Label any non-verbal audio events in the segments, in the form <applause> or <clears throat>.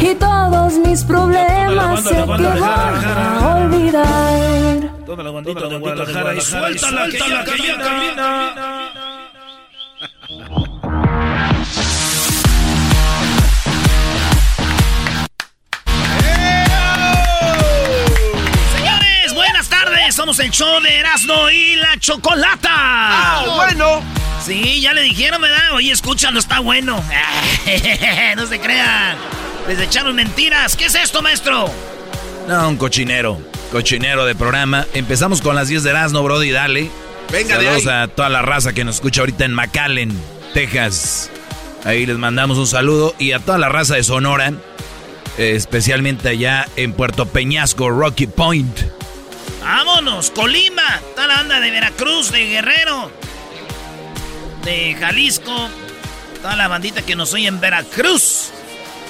Y todos mis problemas que voy a olvidar. Toda la bandita de Guadalajara y suéltala, que ya camina. Señores, buenas tardes. Somos el show de Erasmo y la Chocolata. Ah, bueno. Sí, ya le dijeron, ¿verdad? Oye, escuchando, está bueno. <laughs> no se crean. Les echaron mentiras. ¿Qué es esto, maestro? No, un cochinero. Cochinero de programa. Empezamos con las 10 de Erasmo, Brody, dale. Venga de Saludos ahí. a toda la raza que nos escucha ahorita en McAllen, Texas. Ahí les mandamos un saludo. Y a toda la raza de Sonora, especialmente allá en Puerto Peñasco, Rocky Point. Vámonos, Colima. Está la banda de Veracruz, de Guerrero, de Jalisco. Toda la bandita que nos oye en Veracruz.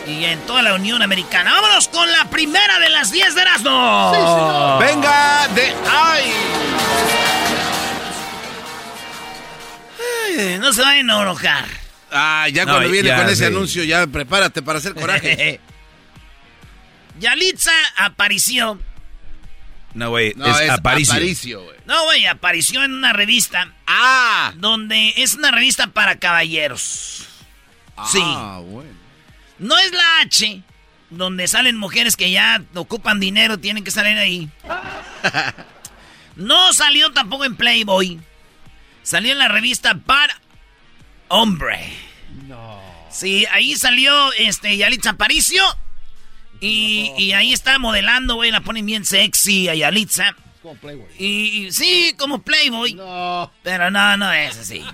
Y en toda la Unión Americana. Vámonos con la primera de las 10 de Erasmo. Venga de ahí. Ay, No se vayan a enojar. Ah, ya No, cuando viene ya, con ese sí. anuncio, ya prepárate para hacer coraje. <laughs> Yalitza apareció. No, güey, No, es, es Aparicio. No, güey, apareció en una revista Ah. donde es una revista para caballeros. Sí. Ah, bueno. No es la H, donde salen mujeres que ya ocupan dinero, tienen que salir ahí. <laughs> No salió tampoco en Playboy. Salió en la revista para Hombre. No. Sí, ahí salió este Yalitza Aparicio. Y, y ahí está modelando, güey. La ponen bien sexy a Yalitza. Y, y sí, como Playboy. No. Pero no, no es así.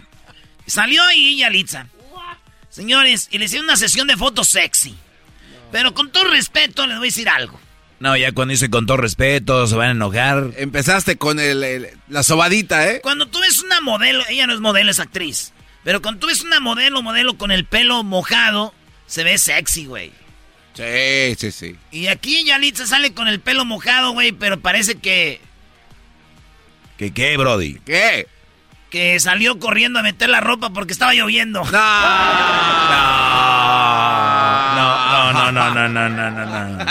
Salió ahí Yalitza. Señores, y le hicieron una sesión de fotos sexy. Pero con todo respeto, les voy a decir algo. No, ya cuando dice con todo respeto, se van a enojar. Empezaste con el, el- la sobadita, ¿eh? Cuando tú ves una modelo, ella no es modelo, es actriz. Pero cuando tú ves una modelo, modelo con el pelo mojado, se ve sexy, güey. Sí, sí, sí. Y aquí Yalitza sale con el pelo mojado, güey, pero parece que, ¿Qué qué, Brody? ¿Qué? Que salió corriendo a meter la ropa porque estaba lloviendo. <laughs> No, no, no, no, no, no, no, no.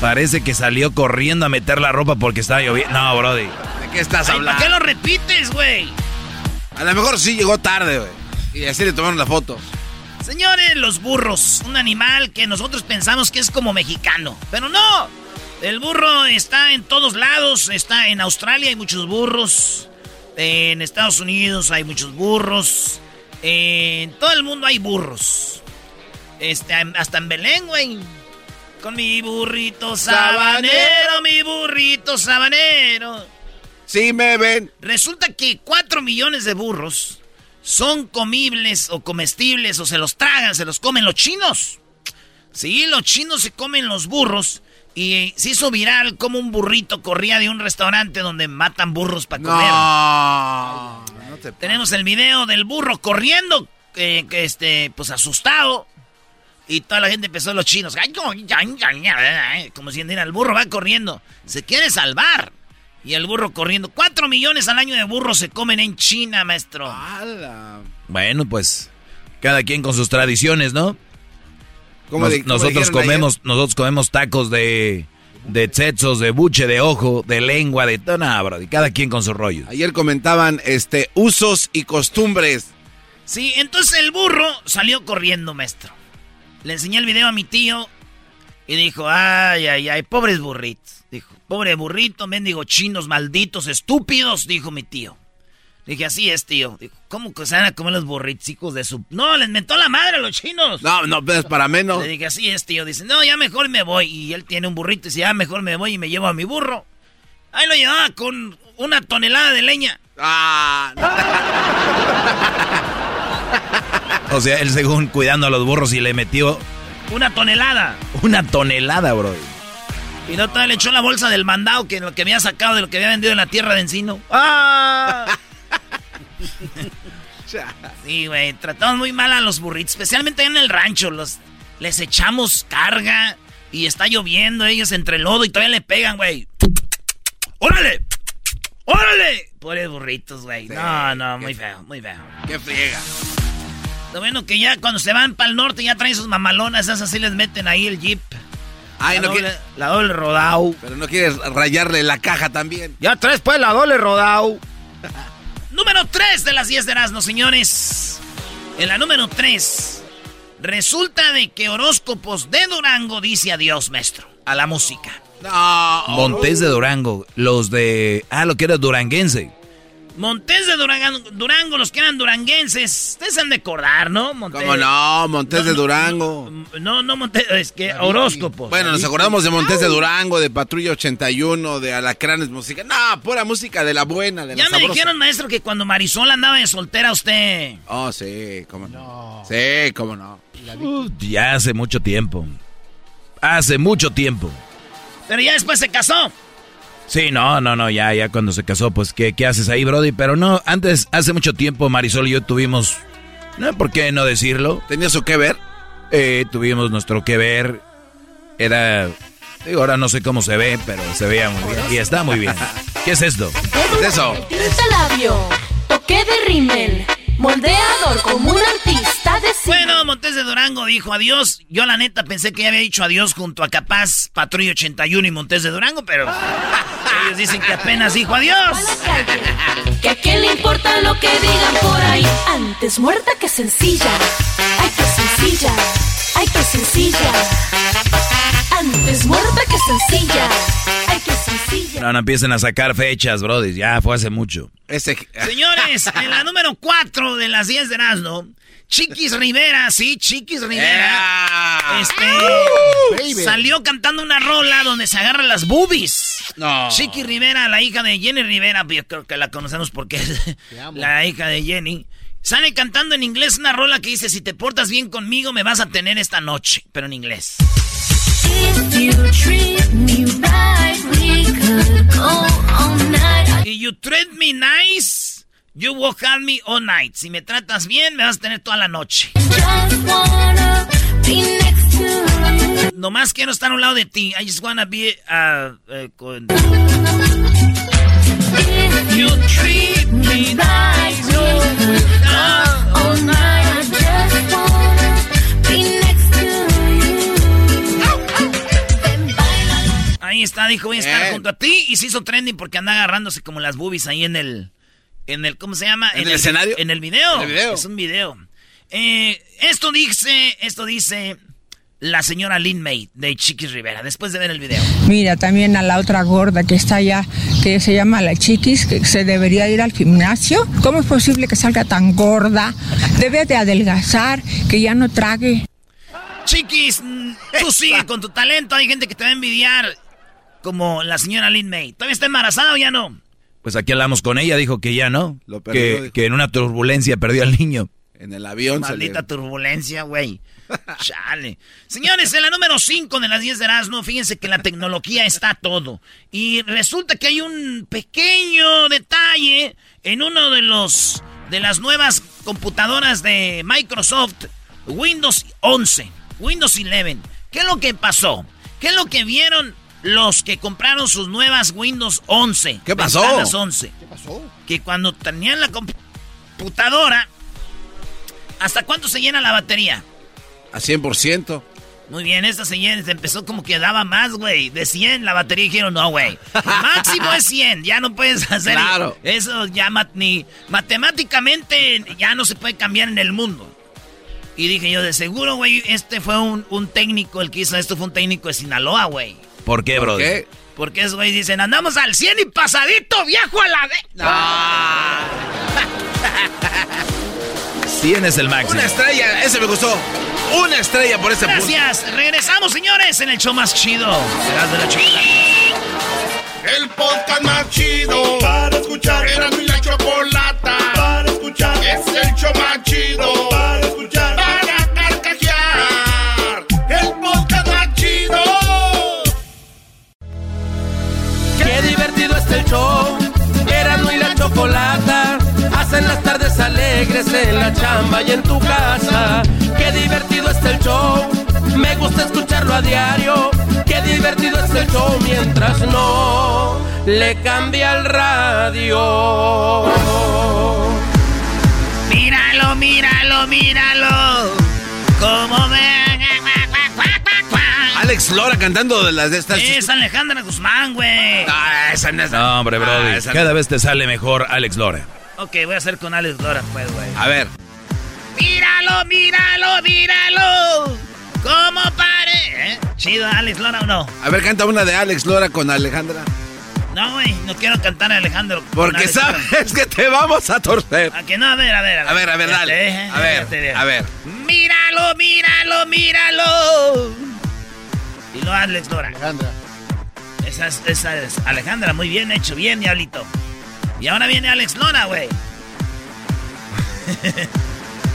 Parece que salió corriendo a meter la ropa porque estaba lloviendo. No, Brody. ¿De qué estás hablando? ¿Para qué lo repites, güey? A lo mejor sí llegó tarde, güey. Y así le tomaron la foto. Señores, los burros, un animal que nosotros pensamos que es como mexicano, pero no. El burro está en todos lados, está en Australia hay muchos burros, en Estados Unidos hay muchos burros, en todo el mundo hay burros. Este, hasta en Belén, güey. Con mi burrito sabanero, mi burrito sabanero. Sí me ven. Resulta que 4 millones de burros son comibles o comestibles o se los tragan, se los comen los chinos. Sí, los chinos se comen los burros. Y se hizo viral como un burrito corría de un restaurante donde matan burros para comer. No, no te Tenemos el video del burro corriendo, eh, que este, pues asustado. Y toda la gente empezó los chinos. Eh, Como si el burro va corriendo. Se quiere salvar. Y el burro corriendo. Cuatro millones al año de burros se comen en China, maestro. ¡Hala! Bueno, pues cada quien con sus tradiciones, ¿no? ¿Cómo Nos- di- cómo nosotros comemos, nosotros comemos tacos de de de buche, de ojo, de lengua, de todo, nada, brody. Cada quien con sus rollos. Ayer, ayer comentaban este usos y costumbres. Sí, entonces el burro salió corriendo, maestro. Le enseñé el video a mi tío y dijo, ay, ay, ay, pobres burritos. Dijo, pobre burrito, mendigo chinos, malditos, estúpidos, dijo mi tío. Dije, así es, tío. Dijo, ¿cómo que se van a comer los burritos, hijos de su...? No, les mentó la madre a los chinos. No, no, es para menos. Le dije, así es, tío. Dice, no, ya mejor me voy. Y él tiene un burrito y dice, ya mejor me voy y me llevo a mi burro. Ahí lo llevaba con una tonelada de leña. Ah, <laughs> O sea, él según cuidando a los burros y le metió Una tonelada. una tonelada, bro. Y no todavía le echó la bolsa del mandado que lo que había sacado de lo que había vendido en la tierra de encino. ¡Ah! <laughs> <laughs> sí, güey, tratamos muy mal a los burritos, especialmente en el rancho. Los, les echamos carga y está lloviendo ellos entre el lodo y todavía le pegan, güey. ¡Órale! ¡Órale! Pobres burritos, güey. No, no, muy feo, muy feo. qué friega. Lo bueno que ya cuando se van para el norte ya traen sus mamalonas, esas así les meten ahí el jeep. Ay, la, no doble, quiere- la doble rodao. pero no quieres rayarle la caja también. Ya traes pues la doble rodao. <laughs> número 3 de las 10 de Erasmo, señores. En la número 3. Resulta de que horóscopos de Durango dice adiós, maestro, a la música. No. Montés de Durango, los de... Ah, lo que era duranguense. Montés de Durango, Durango, los que eran duranguenses. Ustedes han de acordar, ¿no? Montés. ¿Cómo no? Montés de Durango. No, no Montés, es que horóscopos. Bueno, nos acordamos de Montés de Durango, de Patrulla 81, de Alacranes Música. No, pura música de la buena, de la Ya me sabrosa. dijeron, maestro, que cuando Marisol andaba de soltera, usted. Oh, sí, cómo no. Sí, cómo no. Uh, ya hace mucho tiempo. Hace mucho tiempo. Pero ya después se casó. Sí, no, no, no, ya, ya cuando se casó, pues, ¿qué, qué haces ahí, Brody? Pero no, antes, hace mucho tiempo, Marisol y yo tuvimos, no, ¿por qué no decirlo? ¿Tenía su que ver? Eh, tuvimos nuestro que ver, era, digo, ahora no sé cómo se ve, pero se veía muy bien, y está muy bien. ¿Qué es esto? ¿Qué es eso? Tinta labio, toque de rímel, moldeador como un artista de cine. Bueno, Montes de Durango dijo adiós. Yo la neta pensé que ya había dicho adiós junto a Capaz, Patrulla 81 y Montes de Durango, pero <laughs> ellos dicen que apenas dijo adiós. calle. Que a quién le importa lo que digan por ahí. Antes muerta que sencilla. Ay, que sencilla. Ay, que sencilla. Antes muerta que sencilla. Ay, que sencilla. No, no empiecen a sacar fechas, Brody, ya fue hace mucho. Ese. <laughs> Señores, en la número 4 de las 10 de Erasmo, Chiquis Rivera, sí, Chiquis Rivera. Este salió cantando una rola donde se agarran las boobies. No. Chiqui Rivera, la hija de Jenny Rivera, yo creo que la conocemos porque es la hija de Jenny. Sale cantando en inglés una rola que dice, si te portas bien conmigo me vas a tener esta noche, pero en inglés. If you treat me right, you treat me nice, you will have me all night. Si me tratas bien, me vas a tener toda la noche. You. Nomás quiero estar a un lado de ti. I just wanna be uh. If you treat me could go all night. Ahí está, dijo, voy a estar Bien. junto a ti. Y se hizo trending porque anda agarrándose como las boobies ahí en el... En el, ¿cómo se llama? ¿En el escenario? En el video. ¿En el video? Es un video. Eh, esto dice, esto dice la señora Lin May de Chiquis Rivera, después de ver el video. Mira, también a la otra gorda que está allá, que se llama la chiquis, que se debería ir al gimnasio. ¿Cómo es posible que salga tan gorda? Debe de adelgazar, que ya no trague. Chiquis, mm, tú sigue <laughs> con tu talento. Hay gente que te va a envidiar como la señora Lin May. ¿Todavía está embarazada o ya no? Pues aquí hablamos con ella, dijo que ya no, Lo perdió, que, que en una turbulencia perdió al niño. En el avión. Maldita turbulencia, güey. <laughs> Chale. Señores, en la número 5 de las 10 de Erasmo, fíjense que la tecnología está todo. Y resulta que hay un pequeño detalle en uno de los de las nuevas computadoras de Microsoft, Windows 11, Windows 11. ¿Qué es lo que pasó? ¿Qué es lo que vieron los que compraron sus nuevas Windows 11? ¿Qué pasó? 11. ¿Qué pasó? Que cuando tenían la computadora, ¿hasta cuánto se llena la batería? A 100%. Muy bien, esta señal empezó como que daba más, güey. De 100 la batería dijeron, no, güey. Máximo es 100, ya no puedes <laughs> hacer claro. eso. Ya ni matemáticamente ya no se puede cambiar en el mundo. Y dije yo, de seguro, güey, este fue un, un, técnico, el que hizo esto fue un técnico de Sinaloa, güey. ¿Por qué, bro? qué? Porque esos güey dicen, andamos al 100 y pasadito, viejo a la vez. No. <laughs> 100 es el máximo. Una estrella, ese me gustó. Una estrella por ese Gracias. Regresamos, señores, en el show más chido. de la chiquita. El podcast más chido para escuchar. Era mi la chocolata para escuchar. Es el show más chido divertido es el show. Era mi la chocolata. Hacen las tardes alegres en la chamba y en tu casa. Qué divertido es el show. Me gusta escucharlo a diario. Qué divertido es el show mientras no le cambia el radio. Míralo, míralo, míralo. Como ve. Alex Lora cantando de las de estas. Es Alejandra Guzmán, güey. Ah, esa no es. No, hombre, Brody. Ah, Cada no. vez te sale mejor Alex Lora. Ok, voy a hacer con Alex Lora, pues, güey. A ver. Míralo, míralo, míralo. ¿Cómo pare? ¿Eh? ¿Chido Alex Lora o no? A ver, canta una de Alex Lora con Alejandra. No, güey, no quiero cantar a Alejandro. Porque Alex Lora. sabes que te vamos a torcer. ¿A que no? A ver, a ver. A ver, a ver, dale. A ver, a ver. Míralo, míralo, míralo. Y lo Alex Lora. Alejandra. Esa es, esa es Alejandra, muy bien hecho, bien, diablito. Y ahora viene Alex Lora, güey. <laughs>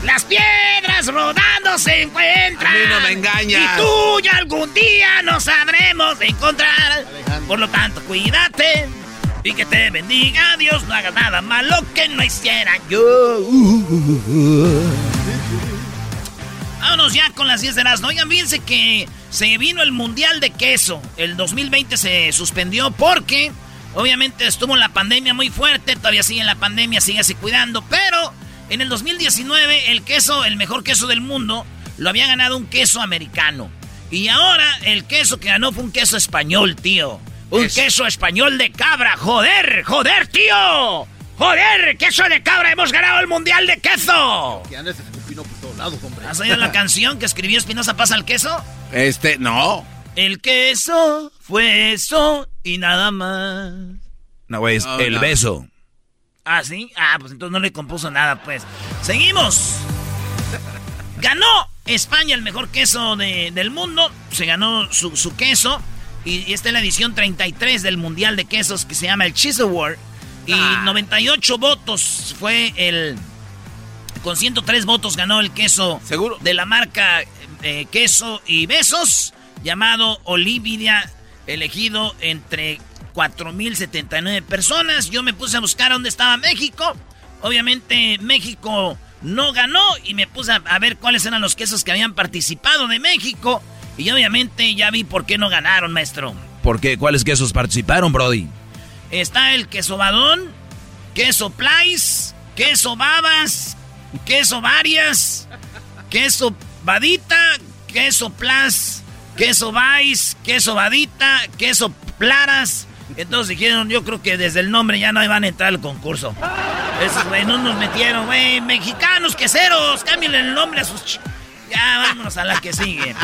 Las piedras rodando se encuentran. A mí no me engañas. Y tú ya algún día nos sabremos encontrar. Por lo tanto, cuídate. Y que te bendiga Dios. No hagas nada malo que no hiciera yo. Vámonos ya con las 10 de las. Oigan, fíjense que se vino el Mundial de Queso. El 2020 se suspendió porque, obviamente, estuvo la pandemia muy fuerte. Todavía sigue la pandemia, síguese cuidando. Pero en el 2019, el queso, el mejor queso del mundo, lo había ganado un queso americano. Y ahora el queso que ganó fue un queso español, tío. Un Es- queso español de cabra. ¡Joder! ¡Joder, tío! ¡Joder! ¡Queso de cabra! ¡Hemos ganado el Mundial de Queso! Lados, hombre. ¿Has oído la canción que escribió Espinosa Pasa al queso? Este, no. El queso fue eso y nada más. No, güey, es No, el no. beso. ¿Ah, sí? Ah, pues entonces no le compuso nada, pues. Seguimos. Ganó España el mejor queso de- del mundo. Se ganó su, su queso. Y, y esta es la edición 33 del Mundial de Quesos que se llama el Cheese Award. Y 98 votos fue el... Con 103 votos ganó el queso ¿Seguro? de la marca eh, Queso y Besos, llamado Olivia, elegido entre 4.079 personas. Yo me puse a buscar dónde estaba México. Obviamente México no ganó y me puse a, ver cuáles eran los quesos que habían participado de México. Y obviamente ya vi por qué no ganaron, maestro. ¿Por qué? ¿Cuáles quesos participaron, Brody? Está el queso badón, queso plais, queso babas, queso varias, queso badita, queso plas, queso vais, queso badita, queso plaras. Entonces dijeron, yo creo que desde el nombre ya no iban a entrar al concurso. Esos güey no nos metieron, güey. Mexicanos, queseros, cámbienle el nombre a sus... ch- Ya, vámonos a la que sigue.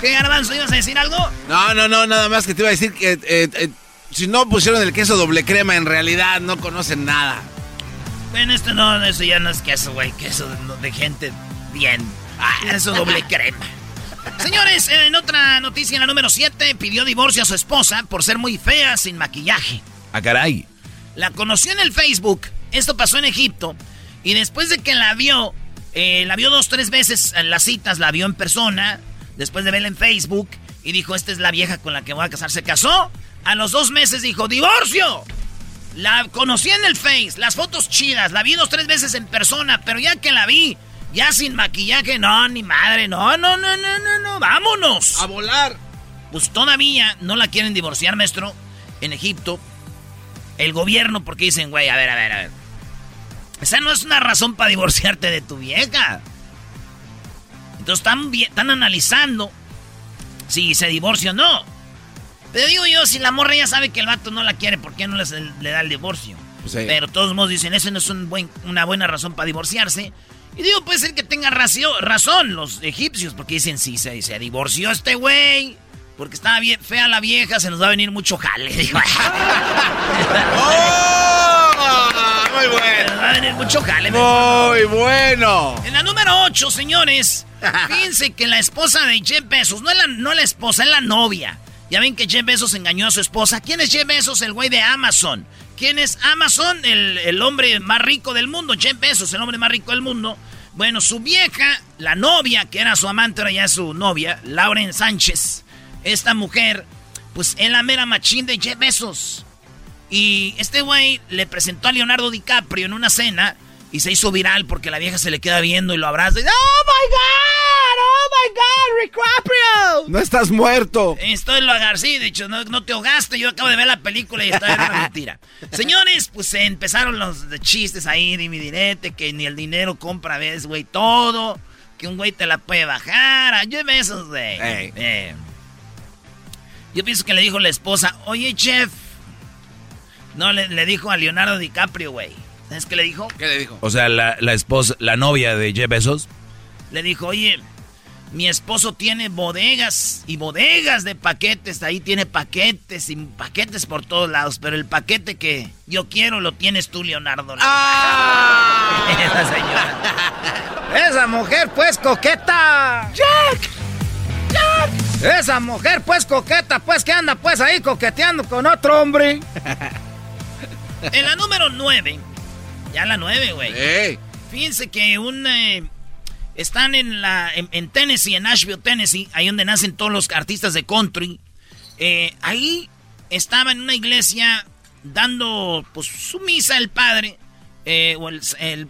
¿Qué, Garbanzo, ibas a decir algo? No, no, no, nada más que te iba a decir que eh, eh, si no pusieron el queso doble crema, en realidad no conocen nada. Bueno, esto no, eso ya no es queso, güey. Queso de, gente bien. Ah, eso doble crema. Señores, en otra noticia, en la número 7, pidió divorcio a su esposa por ser muy fea sin maquillaje. Ah, caray. La conoció en el Facebook. Esto pasó en Egipto. Y después de que la vio Eh, la vio dos, tres veces en las citas, la vio en persona, después de verla en Facebook, y dijo, esta es la vieja con la que voy a casar. Se casó, a los dos meses dijo, divorcio. La conocí en el Face, las fotos chidas, la vi dos, tres veces en persona, pero ya que la vi, ya sin maquillaje, no, ni madre, no, no, no, no, no, no, vámonos. A volar. Pues todavía no la quieren divorciar, maestro, en Egipto. El gobierno, porque dicen, güey, a ver, a ver, a ver. Esa no es una razón para divorciarte de tu vieja. Entonces están, están analizando si se divorcia o no. Pero digo yo, si la morra ya sabe que el vato no la quiere, ¿por qué no le da el divorcio? Pues Pero todos modos dicen, eso no es una buena razón para divorciarse. Y digo, puede ser que tenga razón los egipcios, porque dicen, si se, se divorció este güey, porque estaba bien fea la vieja, se nos va a venir mucho jale. <laughs> Digo, ¡Oh! Muy bueno. Se nos va a venir mucho jale. Muy bueno. En la número 8, señores, <laughs> fíjense que la esposa de Jeff Bezos, no es la, no la esposa, es la novia. Ya ven que Jeff Bezos engañó a su esposa. ¿Quién es Jeff Bezos? El güey de Amazon. ¿Quién es Amazon? El, hombre más rico del mundo. Jeff Bezos, el hombre más rico del mundo. Bueno, su vieja, la novia, que era su amante, ahora ya su novia, Lauren Sánchez. Esta mujer, pues es la mera machín de Jeff Bezos. Y este güey le presentó a Leonardo DiCaprio en una cena y se hizo viral porque la vieja se le queda viendo y lo abraza. Y, ¡Oh, my God! ¡Oh, my God! ¡Ricaprio! ¡No estás muerto! Estoy lo agarcí, de hecho, no, te ahogaste. Yo acabo de ver la película y está en una mentira. Señores, pues se empezaron los chistes ahí, de mi direte, que ni el dinero compra, ves, güey, todo. Que un güey te la puede bajar. Yo besos, güey. Eh. Yo pienso que le dijo la esposa, oye, chef. No, le, le dijo a Leonardo DiCaprio, güey. ¿Sabes qué le dijo? ¿Qué le dijo? O sea, la, esposa, la novia de Jeff Bezos. Le dijo, oye, mi esposo tiene bodegas y bodegas de paquetes. Ahí tiene paquetes y paquetes por todos lados. Pero el paquete que yo quiero lo tienes tú, Leonardo. ¡Ah! <laughs> Esa señora. Esa mujer, pues, coqueta. ¡Jack! ¡Jack! Esa mujer, pues, coqueta, pues, que anda, pues, ahí coqueteando con otro hombre. en la número 9 ya la nueve, güey. Fíjense que un... Eh, están en, la, en, Tennessee, en Nashville, Tennessee, ahí donde nacen todos los artistas de country. Eh, ahí estaba en una iglesia dando pues su misa el padre. Eh, o el,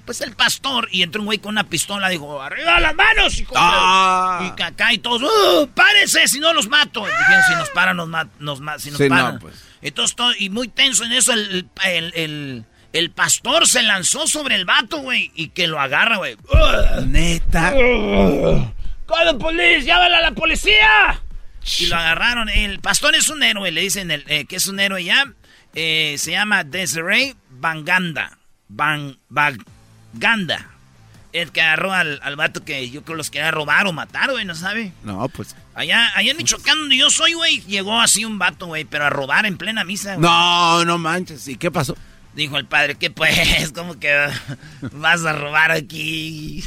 pues el pastor y entró un güey con una pistola dijo arriba las manos hijo ah. y acá y todos uh, párese si no los mato dijeron si nos paran nos, nos si nos paran pues. entonces todo, y muy tenso en eso el, el el pastor se lanzó sobre el vato, güey, y que lo agarra, güey. Neta. ¡Call policía! ¡Llámala a la policía! Y lo agarraron. El pastor es un héroe, le dicen el, eh, que es un héroe ya. Eh, se llama Desiree Banganda. Bang, Banganda. El que agarró al, al, vato que yo creo los quería robar o matar, güey, ¿no sabe? No, pues. Allá, allá en Michoacán, donde yo soy, güey, llegó así un vato, güey, pero a robar en plena misa. No, no manches. ¿Y qué pasó? Dijo el padre, ¿qué pues? ¿Cómo que vas a robar aquí?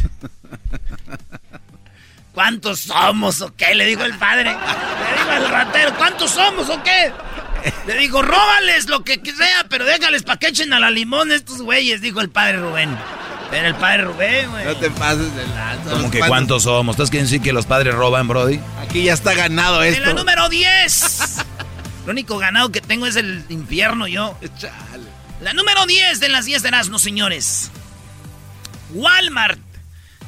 ¿Cuántos somos o qué? Le dijo el padre. Le dijo el ratero, ¿cuántos somos o qué? Le dijo, róbales lo que sea, pero déjales pa' que echen a la limón estos güeyes, dijo el padre Rubén. Era el padre Rubén, güey. No te pases de lanza. ¿Cómo que cuántos somos? ¿Estás queriendo decir que los padres roban, Brody? Aquí ya está ganado esto. En la número 10. Lo único ganado que tengo es el infierno yo. <laughs> La número 10 de las 10 de no señores. Walmart.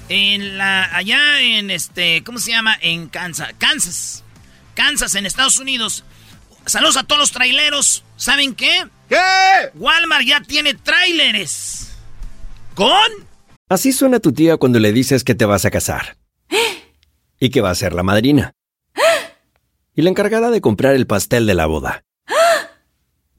En la, allá en este, ¿cómo se llama? En Kansas. Kansas. Kansas, en Estados Unidos. Saludos a todos los traileros. ¿Saben qué? ¿Qué? Walmart ya tiene tráileres. ¿Con? Así suena tu tía cuando le dices que te vas a casar. Y que va a ser la madrina. Y la encargada de comprar el pastel de la boda.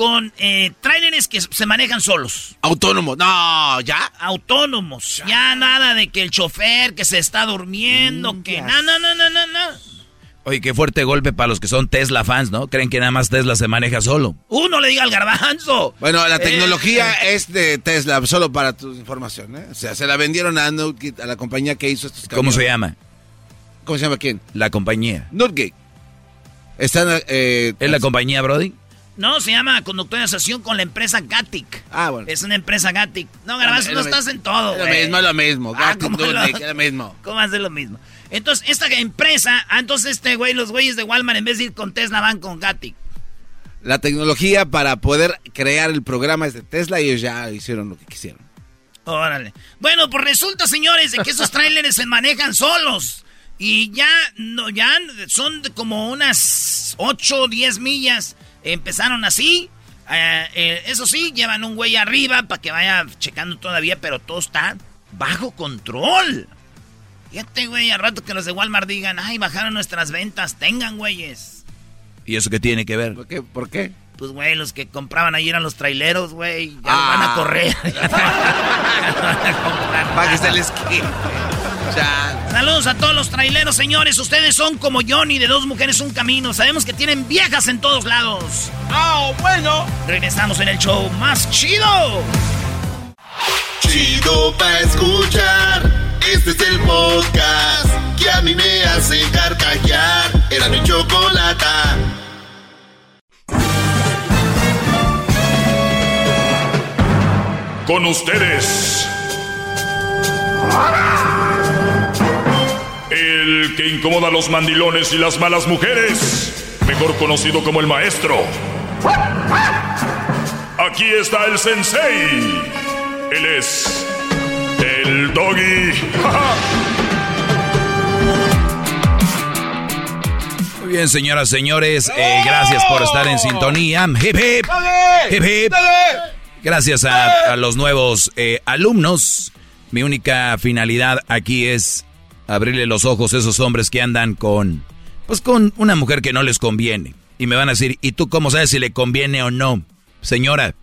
con eh, tráileres que se manejan solos. Autónomos, no, ya. Autónomos. Ya. nada de que el chofer que se está durmiendo, Mm, que no, no, no, no, no, no. Oye, qué fuerte golpe para los que son Tesla fans, ¿no? Creen que nada más Tesla se maneja solo. Uno le diga al garbanzo. Bueno, la Eh, tecnología eh. es de Tesla, solo para tu información, ¿eh? O sea, se la vendieron a Nutgate, a la compañía que hizo estos ¿Cómo camiones. se llama? ¿Cómo se llama quién? La compañía. Nutgate. Están, eh, ¿Es la compañía, Brody? No, se llama conductor de asociación con la empresa Gatic. Ah, bueno. Es una empresa Gatic. No, garbanzo, Es no estás en todo, Es lo mismo, es lo mismo. Ah, Gatic, ¿cómo Nutgate, lo- es lo mismo. ¿Cómo hace lo mismo? Entonces, esta empresa, ah, entonces este güey, los güeyes de Walmart, en vez de ir con Tesla, van con Gatic. La tecnología para poder crear el programa es de Tesla y ellos ya hicieron lo que quisieron. Órale. Bueno, pues resulta, señores, de que esos trailers se manejan solos. Y ya, no, ya son de como unas 8 o 10 millas. Empezaron así. Eh, eh, eso sí, llevan un güey arriba para que vaya checando todavía, pero todo está bajo control. Fíjate, güey, al rato que los de Walmart digan, ay, bajaron nuestras ventas, tengan, güeyes. ¿Y eso qué tiene que ver? ¿Por qué? ¿Por qué? Pues, güey, los que compraban ayer eran los traileros, güey. Ya Ah. van a correr. Para que se <laughs> les <laughs> quite. Ya. Saludos a todos los traileros, señores. Ustedes son como Johnny de Dos Mujeres Un Camino. Sabemos que tienen viejas en todos lados. ¡Ah, bueno! Regresamos en el show más chido. Chido pa' escuchar. Este es el podcast que a mí me hace carcajear. Era mi chocolata. Con ustedes. El que incomoda a los mandilones y las malas mujeres. Mejor conocido como el maestro. Aquí está el sensei. Él es. El doggy. Muy bien, señoras, señores, eh, gracias por estar en sintonía. Hip, hip. Hip, hip. Gracias a, los nuevos eh, alumnos. Mi única finalidad aquí es abrirle los ojos a esos hombres que andan con, pues con una mujer que no les conviene. Y me van a decir, ¿y tú cómo sabes si le conviene o no? Señora,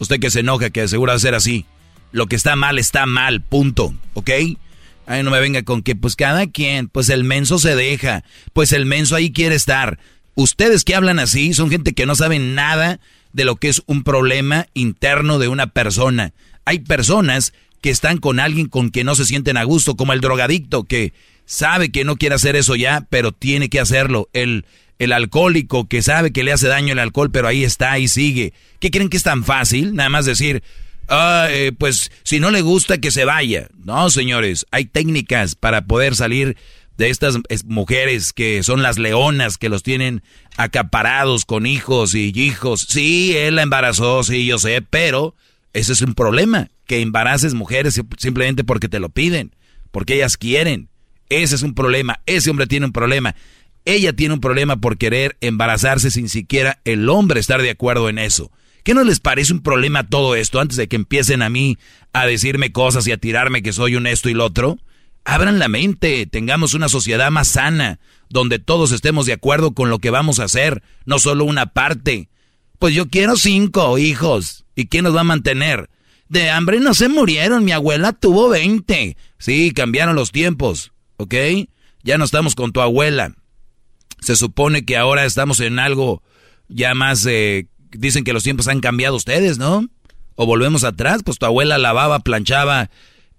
usted que se enoja, que asegura ser así. Lo que está mal está mal, punto, ¿ok? Ay, no me venga con que, pues cada quien, pues el menso se deja, pues el menso ahí quiere estar. Ustedes que hablan así son gente que no saben nada de lo que es un problema interno de una persona. Hay personas que están con alguien con que no se sienten a gusto, como el drogadicto que sabe que no quiere hacer eso ya, pero tiene que hacerlo. El, el alcohólico que sabe que le hace daño el alcohol, pero ahí está, ahí sigue. ¿Qué creen que es tan fácil? Nada más decir, ah, eh, pues si no le gusta que se vaya. No, señores, hay técnicas para poder salir de estas es, mujeres que son las leonas, que los tienen acaparados con hijos y hijos. Sí, él la embarazó, sí, yo sé, pero ese es un problema, que embaraces mujeres simplemente porque te lo piden, porque ellas quieren. Ese es un problema, ese hombre tiene un problema. Ella tiene un problema por querer embarazarse sin siquiera el hombre estar de acuerdo en eso. ¿Qué no les parece un problema todo esto antes de que empiecen a mí a decirme cosas y a tirarme que soy un esto y lo otro? Abran la mente, tengamos una sociedad más sana, donde todos estemos de acuerdo con lo que vamos a hacer, no solo una parte. Pues yo quiero cinco hijos. ¿Y quién nos va a mantener? De hambre no se murieron, mi abuela tuvo 20. Sí, cambiaron los tiempos, ¿ok? Ya no estamos con tu abuela. Se supone que ahora estamos en algo ya más... Eh, dicen que los tiempos han cambiado ustedes, ¿no? O volvemos atrás, pues tu abuela lavaba, planchaba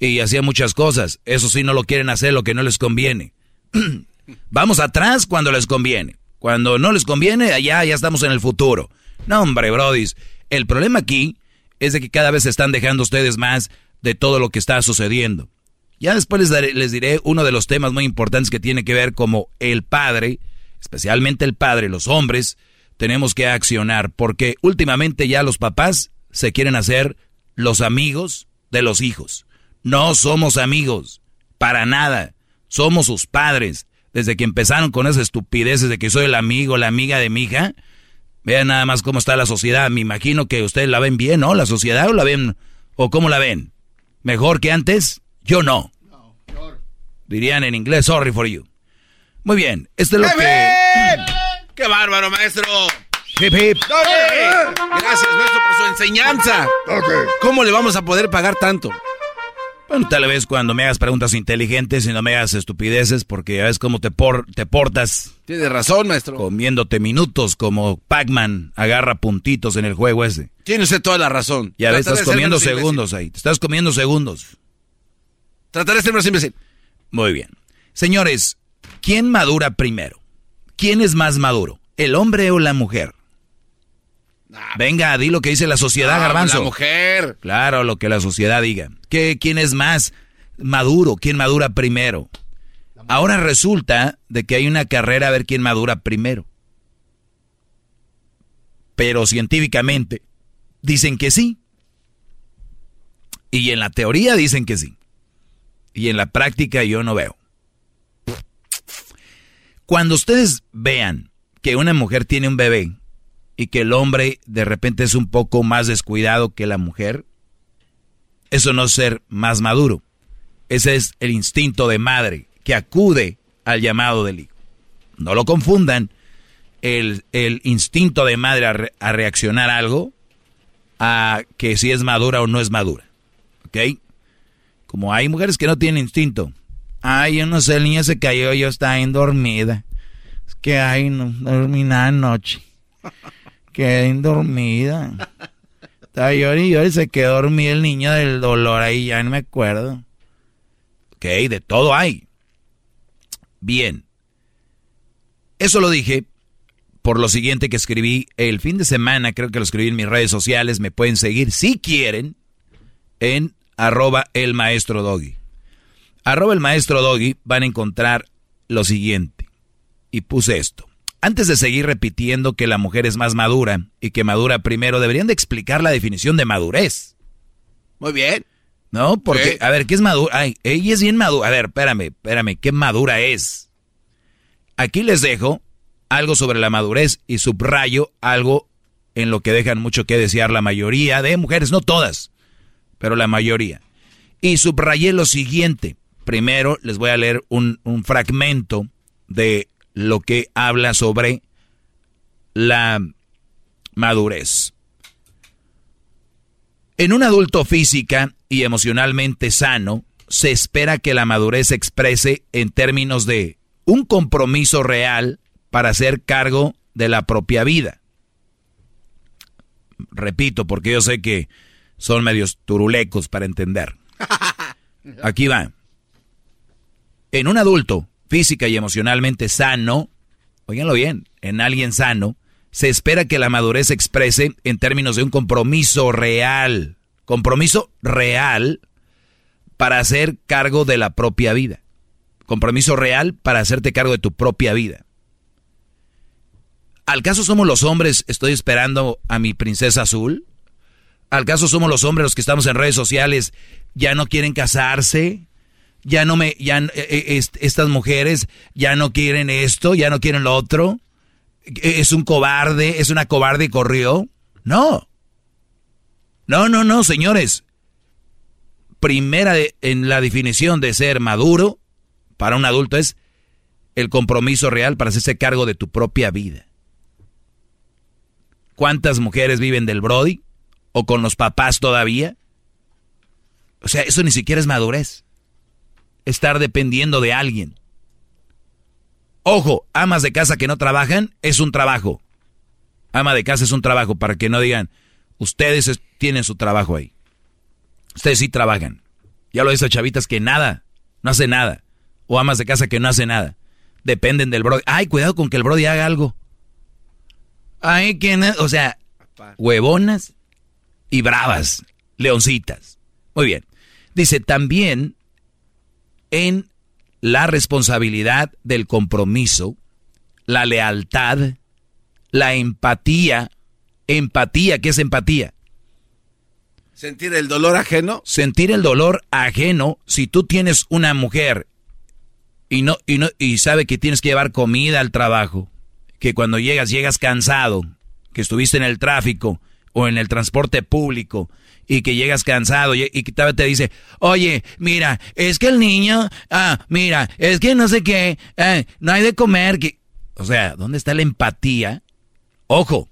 y hacía muchas cosas. Eso sí, no lo quieren hacer, lo que no les conviene. <clears throat> Vamos atrás cuando les conviene. Cuando no les conviene, allá ya estamos en el futuro. No, hombre, brodis. El problema aquí es de que cada vez se están dejando ustedes más de todo lo que está sucediendo. Ya después les, les diré uno de los temas muy importantes que tiene que ver como el padre, especialmente el padre, los hombres, tenemos que accionar porque últimamente ya los papás se quieren hacer los amigos de los hijos. No somos amigos, para nada. Somos sus padres. Desde que empezaron con esas estupideces de que soy el amigo, la amiga de mi hija, vean nada más cómo está la sociedad. Me imagino que ustedes la ven bien, ¿no? La sociedad o la ven, o cómo la ven. ¿Mejor que antes? Yo no. Dirían en inglés, sorry for you. Muy bien, esto es lo que... ¡Qué bárbaro, maestro! Hip, hip. Gracias, maestro, por su enseñanza. ¿Cómo le vamos a poder pagar tanto? Bueno, tal vez cuando me hagas preguntas inteligentes y no me hagas estupideces, porque ya ves cómo te, por, te portas. Tienes razón, maestro. Comiéndote minutos como Pac-Man agarra puntitos en el juego ese. Tiene usted toda la razón. Ya ves, estás comiendo segundos ahí. Te estás comiendo segundos. Trataré de ser más imbécil. Muy bien. Señores, ¿quién madura primero? ¿Quién es más maduro? ¿El hombre o la mujer? Venga, di lo que dice la sociedad, Garbanzo. La mujer. Claro, lo que la sociedad diga. ¿Qué, ¿Quién es más maduro? ¿Quién madura primero? Ahora resulta de que hay una carrera a ver quién madura primero. Pero científicamente dicen que sí. Y en la teoría dicen que sí. Y en la práctica yo no veo. Cuando ustedes vean que una mujer tiene un bebé y que el hombre de repente es un poco más descuidado que la mujer, eso no es ser más maduro. Ese es el instinto de madre que acude al llamado del hijo. No lo confundan. El, instinto de madre a, reaccionar a algo, a que si es madura o no es madura. ¿Ok? Como hay mujeres que no tienen instinto. Ay, yo no sé, el niño se cayó, yo estaba dormida. Es que, ay, no dormí nada anoche. Quedé dormida. Estaba y se quedó dormido el niño del dolor ahí, ya no me acuerdo. Ok, de todo hay. Bien. Eso lo dije por lo siguiente que escribí el fin de semana, creo que lo escribí en mis redes sociales, me pueden seguir si quieren en arroba el maestro doggy. Arroba el maestro doggy van a encontrar lo siguiente. Y puse esto. Antes de seguir repitiendo que la mujer es más madura y que madura primero, deberían de explicar la definición de madurez. Muy bien. ¿No? Porque, a ver, ¿qué es madura? Ay, ella es bien madura. A ver, espérame, espérame, ¿qué madura es? Aquí les dejo algo sobre la madurez y subrayo algo en lo que dejan mucho que desear la mayoría de mujeres, no todas, pero la mayoría. Y subrayé lo siguiente. Primero les voy a leer un, un fragmento de lo que habla sobre la madurez. En un adulto física y emocionalmente sano, se espera que la madurez se exprese en términos de un compromiso real para hacer cargo de la propia vida. Repito, porque yo sé que son medios turulecos para entender. <laughs> Aquí va. En un adulto física y emocionalmente sano, oiganlo bien, en alguien sano, se espera que la madurez se exprese en términos de un compromiso real, compromiso real para hacer cargo de la propia vida. Compromiso real para hacerte cargo de tu propia vida. ¿Al caso somos los hombres, estoy esperando a mi princesa azul? ¿Al caso somos los hombres los que estamos en redes sociales, ya no quieren casarse? Ya no me, ya eh, eh, estas mujeres ya no quieren esto, ya no quieren lo otro. E, es un cobarde, es una cobarde y corrió. No. No, no, no, señores. Primera en la definición de ser maduro para un adulto es el compromiso real para hacerse cargo de tu propia vida. ¿Cuántas mujeres viven del Brody? ¿O con los papás todavía? O sea, eso ni siquiera es madurez. Estar dependiendo de alguien. Ojo, amas de casa que no trabajan es un trabajo. Ama de casa es un trabajo para que no digan, ustedes tienen su trabajo ahí. Ustedes sí trabajan. Ya lo he dicho chavitas que nada, no hace nada. O amas de casa que no hace nada. Dependen del brody. Ay, cuidado con que el brody haga algo. Ay, ¿quién? O sea, huevonas y bravas, leoncitas. Muy bien. Dice, también en la responsabilidad del compromiso, la lealtad, la empatía. Empatía, ¿qué es empatía? Sentir el dolor ajeno. Sentir el dolor ajeno. Si tú tienes una mujer y no, y no, y sabe que tienes que llevar comida al trabajo, que cuando llegas, llegas cansado, que estuviste en el tráfico o en el transporte público y que llegas cansado y, que te dice, oye, mira, es que el niño, ah, mira, es que no sé qué, eh, no hay de comer. Que... O sea, ¿dónde está la empatía? Ojo,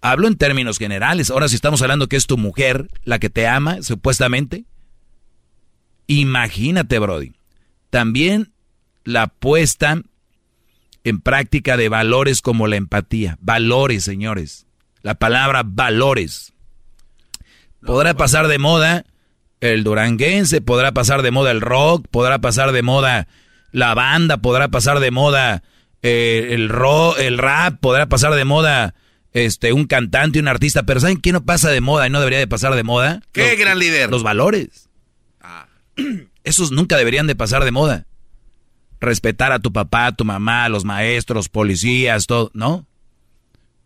hablo en términos generales. Ahora si estamos hablando que es tu mujer la que te ama, supuestamente. Imagínate, Brody. También la puesta en práctica de valores como la empatía. Valores, señores. La palabra valores. Podrá pasar de moda el duranguense, podrá pasar de moda el rock, podrá pasar de moda la banda, podrá pasar de moda eh, el rock, el rap, podrá pasar de moda este un cantante, un artista, pero ¿saben qué no pasa de moda y no debería de pasar de moda? ¿Qué gran líder? Los valores. Ah. <clears throat> Esos nunca deberían de pasar de moda respetar a tu papá, a tu mamá, a los maestros, policías, todo, ¿no?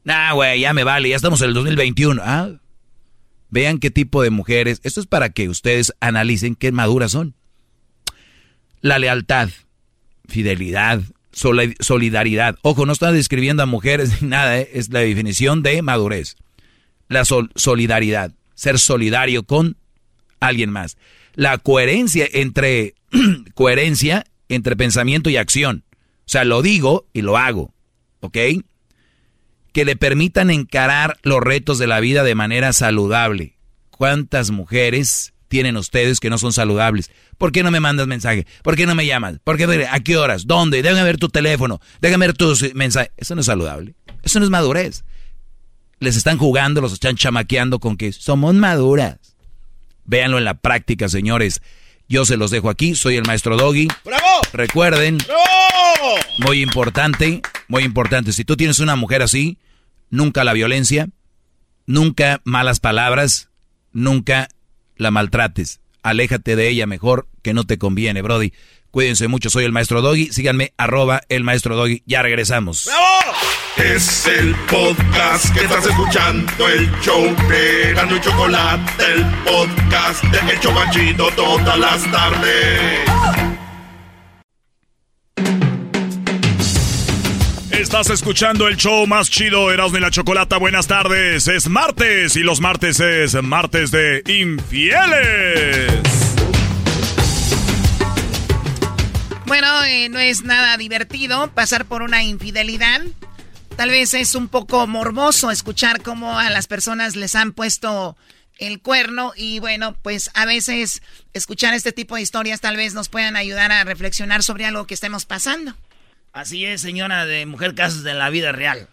Nah, güey, ya me vale, ya estamos en el 2021. Ah, vean qué tipo de mujeres. Esto es para que ustedes analicen qué maduras son. La lealtad, fidelidad, solidaridad. Ojo, no está describiendo a mujeres <laughs> ni nada, ¿eh? es la definición de madurez. La solidaridad, ser solidario con alguien más. La coherencia entre <clears throat> coherencia entre pensamiento y acción. O sea, lo digo y lo hago. ¿Ok? Que le permitan encarar los retos de la vida de manera saludable. ¿Cuántas mujeres tienen ustedes que no son saludables? ¿Por qué no me mandas mensaje? ¿Por qué no me llamas? ¿Por qué? ¿A qué horas? ¿Dónde? Déjame ver tu teléfono. Déjame ver tus mensajes. Eso no es saludable. Eso no es madurez. Les están jugando, los están chamaqueando con que somos maduras. Véanlo en la práctica, señores. Yo se los dejo aquí, soy el maestro Doggy. ¡Bravo! Recuerden, ¡Bravo! muy importante, muy importante, si tú tienes una mujer así, nunca la violencia, nunca malas palabras, nunca la maltrates. Aléjate de ella mejor que no te conviene, Brody. Cuídense mucho, soy el maestro Doggy. Síganme, arroba el maestro Doggy. Ya regresamos. ¡Bravo! Es el podcast que estás escuchando, el show de Gano y Chocolate, el podcast de El Chocachito todas las tardes. Estás escuchando el show más chido, Erasmo y la Chocolata. Buenas tardes. Es martes y los martes es martes de infieles. Bueno, eh, no es nada divertido pasar por una infidelidad. Tal vez es un poco morboso escuchar cómo a las personas les han puesto el cuerno y bueno, pues a veces escuchar este tipo de historias tal vez nos puedan ayudar a reflexionar sobre algo que estemos pasando. Así es, señora de mujer casos de la vida real.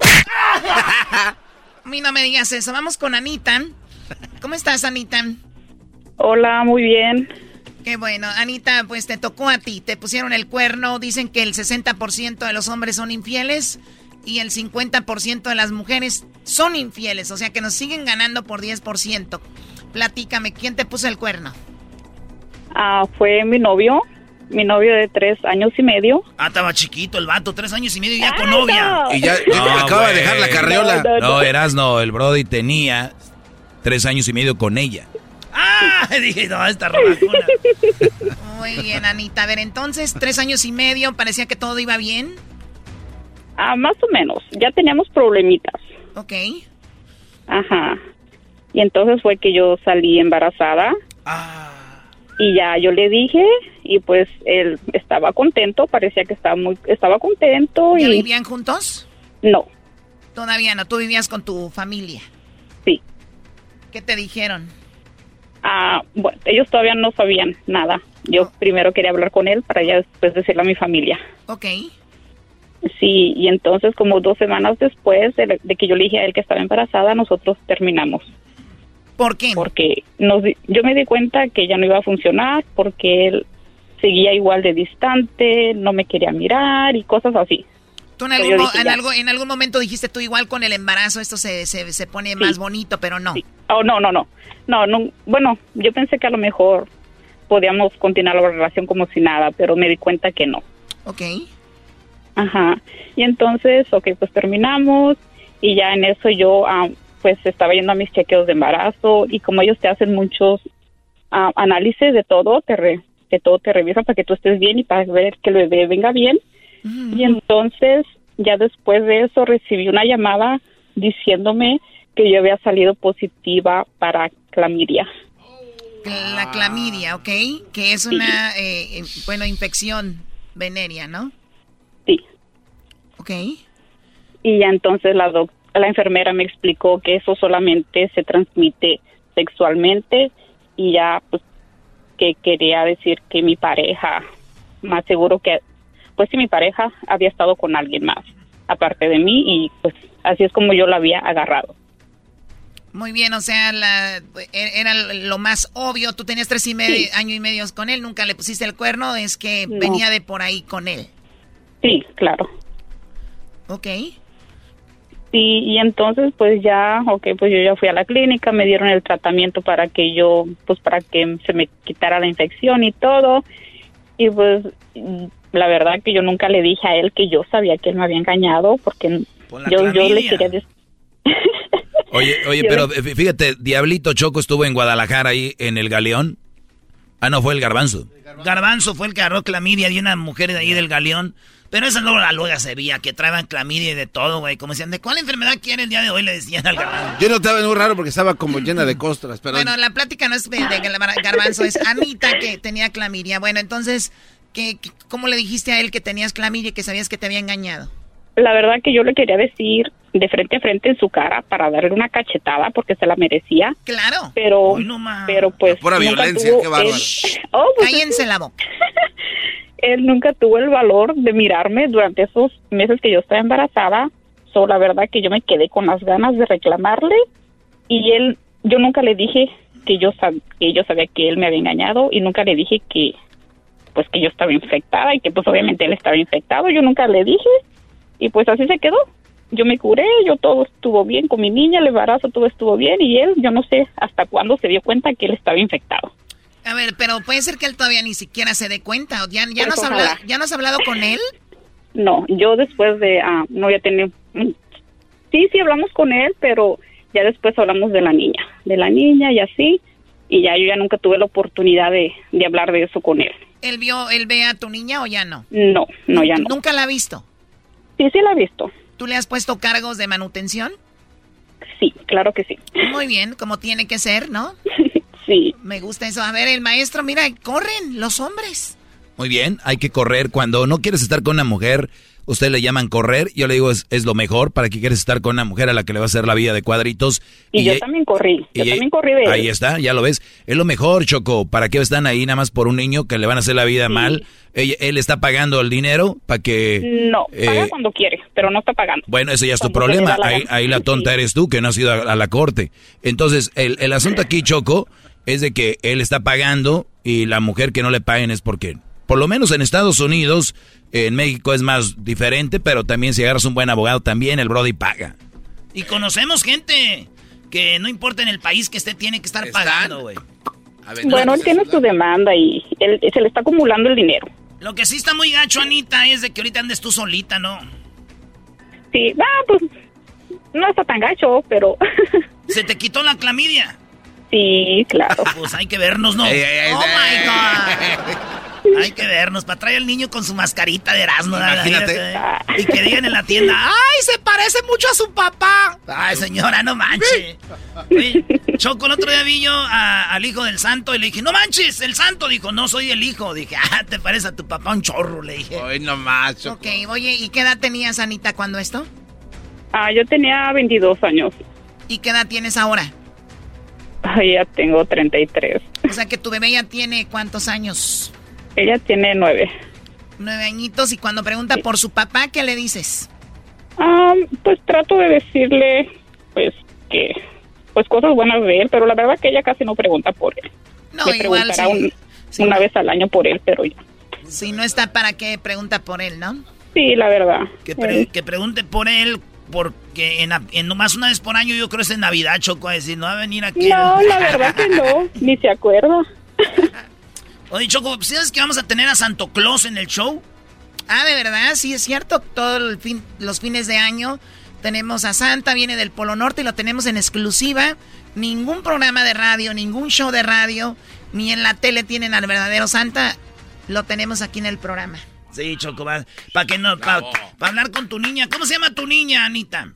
<laughs> a mí no me digas eso. Vamos con Anita. ¿Cómo estás, Anita? Hola, muy bien. Qué bueno, Anita, pues te tocó a ti, te pusieron el cuerno, dicen que el 60% de los hombres son infieles y el 50% de las mujeres son infieles, o sea que nos siguen ganando por 10%. Platícame, ¿quién te puso el cuerno? Ah, fue mi novio, mi novio de tres años y medio. Ah, estaba chiquito el vato, tres años y medio y ya con novia. Y ya, <laughs> acaba de dejar la carriola. No, eras no, el Brody tenía tres años y medio con ella. ¡Ah! <laughs> Dije, no, esta Muy bien, Anita. A ver, entonces, tres años y medio, parecía que todo iba bien. Ah, más o menos. Ya teníamos problemitas. Ok. Ajá. Y entonces fue que yo salí embarazada. Ah. Y ya yo le dije y pues él estaba contento, parecía que estaba muy estaba contento ¿Ya y vivían juntos? No. Todavía no, tú vivías con tu familia. Sí. ¿Qué te dijeron? Ah, bueno, ellos todavía no sabían nada. Yo primero quería hablar con él para ya después decirle a mi familia. Ok. Sí, y entonces como dos semanas después de, de que yo le dije a él que estaba embarazada, nosotros terminamos. ¿Por qué? Porque nos, yo me di cuenta que ya no iba a funcionar porque él seguía igual de distante, no me quería mirar y cosas así. Tú en algún, dije, en, algo, en algún momento dijiste tú igual con el embarazo, esto se, se, se pone más bonito, pero no. Oh, no, no, no. No, no. Bueno, yo pensé que a lo mejor podíamos continuar la relación como si nada, pero me di cuenta que no. Ok. Ajá. Y entonces, ok, pues terminamos y ya en eso yo ah, pues estaba yendo a mis chequeos de embarazo y como ellos te hacen muchos ah, análisis de todo, te re- de todo te revisan para que tú estés bien y para ver que el bebé venga bien. Y entonces, ya después de eso recibí una llamada diciéndome que yo había salido positiva para clamidia. La clamidia, ¿ok? Que es una, eh, eh, bueno, infección venérea, ¿no? Sí. Ok. Y ya entonces la doc- la enfermera me explicó que eso solamente se transmite sexualmente y ya pues que quería decir que mi pareja, más seguro que, pues si mi pareja había estado con alguien más aparte de mí y pues así es como yo la había agarrado. Muy bien, o sea, la, e- era lo más obvio. Tú tenías tres y medio, Sí. año y medio con él, nunca le pusiste el cuerno, es que No. venía de por ahí con él. Sí, claro. Ok. Sí, y entonces pues ya, ok, pues yo ya fui a la clínica, me dieron el tratamiento para que yo, pues para que se me quitara la infección y todo. Y pues la verdad que yo nunca le dije a él que yo sabía que él me había engañado porque yo, yo le quería decir... <laughs> Oye, oye, pero fí- fíjate, Diablito Choco estuvo en Guadalajara ahí en el Galeón. Ah, no, fue el Garbanzo. Garbanzo fue el que agarró clamidia de una mujer de ahí del galeón. Pero esa luego la luega se veía, que traían clamidia y de todo, güey. Como decían, ¿de cuál enfermedad quiere el día de hoy? Le decían al garbanzo. Yo notaba muy raro porque estaba como llena de costras, pero Bueno, la plática no es de, de Gar- garbanzo, es Anita que tenía clamidia. Bueno, entonces, ¿qué, qué- cómo le dijiste a él que tenías clamidia y que sabías que te había engañado? La verdad que yo le quería decir de frente a frente en su cara para darle una cachetada porque se la merecía. Claro. Pero, pero pues... pura nunca violencia, tuvo qué bárbaro. él- <laughs> Oh, pues, Cállense la boca. <laughs> él nunca tuvo el valor de mirarme durante esos meses que yo estaba embarazada. So, la verdad que yo me quedé con las ganas de reclamarle y él, yo nunca le dije que yo, sab- que yo sabía que él me había engañado y nunca le dije que, pues que yo estaba infectada y que pues obviamente él estaba infectado. Yo nunca le dije y pues así se quedó. Yo me curé, yo todo estuvo bien con mi niña, el embarazo todo estuvo bien y él, yo no sé hasta cuándo se dio cuenta que él estaba infectado. A ver, pero puede ser que él todavía ni siquiera se dé cuenta. ¿o ¿Ya, ya, Pues no, has hablado, ¿Ya no has hablado con él? No, yo después de, ah, no ya tenía, mm, sí, sí hablamos con él, pero ya después hablamos de la niña, de la niña y así, y ya yo ya nunca tuve la oportunidad de, de hablar de eso con él. ¿Él vio, él ve a tu niña o ya no? No, no, ya no. ¿Nunca la ha visto? Sí, sí la he visto. ¿Tú le has puesto cargos de manutención? Sí, claro que sí. Muy bien, como tiene que ser, ¿no? <laughs> sí. Me gusta eso. A ver, el maestro, mira, corren los hombres. Muy bien, hay que correr. Cuando no quieres estar con una mujer, usted le llaman correr. Yo le digo, es, es lo mejor. ¿Para qué quieres estar con una mujer a la que le va a hacer la vida de cuadritos? Y, yo también corrí, yo y- también corrí de él. Ahí está, ya lo ves. Es lo mejor, Choco. ¿Para qué están ahí nada más por un niño que le van a hacer la vida mal? Ella- él está pagando el dinero para que... No, paga eh, cuando quiere, pero no está pagando. Bueno, eso ya es tu Cuando problema. la Ahí, ahí la tonta eres tú, que no has ido a, a la corte. Entonces, el, el asunto aquí, Choco, es de que él está pagando y la mujer que no le paguen es porque, por lo menos en Estados Unidos, en México es más diferente, pero también si agarras un buen abogado, también el Brody paga. Y conocemos gente que no importa en el país que esté, tiene que estar pagando, güey. Bueno, él tiene su demanda y él, se le está acumulando el dinero. Lo que sí está muy gacho, Anita, es de que ahorita andes tú solita, ¿no? Sí, ah, pues no está tan gacho, pero ¿Se te quitó la clamidia? Sí, claro. <laughs> Pues hay que vernos, ¿no? Ey, ey, ey, ¡Oh, ey. my God! Hay que vernos, para traer al niño con su mascarita de Erasmo. ¿verdad? Imagínate. Y que digan en la tienda, ¡ay, se parece mucho a su papá! ¡Ay, señora, no manches! Oye, Choco, el otro día vi yo a- al hijo del santo y le dije, ¡no manches! El santo dijo, no soy el hijo. Dije, ¡ah, te parece a tu papá un chorro! Le dije. Hoy nomás, Choco. Ok, oye, ¿y qué edad tenías, Anita, cuando esto? Ah, yo tenía 22 años. ¿Y qué edad tienes ahora? Ya tengo 33. O sea que tu bebé ya tiene cuántos años? Ella tiene nueve. Nueve añitos y cuando pregunta por su papá, ¿qué le dices? Ah, pues trato de decirle, pues, que, pues cosas buenas de él, pero la verdad que ella casi no pregunta por él. No, igual sí. una vez al año por él, pero ya. Si no está, ¿para qué pregunta por él, no? Sí, la verdad. Que, que pregunte por él porque en, en, nomás una vez por año yo creo es en Navidad, Choco, a decir, no va a venir aquí. No, la verdad que no, <laughs> ni se acuerda. Oye, Choco, ¿sabes que vamos a tener a Santo Claus en el show? Ah, de verdad, sí es cierto. Todos fin, los fines de año tenemos a Santa, viene del Polo Norte y lo tenemos en exclusiva. Ningún programa de radio, ningún show de radio, ni en la tele tienen al verdadero Santa. Lo tenemos aquí en el programa. Sí, Choco, para que no, para hablar con tu niña. ¿Cómo se llama tu niña, Anita?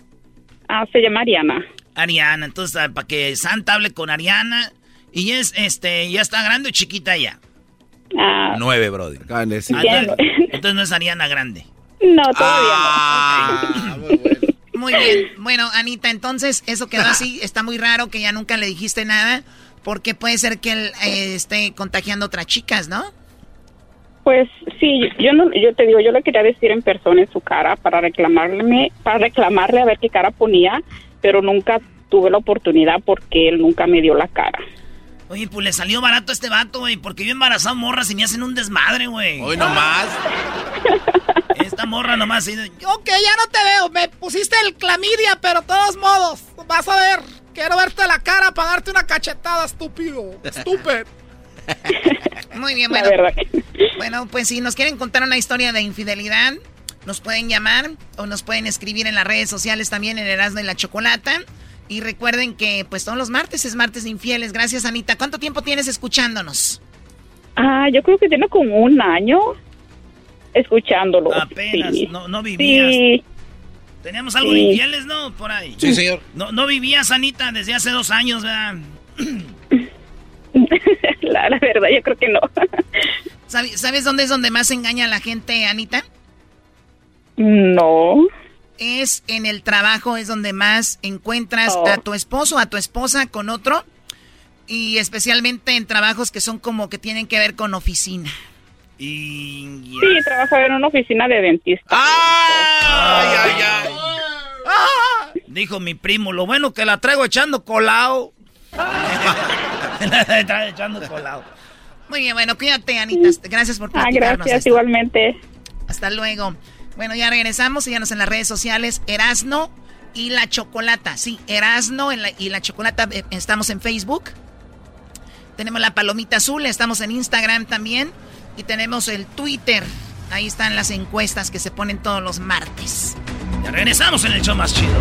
Ah, se llama Ariana. Ariana, entonces ah, para que Santa hable con Ariana. Y es, este, ya está grande o chiquita ya. Ah, Nueve, brother. <laughs> Ah, entonces, no es Ariana grande. No, todavía no. Ah, <laughs> muy bien. Bueno, Anita, entonces eso quedó así. Está muy raro que ya nunca le dijiste nada. Porque puede ser que él eh, esté contagiando a otras chicas, ¿no? Pues sí, yo no, yo te digo, yo le quería decir en persona en su cara para reclamarle, para reclamarle a ver qué cara ponía, pero nunca tuve la oportunidad porque él nunca me dio la cara. Oye, pues le salió barato a este vato, güey, porque yo embarazado morras y me hacen un desmadre, güey. Hoy nomás. <laughs> Esta morra nomás. Ok, ya no te veo, me pusiste el clamidia, pero todos modos, vas a ver, quiero verte la cara para darte una cachetada, estúpido, estúpido. Muy bien, bueno. Bueno, pues si nos quieren contar una historia de infidelidad, nos pueden llamar o nos pueden escribir en las redes sociales también en Erasmo y la Chocolata. Y recuerden que pues todos los martes es martes de infieles. Gracias, Anita. ¿Cuánto tiempo tienes escuchándonos? Ah, yo creo que tiene como un año escuchándolo. Apenas, no, no vivías. Sí. Teníamos algo de infieles, ¿no? Por ahí. Sí, señor. No, no vivías, Anita, desde hace dos años, ¿verdad? <clears throat> <laughs> la, verdad, yo creo que no. <laughs> ¿Sabes, dónde es donde más engaña a la gente, Anita? No. Es en el trabajo, es donde más encuentras a tu esposo, a tu esposa con otro. Y especialmente en trabajos que son como que tienen que ver con oficina. Y... Sí, trabajo en una oficina de dentista. ¡Ay, ay, ay! ¡Ah! Dijo mi primo, lo bueno que la traigo echando colado. <laughs> Está echando colado. Muy bien, bueno, cuídate, Anita. Gracias por ah, gracias, igualmente. Hasta luego. Bueno, ya regresamos. Síganos en las redes sociales. Erasno y la Chocolata. Sí, Erasno y la Chocolata. Eh, estamos en Facebook. Tenemos la palomita azul. Estamos en Instagram también. Y tenemos el Twitter. Ahí están las encuestas que se ponen todos los martes. Ya regresamos en el show más chido.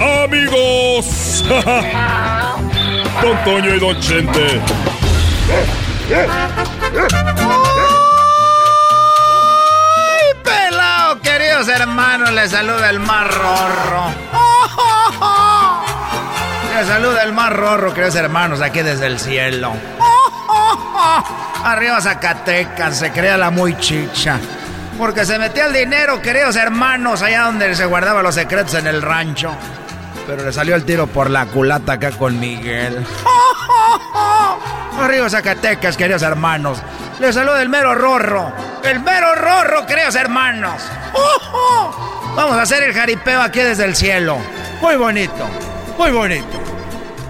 amigos. Don Toño y Don Chente. ¡Ay, pelado, queridos hermanos! Les saluda el mar rorro. Les saluda el rorro, queridos hermanos, aquí desde el cielo. Arriba Zacatecas, se crea la muy chicha. Porque se metía el dinero, queridos hermanos, allá donde se guardaban los secretos en el rancho. Pero le salió el tiro por la culata acá con Miguel. <laughs> Arriba Zacatecas, queridos hermanos. Le saluda el mero rorro. El mero rorro, queridos hermanos. <laughs> Vamos a hacer el jaripeo aquí desde el cielo. Muy bonito, muy bonito.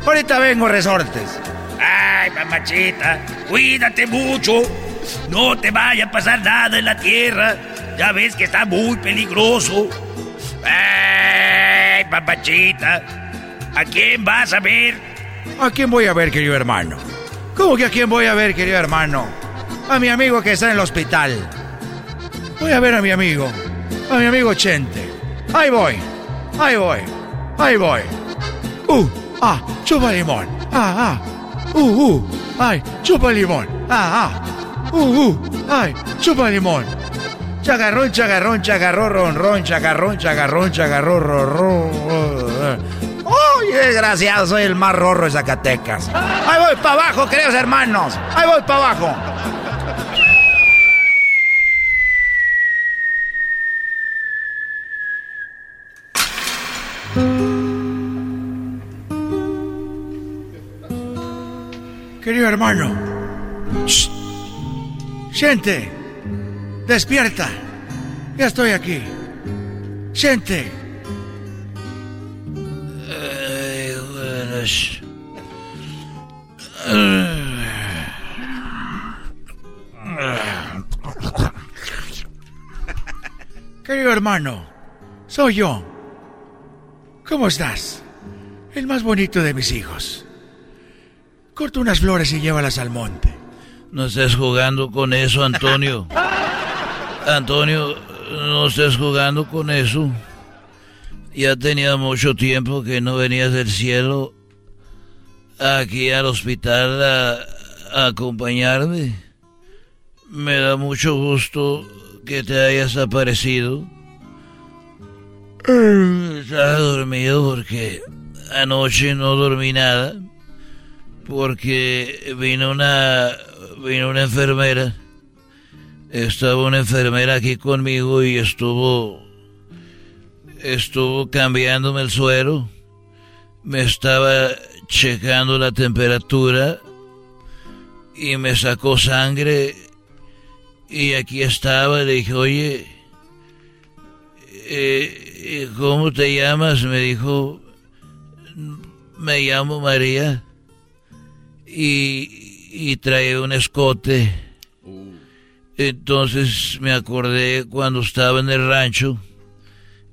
Ahorita vengo, resortes. Ay, mamachita, cuídate mucho. No te vaya a pasar nada en la tierra. Ya ves que está muy peligroso. ¡Ay, papachita! ¿A quién vas a ver? ¿A quién voy a ver, querido hermano? ¿Cómo que a quién voy a ver, querido hermano? A mi amigo que está en el hospital. Voy a ver a mi amigo. A mi amigo Chente. Ahí voy. Ahí voy. Ahí voy. Uh, ah, chupa limón, ah, ah, uh, uh, ay, chupa limón, ah, ah, uh, uh, ay, chupa limón. Chagarrón, chagarrón, chagarrón, ron, ron, chagarrón, chagarrón, ron, ron. ¡Uy, desgraciado! Soy el más rorro de Zacatecas. ¡Ahí voy para abajo, queridos hermanos! ¡Ahí voy para abajo! Querido hermano, ¡Shh! Despierta. Ya estoy aquí. Ay, buenas. Querido hermano, soy yo. ¿Cómo estás? El más bonito de mis hijos. Corta unas flores y llévalas al monte. No estés jugando con eso, Antonio. <laughs> Antonio, no estés jugando con eso. Ya tenía mucho tiempo que no venías del cielo aquí al hospital a, a acompañarme. Me da mucho gusto que te hayas aparecido. Estaba dormido porque anoche no dormí nada. Porque vino una, vino una enfermera. Estaba una enfermera aquí conmigo y estuvo, estuvo cambiándome el suero. Me estaba checando la temperatura y me sacó sangre y aquí estaba. Le dije, oye, eh, ¿cómo te llamas? Me dijo, me llamo María y, y trae un escote. Entonces me acordé cuando estaba en el rancho,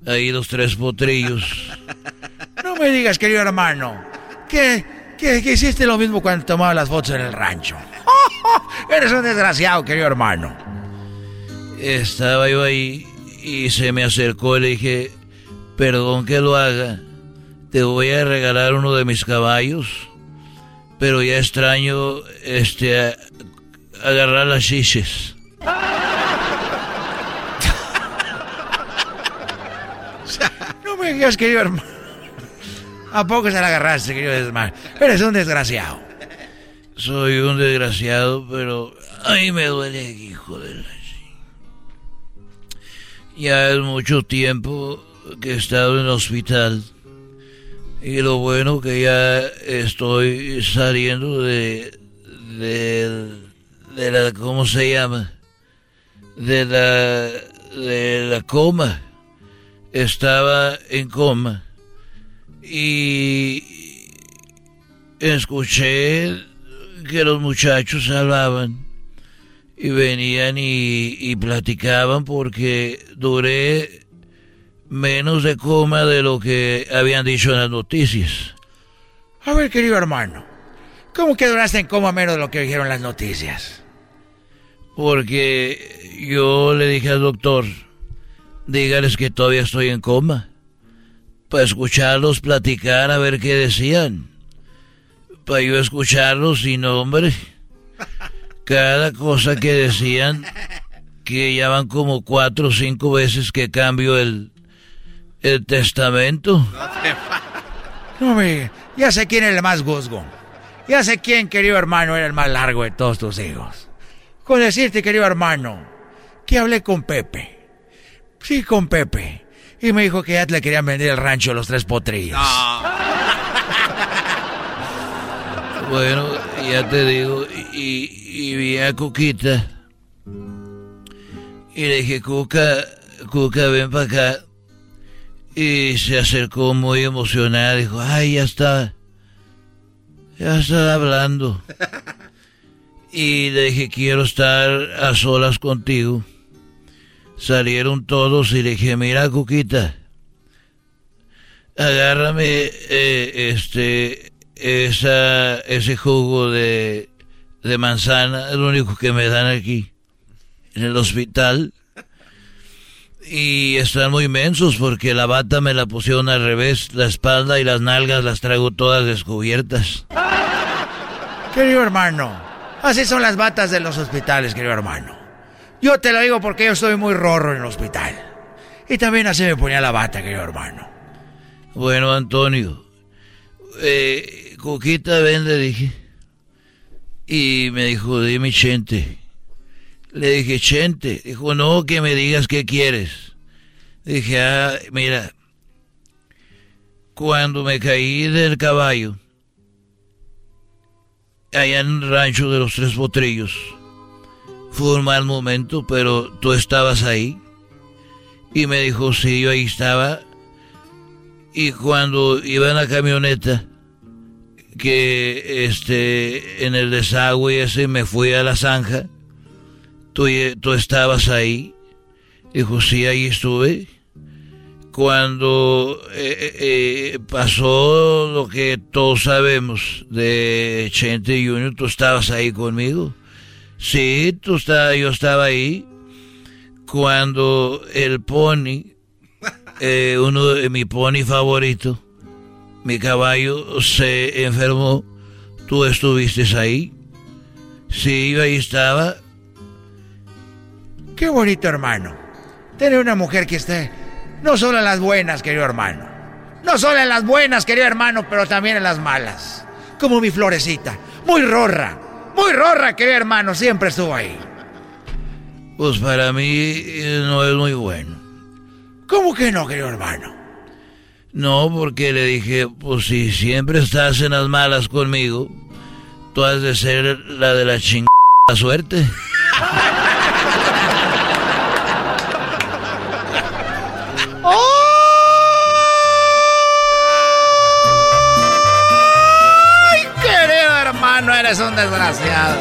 ahí los tres potrillos. <laughs> No me digas, querido hermano, que, que, que hiciste lo mismo cuando tomaba las fotos en el rancho. <laughs> Eres un desgraciado, querido hermano. Estaba yo ahí y se me acercó y le dije, perdón que lo haga, te voy a regalar uno de mis caballos, pero ya extraño este agarrar las chiches. <laughs> No me digas, querido hermano. ¿A poco se la agarraste, querido hermano? Eres un desgraciado. Soy un desgraciado, pero ay me duele, hijo de la... Ya es mucho tiempo que he estado en el hospital. Y lo bueno que ya estoy saliendo de... de... de la... ¿cómo se llama? De la... de la coma. Estaba en coma. Y... escuché que los muchachos hablaban y venían y, y platicaban porque duré menos de coma de lo que habían dicho en las noticias. A ver, querido hermano, ¿cómo que duraste en coma menos de lo que dijeron las noticias? Porque yo le dije al doctor, dígales que todavía estoy en coma, para escucharlos platicar a ver qué decían. Para yo escucharlos y no, hombre. Cada cosa que decían, que ya van como cuatro o cinco veces que cambio el, el testamento. No me... <laughs> Ya sé quién es el más guzgo. Ya sé quién, querido hermano, era el más largo de todos tus hijos. Con decirte, querido hermano, que hablé con Pepe. Sí, con Pepe. Y me dijo que ya le querían vender el rancho a los tres potrillos. Bueno, ya te digo, y, y vi a Cuquita. Y le dije, Cuca, Cuca, ven para acá. Y se acercó muy emocionada, dijo, ay, ya está. Ya está hablando. Y le dije, quiero estar a solas contigo. Salieron todos y le dije, mira, Cuquita, agárrame eh, este esa ese jugo de, de manzana, es lo único que me dan aquí en el hospital. Y están muy mensos porque la bata me la pusieron al revés, la espalda y las nalgas las traigo todas descubiertas. Querido hermano, así son las batas de los hospitales, querido hermano. Yo te lo digo porque yo estoy muy rorro en el hospital. Y también así me ponía la bata, querido hermano. Bueno, Antonio, eh, Cuquita, ven, le dije. Y me dijo, dime, Chente. Le dije, Chente. Dijo, no, que me digas qué quieres. Dije, ah, mira, cuando me caí del caballo, allá en el rancho de los tres potrillos, fue un mal momento, pero tú estabas ahí. Y me dijo, sí, yo ahí estaba. Y cuando iba en la camioneta, que este, en el desagüe ese me fui a la zanja, tú, tú estabas ahí. Dijo, sí, ahí estuve. Cuando eh, eh, eh, pasó lo que todos sabemos de Chente Junior, tú estabas ahí conmigo. Sí, tú estaba, yo estaba ahí. Cuando el pony, uno de mi pony favorito, mi caballo se enfermó, tú estuviste ahí. Sí, yo ahí estaba. Qué bonito, hermano. Tener una mujer que esté no solo en las buenas, querido hermano. No solo en las buenas, querido hermano, pero también en las malas. Como mi florecita. Muy rorra. Muy rorra, querido hermano. Siempre estuvo ahí. Pues para mí eh, no es muy bueno. ¿Cómo que no, querido hermano? No, porque le dije, pues si siempre estás en las malas conmigo, tú has de ser la de la chingada suerte. <laughs> Eres un desgraciado.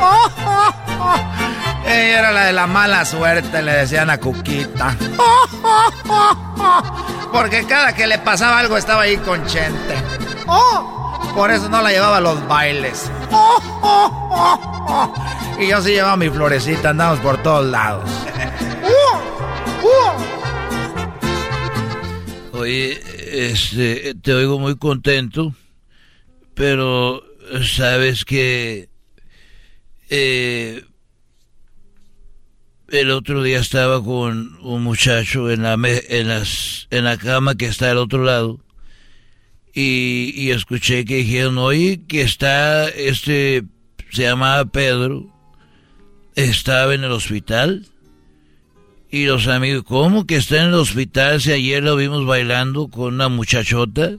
<laughs> Ella era la de la mala suerte, le decían a Cuquita. <laughs> Porque cada que le pasaba algo estaba ahí con Chente. Por eso no la llevaba a los bailes. <laughs> Y yo sí llevaba mi florecita, andamos por todos lados. Oye, este, te oigo muy contento, pero sabes que eh, el otro día estaba con un muchacho en la, en, las, en la cama que está al otro lado y, y escuché que dijeron, oye, que está, este, se llamaba Pedro, estaba en el hospital. Y los amigos, ¿cómo que está en el hospital si ayer lo vimos bailando con una muchachota?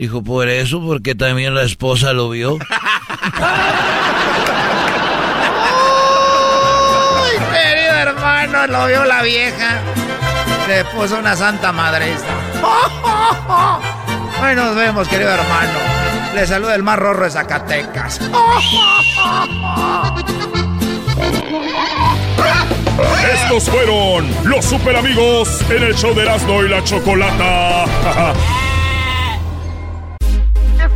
Dijo, por eso, porque también la esposa lo vio. <laughs> ¡Ay, querido hermano! Lo vio la vieja. Le puso una santa madrista. <laughs> Ay, nos vemos, querido hermano. Le saluda el más rorro de Zacatecas. <laughs> Estos fueron los super amigos en el show de Erasmo y la Chocolata.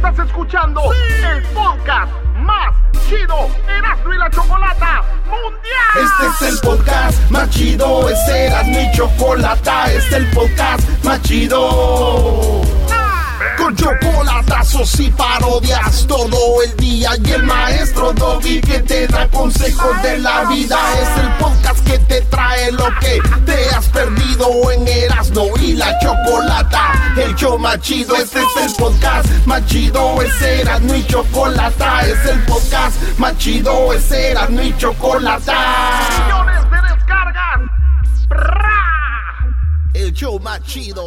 Estás escuchando el podcast más chido Erasmo y la Chocolata Mundial. Este es el podcast más chido, este era mi chocolata, este es el podcast más chido. Con chocolatazos y parodias todo el día y el maestro Dobby que te da consejos de la vida es el podcast que te trae lo que te has perdido en Erasmo y la Chocolata. El show más chido, este es el podcast más chido, es Erasmo y Chocolata, es el podcast más chido, es Erasmo y Chocolata. Millones de descargas. El show más chido.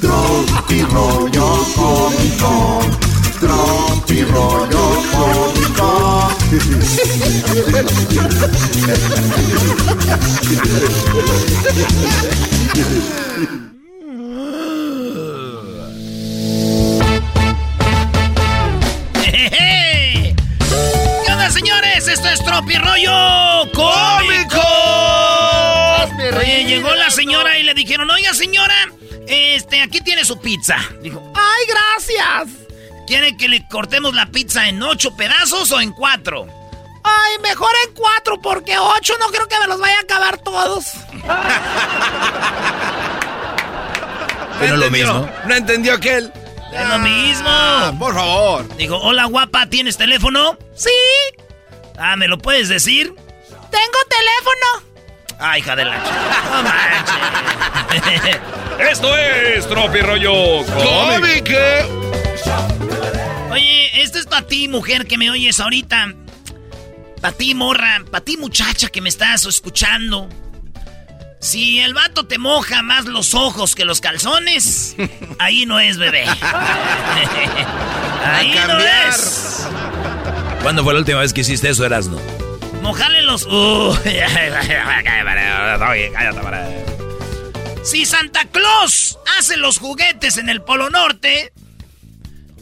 Tropi rollo cómico. Tropi rollo cómico. ¿Qué onda, señores? Esto es Tropi Rollo Cómico. Oye, llegó la señora y le dijeron, oiga, señora, este, aquí tiene su pizza. Dijo, ¡ay, gracias! ¿Quiere que le cortemos la pizza en ocho pedazos o en cuatro? Ay, mejor en cuatro, porque ocho no creo que me los vaya a acabar todos. no lo mismo. No entendió aquel. Es lo mismo. Ah, por favor. Digo, hola guapa, ¿tienes teléfono? Sí. Ah, ¿me lo puedes decir? Tengo teléfono. Ay, hija de la No manches. <laughs> Esto es Tropi Rollo Cómico. Oye, esto es para ti, mujer, que me oyes ahorita. Para ti, morra. Para ti, muchacha, que me estás escuchando. Si el vato te moja más los ojos que los calzones, <laughs> ahí no es bebé. <laughs> ahí no es. ¿Cuándo fue la última vez que hiciste eso, Erasno? Mojarle los. Uh, <laughs> si Santa Claus hace los juguetes en el Polo Norte,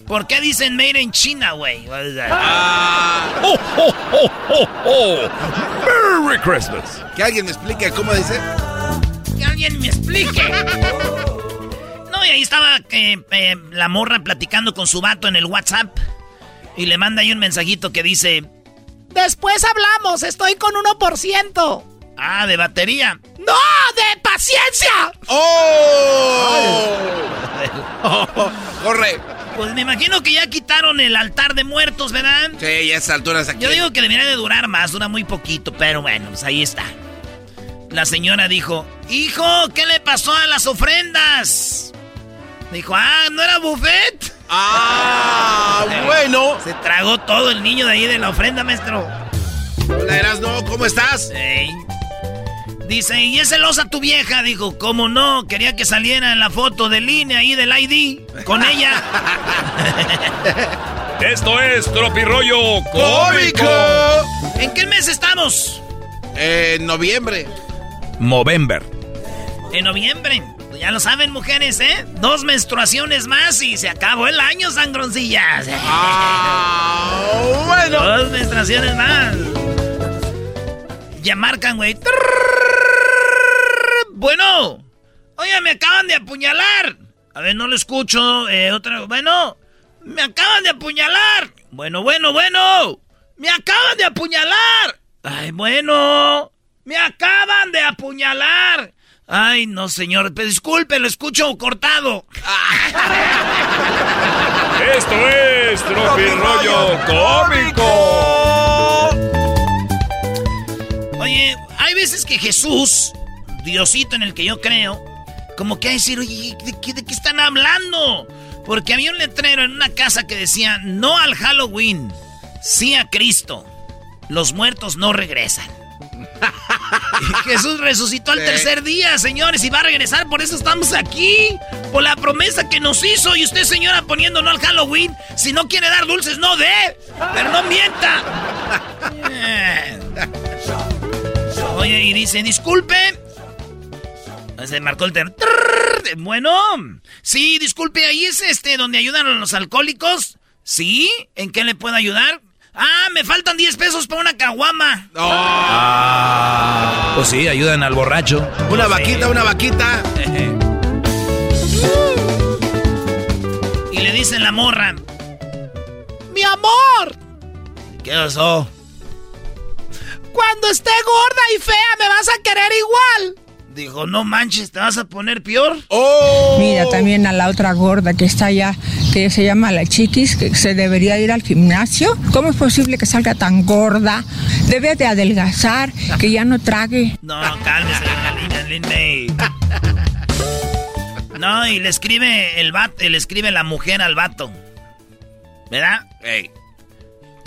¿por qué dicen Made in China, güey? Ah. Oh, oh, oh, oh, oh. Merry Christmas. Que alguien me explique cómo dice. Que alguien me explique. No, y ahí estaba eh, eh, la morra platicando con su vato en el WhatsApp. Y le manda ahí un mensajito que dice... Después hablamos, estoy con 1%. Ah, de batería. ¡No! ¡De paciencia! ¡Oh! ¡Corre! Pues me imagino que ya quitaron el altar de muertos, ¿verdad? Sí, ya a esas alturas aquí. Yo digo que debería de durar más, dura muy poquito, pero bueno, pues ahí está. La señora dijo, hijo, ¿qué le pasó a las ofrendas? Dijo, ah, ¿no era buffet? Ah, <laughs> bueno. Se tragó todo el niño de ahí de la ofrenda, maestro. Hola, Erasno, ¿cómo estás? Ey. Dice, ¿y es celosa tu vieja? Dijo, ¿cómo no? Quería que saliera en la foto de línea ahí del ID con <laughs> ella. <laughs> Esto es Tropi Rollo Cómico. ¿En qué mes estamos? En noviembre. Movember. En noviembre. Ya lo saben, mujeres, ¿eh? Dos menstruaciones más y se acabó el año, sangroncillas. Ah, bueno. Dos menstruaciones más. Ya marcan, güey. Bueno. Oye, me acaban de apuñalar. A ver, no lo escucho. Eh, otra. Bueno. Me acaban de apuñalar. Bueno, bueno, bueno. Me acaban de apuñalar. Ay, bueno. Me acaban de apuñalar. Ay, no, señor. Pero disculpe, lo escucho cortado. <laughs> Esto es Tropi Rollo Cómico. Oye, hay veces que Jesús, Diosito en el que yo creo, como que hay decir, oye, ¿de qué, ¿de qué están hablando? Porque había un letrero en una casa que decía, no al Halloween, sí a Cristo. Los muertos no regresan. Y Jesús resucitó al Sí. tercer día, señores, y va a regresar, por eso estamos aquí. Por la promesa que nos hizo. Y usted, señora, poniendo no al Halloween. Si no quiere dar dulces, no dé. Pero no mienta. <laughs> Oye, y dice, disculpe. Se marcó el ter- trrr. Bueno, sí, disculpe, ahí es este donde ayudan a los alcohólicos. ¿Sí? ¿En qué le puedo ayudar? Ah, me faltan 10 pesos para una caguama. Ah, pues sí, ayudan al borracho. Una vaquita, una vaquita. <laughs> Y le dice la morra, Mi amor, ¿qué pasó? Cuando esté gorda y fea me vas a querer igual. Dijo, no manches, ¿te vas a poner peor? ¡Oh! Mira también a la otra gorda que está allá, que se llama la chiquis, que se debería ir al gimnasio. ¿Cómo es posible que salga tan gorda? Debe de adelgazar, que ya no trague. No, cálmese. No, y le escribe el vato, le escribe la mujer al vato. ¿Verdad? Ey.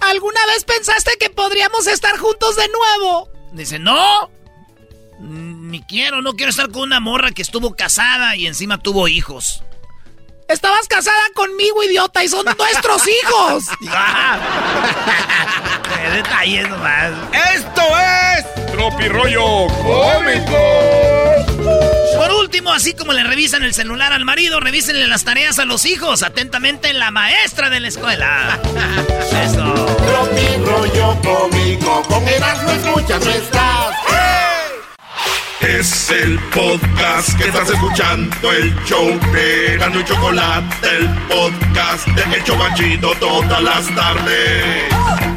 ¿Alguna vez pensaste que podríamos estar juntos de nuevo? Dice, no. Ni quiero, no quiero estar con una morra que estuvo casada y encima tuvo hijos. Estabas casada conmigo, idiota, y son <laughs> nuestros hijos. <laughs> Qué detalles nomás. ¡Esto es! Tropi Rollo Cómico. Por último, así como le revisan el celular al marido, revísenle las tareas a los hijos. Atentamente, la maestra de la escuela. <laughs> Eso. Tropi rollo cómico, con Erasmo escuchas no estás. Es el podcast que estás escuchando, el show de Erasmo y Chocolate, el podcast de El Chobachito todas las tardes.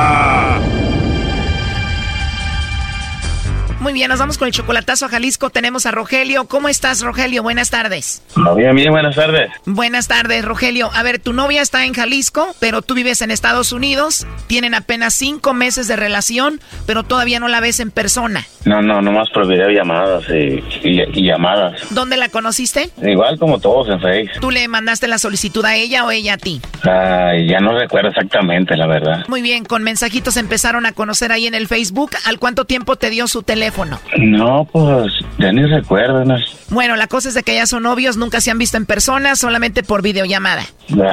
Muy bien, nos vamos con el chocolatazo a Jalisco. Tenemos a Rogelio. ¿Cómo estás, Rogelio? Buenas tardes. Bien, bien, buenas tardes. Buenas tardes, Rogelio. A ver, tu novia está en Jalisco, pero tú vives en Estados Unidos. Tienen apenas cinco meses de relación, pero todavía no la ves en persona. No, no, nomás por videollamadas y, y, llamadas. ¿Dónde la conociste? Igual como todos en Facebook. ¿Tú le mandaste la solicitud a ella o ella a ti? Ay, ya no recuerdo exactamente, la verdad. Muy bien, con mensajitos empezaron a conocer ahí en el Facebook. ¿Al cuánto tiempo te dio su teléfono? No, pues ya ni recuerdo. Bueno, la cosa es de que ya son novios, nunca se han visto en persona, solamente por videollamada.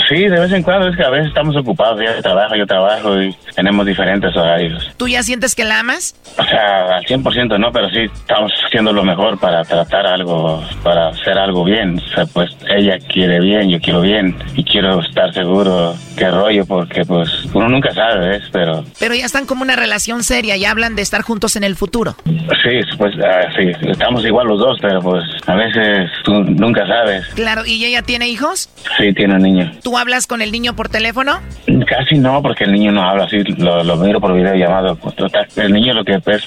Sí, de vez en cuando, es que a veces estamos ocupados, ella trabaja, yo trabajo y tenemos diferentes horarios. ¿Tú ya sientes que la amas? O sea, al 100% no, pero sí estamos haciendo lo mejor para tratar algo, para hacer algo bien. O sea, pues ella quiere bien, yo quiero bien y quiero estar seguro qué rollo, porque pues uno nunca sabe, ¿ves? Pero... Pero ya están como una relación seria y hablan de estar juntos en el futuro. Sí, pues ah, sí, estamos igual los dos, pero pues a veces tú nunca sabes. Claro, ¿y ella tiene hijos? Sí, tiene un niño. ¿Tú hablas con el niño por teléfono? Casi no, porque el niño no habla así, lo, miro por video llamado. Pues, el niño lo que es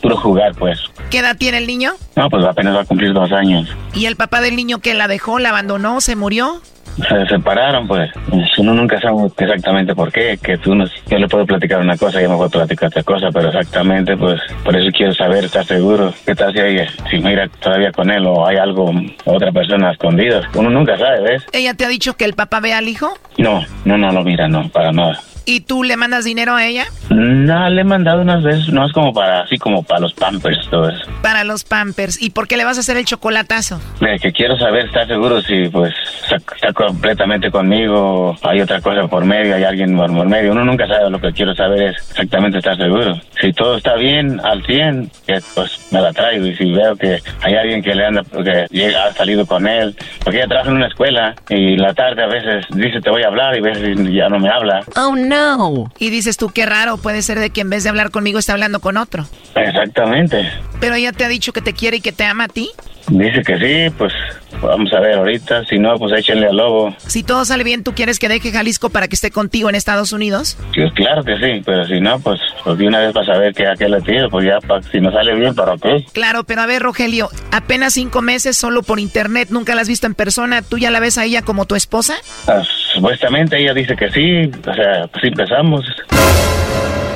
puro jugar, pues. ¿Qué edad tiene el niño? No, pues apenas va a cumplir dos años. ¿Y el papá del niño que la dejó, la abandonó, se murió? se separaron, pues. Uno nunca sabe exactamente por qué, que tú no, yo le puedo platicar una cosa yo me puedo platicar otra cosa, pero exactamente, pues, por eso quiero saber, estar seguro, qué tal si hay, si mira todavía con él o hay algo, otra persona escondida. Uno nunca sabe, ¿ves? ¿Ella te ha dicho que el papá ve al hijo? No, no, no lo mira, no, para nada. ¿Y tú le mandas dinero a ella? No, le he mandado unas veces, no es como para, así como para los pampers, todo eso. Para los pampers. ¿Y por qué le vas a hacer el chocolatazo? Eh, que quiero saber, estar seguro si pues está completamente conmigo, hay otra cosa por medio, hay alguien por, medio. Uno nunca sabe, lo que quiero saber es exactamente estar seguro. Si todo está bien, al 100, pues me la traigo. Y si veo que hay alguien que le anda, que llega, ha salido con él, porque ella trabaja en una escuela y la tarde a veces dice te voy a hablar y a veces ya no me habla. Oh, no no. Y dices tú, qué raro, puede ser de que en vez de hablar conmigo está hablando con otro. Exactamente. Pero ella te ha dicho que te quiere y que te ama a ti. Dice que sí, pues vamos a ver ahorita. Si no, pues échenle al lobo. Si todo sale bien, ¿tú quieres que deje Jalisco para que esté contigo en Estados Unidos? Pues claro que sí, pero si no, pues, pues de una vez vas a ver que a qué le tiro, pues ya, si no sale bien, ¿para qué? Claro, pero a ver, Rogelio, apenas cinco meses solo por internet, nunca la has visto en persona, ¿tú ya la ves a ella como tu esposa? Ah, supuestamente ella dice que sí, o sea, pues empezamos.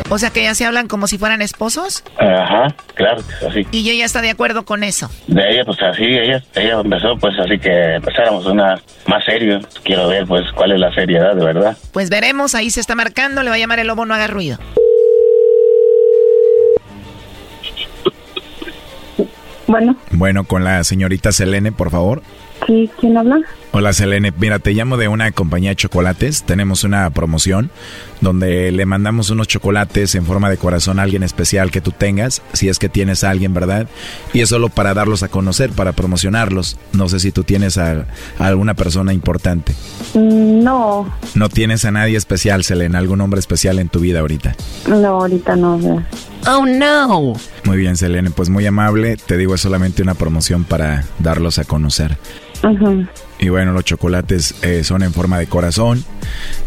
O sea que ya se hablan como si fueran esposos. Ajá, claro, así. Y ella está de acuerdo con eso. De ella, pues así, ella, ella empezó, pues así que empezáramos una más serio. Quiero ver, pues, cuál es la seriedad, de verdad. Pues veremos, ahí se está marcando, le va a llamar el lobo, no haga ruido. Bueno. Bueno, con la señorita Selene, por favor. Sí, ¿quién habla? Hola Selene, mira, te llamo de una compañía de chocolates. Tenemos una promoción donde le mandamos unos chocolates en forma de corazón a alguien especial que tú tengas, si es que tienes a alguien, ¿verdad? Y es solo para darlos a conocer, para promocionarlos. No sé si tú tienes a, alguna persona importante. Mm, no. ¿No tienes a nadie especial, Selene? ¿Algún hombre especial en tu vida ahorita? No, ahorita no. Oh, no. Muy bien, Selene, pues muy amable. Te digo, es solamente una promoción para darlos a conocer. Y bueno, los chocolates eh, son en forma de corazón.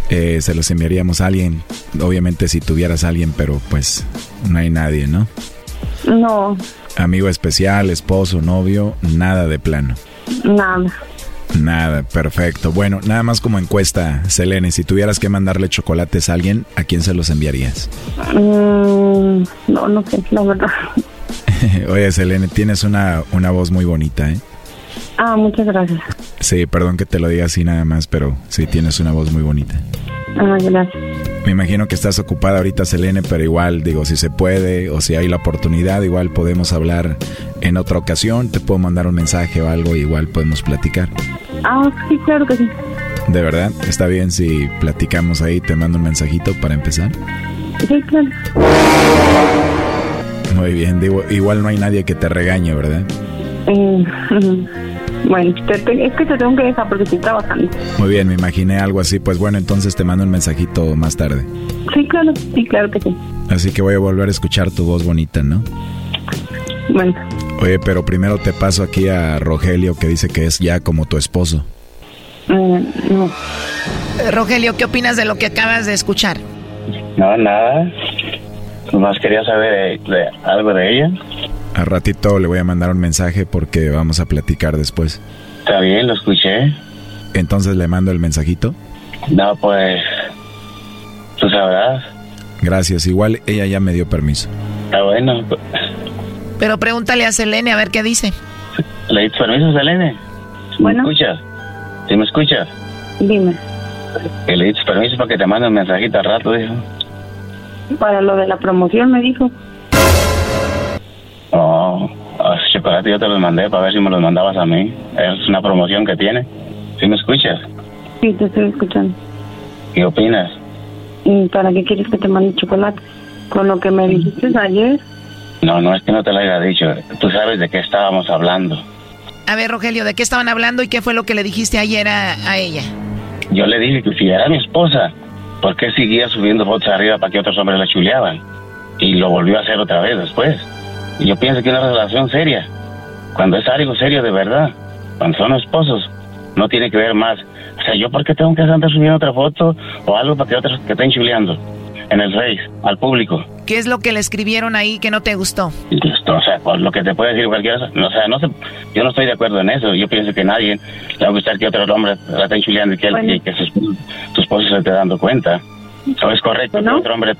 Eh, se los enviaríamos a alguien. Obviamente si tuvieras a alguien, pero pues no hay nadie, ¿no? No. Amigo especial, esposo, novio, nada de plano. Nada. Nada, perfecto. Bueno, nada más como encuesta, Selene, si tuvieras que mandarle chocolates a alguien, ¿a quién se los enviarías? Mm, no, no sé, la verdad. <laughs> Oye, Selene, tienes una, una voz muy bonita, ¿eh? Ah, muchas gracias. Sí, perdón que te lo diga así nada más, pero sí tienes una voz muy bonita. Ah, gracias. Me imagino que estás ocupada ahorita, Selene, pero igual, digo, si se puede o si hay la oportunidad, igual podemos hablar en otra ocasión. Te puedo mandar un mensaje o algo, igual podemos platicar. Ah, sí, claro que sí. ¿De verdad? ¿Está bien si platicamos ahí? Te mando un mensajito para empezar. Sí, claro. Muy bien, digo, igual no hay nadie que te regañe, ¿verdad? Eh, <laughs> bueno, te- te- es que te tengo que dejar porque estoy trabajando. Muy bien, me imaginé algo así. Pues bueno, entonces te mando un mensajito más tarde. Sí, claro, sí, claro que sí. Así que voy a volver a escuchar tu voz bonita, ¿no? Bueno, Oye, pero primero te paso aquí a Rogelio que dice que es ya como tu esposo. eh, no. Eh, Rogelio, ¿qué opinas de lo que acabas de escuchar? No, nada. Nomás quería saber de, de algo de ella. Al ratito le voy a mandar un mensaje porque vamos a platicar después. Está bien, lo escuché. Entonces le mando el mensajito. No, pues. Tú sabrás. Gracias. Igual ella ya me dio permiso. Está bueno. Pero pregúntale a Selene a ver qué dice. ¿Le diste permiso, Selene? ¿Me escuchas? ¿Sí me escuchas? Dime, Que le diste permiso para que te mande un mensajito al rato, dijo. para lo de la promoción me dijo. Oh, ah, chocolate yo te los mandé para ver si me los mandabas a mí. Es una promoción que tiene. ¿Sí me escuchas? Sí, te estoy escuchando. ¿Qué opinas? ¿Y para qué quieres que te mande chocolate? Con lo que me dijiste ayer. No, no es que no te lo haya dicho. Tú sabes de qué estábamos hablando. A ver, Rogelio, ¿de qué estaban hablando y qué fue lo que le dijiste ayer a, a ella? Yo le dije que si era mi esposa, ¿por qué seguía subiendo fotos arriba para que otros hombres la chuleaban? Y lo volvió a hacer otra vez después. Y yo pienso que una relación seria, cuando es algo serio de verdad, cuando son esposos, no tiene que ver más. O sea, ¿yo por qué tengo que andar subiendo otra foto o algo para que otros que estén chuleando en el Face, al público? ¿Qué es lo que le escribieron ahí que no te gustó? Esto, o sea, por lo que te puede decir cualquiera, o sea, no sé, yo no estoy de acuerdo en eso. Yo pienso que nadie le va a gustar que otro hombre la estén chuleando y que, él- y que su, tu esposo se esté dando cuenta. ¿O es correcto que otro hombre,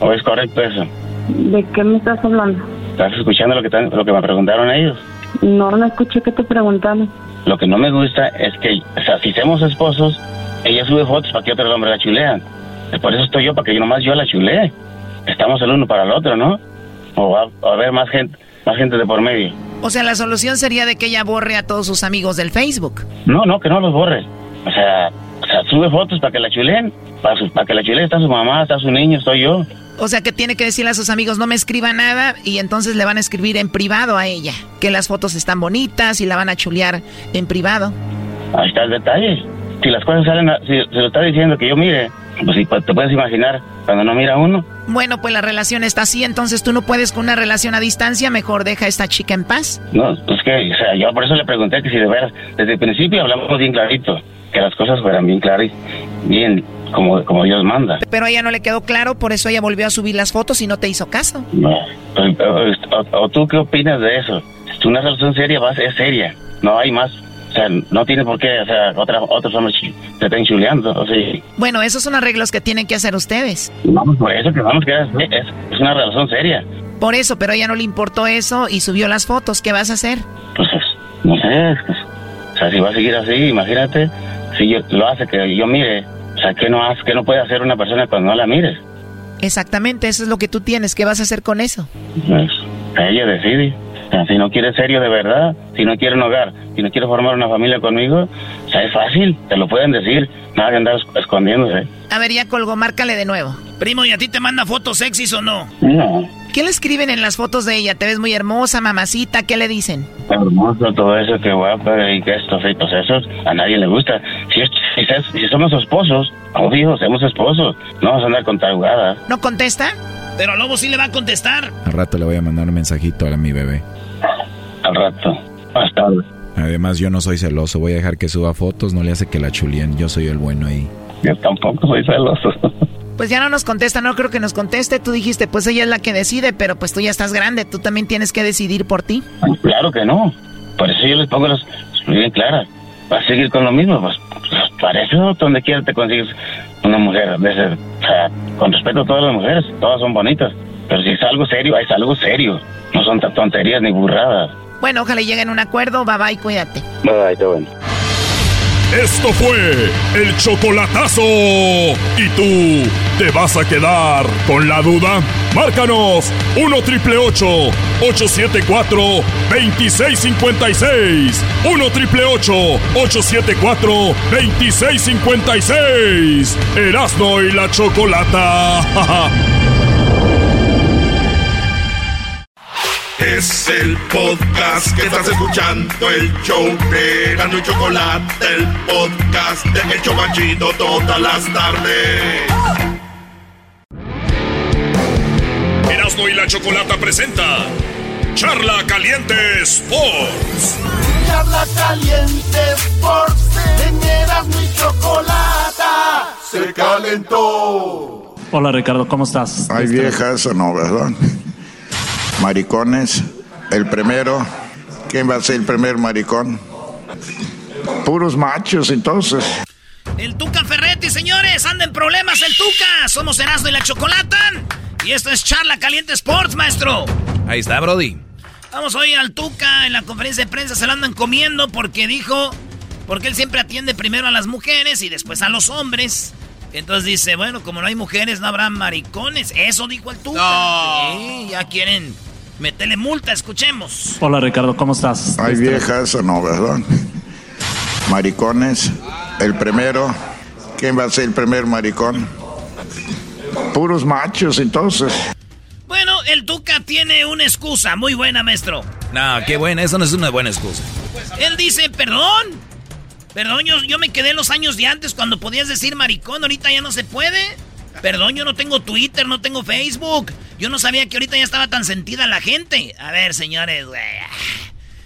o es correcto eso? ¿De qué me estás hablando? ¿Estás escuchando lo que, te- lo que me preguntaron ellos? No, no escuché que te preguntaron. Lo que no me gusta es que, o sea, si somos esposos, ella sube fotos para que otro hombre la chulean. Por eso estoy yo, para que yo nomás yo la chulee. Estamos el uno para el otro, ¿no? O va a haber más gente, más gente de por medio. O sea, la solución sería de que ella borre a todos sus amigos del Facebook. No, no, que no los borre. O sea, o sea sube fotos para que la chuleen. Para, su- para que la chuleen está su mamá, está su niño, estoy yo. O sea, que tiene que decirle a sus amigos, no me escriba nada, y entonces le van a escribir en privado a ella, que las fotos están bonitas y la van a chulear en privado. Ahí está el detalle. Si las cosas salen, a- si se lo está diciendo que yo mire, pues sí, pues, te puedes imaginar, cuando no mira uno, Bueno, pues la relación está así, entonces tú no puedes con una relación a distancia, mejor deja a esta chica en paz. no, pues que, o sea, yo por eso le pregunté que si de veras, desde el principio hablamos bien clarito, que las cosas fueran bien claras, bien como, como Dios manda. Pero a ella no le quedó claro, por eso ella volvió a subir las fotos y no te hizo caso. No. Pues, o, o- o tú qué opinas de eso? Si una relación seria va ser seria, no hay más. O sea, no tiene por qué, o sea, otra, otros hombres te estén chuleando, o sea, Bueno, esos son arreglos que tienen que hacer ustedes. vamos por eso que vamos que es, es, es una relación seria. Por eso, pero a ella no le importó eso y subió las fotos. ¿Qué vas a hacer? Pues, no sé, pues, o sea, si va a seguir así, imagínate, si yo, lo hace que yo mire, o sea, ¿qué no, hace, qué no puede hacer una persona cuando no la mires? Exactamente, eso es lo que tú tienes. ¿Qué vas a hacer con eso? Pues, ella decide. Si no quiere serio de verdad, si no quiere un hogar, si no quiere formar una familia conmigo, o sea, es fácil, te lo pueden decir, nada de andar es- escondiéndose. A ver, ya colgó, márcale de nuevo. Primo, ¿y a ti te manda fotos sexys o no? No, ¿Qué le escriben en las fotos de ella? ¿Te ves muy hermosa, mamacita? ¿Qué le dicen? hermoso todo eso, que guapa y que esto, y pues eso a nadie le gusta. Si, si, si somos esposos, obvio, somos esposos, no vamos a andar con tarugadas. ¿No contesta? Pero a Lobo sí le va a contestar. Al rato le voy a mandar un mensajito a mi bebé. Al rato, más tarde. Además, yo no soy celoso. Voy a dejar que suba fotos. No le hace que la chulien. Yo soy el bueno ahí. Yo tampoco soy celoso. Pues ya no nos contesta, no creo que nos conteste. Tú dijiste, pues ella es la que decide, pero pues tú ya estás grande, tú también tienes que decidir por ti. Claro que no. Por eso yo les pongo las bien claras. ¿Vas a seguir con lo mismo? Pues, pues, para eso donde quiera te consigues una mujer. De ese- o sea, con respeto a todas las mujeres, todas son bonitas. Pero si es algo serio, es algo serio. No son tan tonterías ni burradas. Bueno, ojalá lleguen a un acuerdo, bye bye, cuídate. Bye, bye, bueno. Esto fue el chocolatazo. ¿Y tú te vas a quedar con la duda? Márcanos 1 triple 874 2656. 1 triple 874 2656. Erasno y la chocolata. <laughs> Es el podcast que estás escuchando, el show de Gano y Chocolate, el podcast de El Chobachito todas las tardes. Erasmo y la Chocolata presenta Charla Caliente Sports. Charla Caliente Sports. En Erasmo y Chocolata se calentó. Hola Ricardo, ¿cómo estás? Hay viejas o no, ¿verdad? Maricones. El primero. ¿Quién va a ser el primer maricón? Puros machos, entonces. El Tuca Ferretti, señores, anda en problemas el Tuca. Somos Erasmo y la Chocolata. Y esto es Charla Caliente Sports, maestro. Ahí está, Brody. Vamos hoy al Tuca en la conferencia de prensa. Se lo andan comiendo porque dijo. Porque él siempre atiende primero a las mujeres y después a los hombres. Entonces dice, bueno, como no hay mujeres, no habrá maricones. Eso dijo el Tuca. Sí, ya quieren meterle multa, escuchemos. Hola Ricardo, ¿cómo estás? Hay viejas o no, ¿verdad? Maricones. El primero. ¿Quién va a ser el primer maricón? Puros machos, entonces. Bueno, el Tuca tiene una excusa muy buena, maestro. No, qué buena, eso no es una buena excusa. Él dice, perdón. Perdón, yo, yo me quedé en los años de antes cuando podías decir maricón, ahorita ya no se puede. Perdón, yo no tengo Twitter, no tengo Facebook. Yo no sabía que ahorita ya estaba tan sentida la gente. A ver, señores, güey.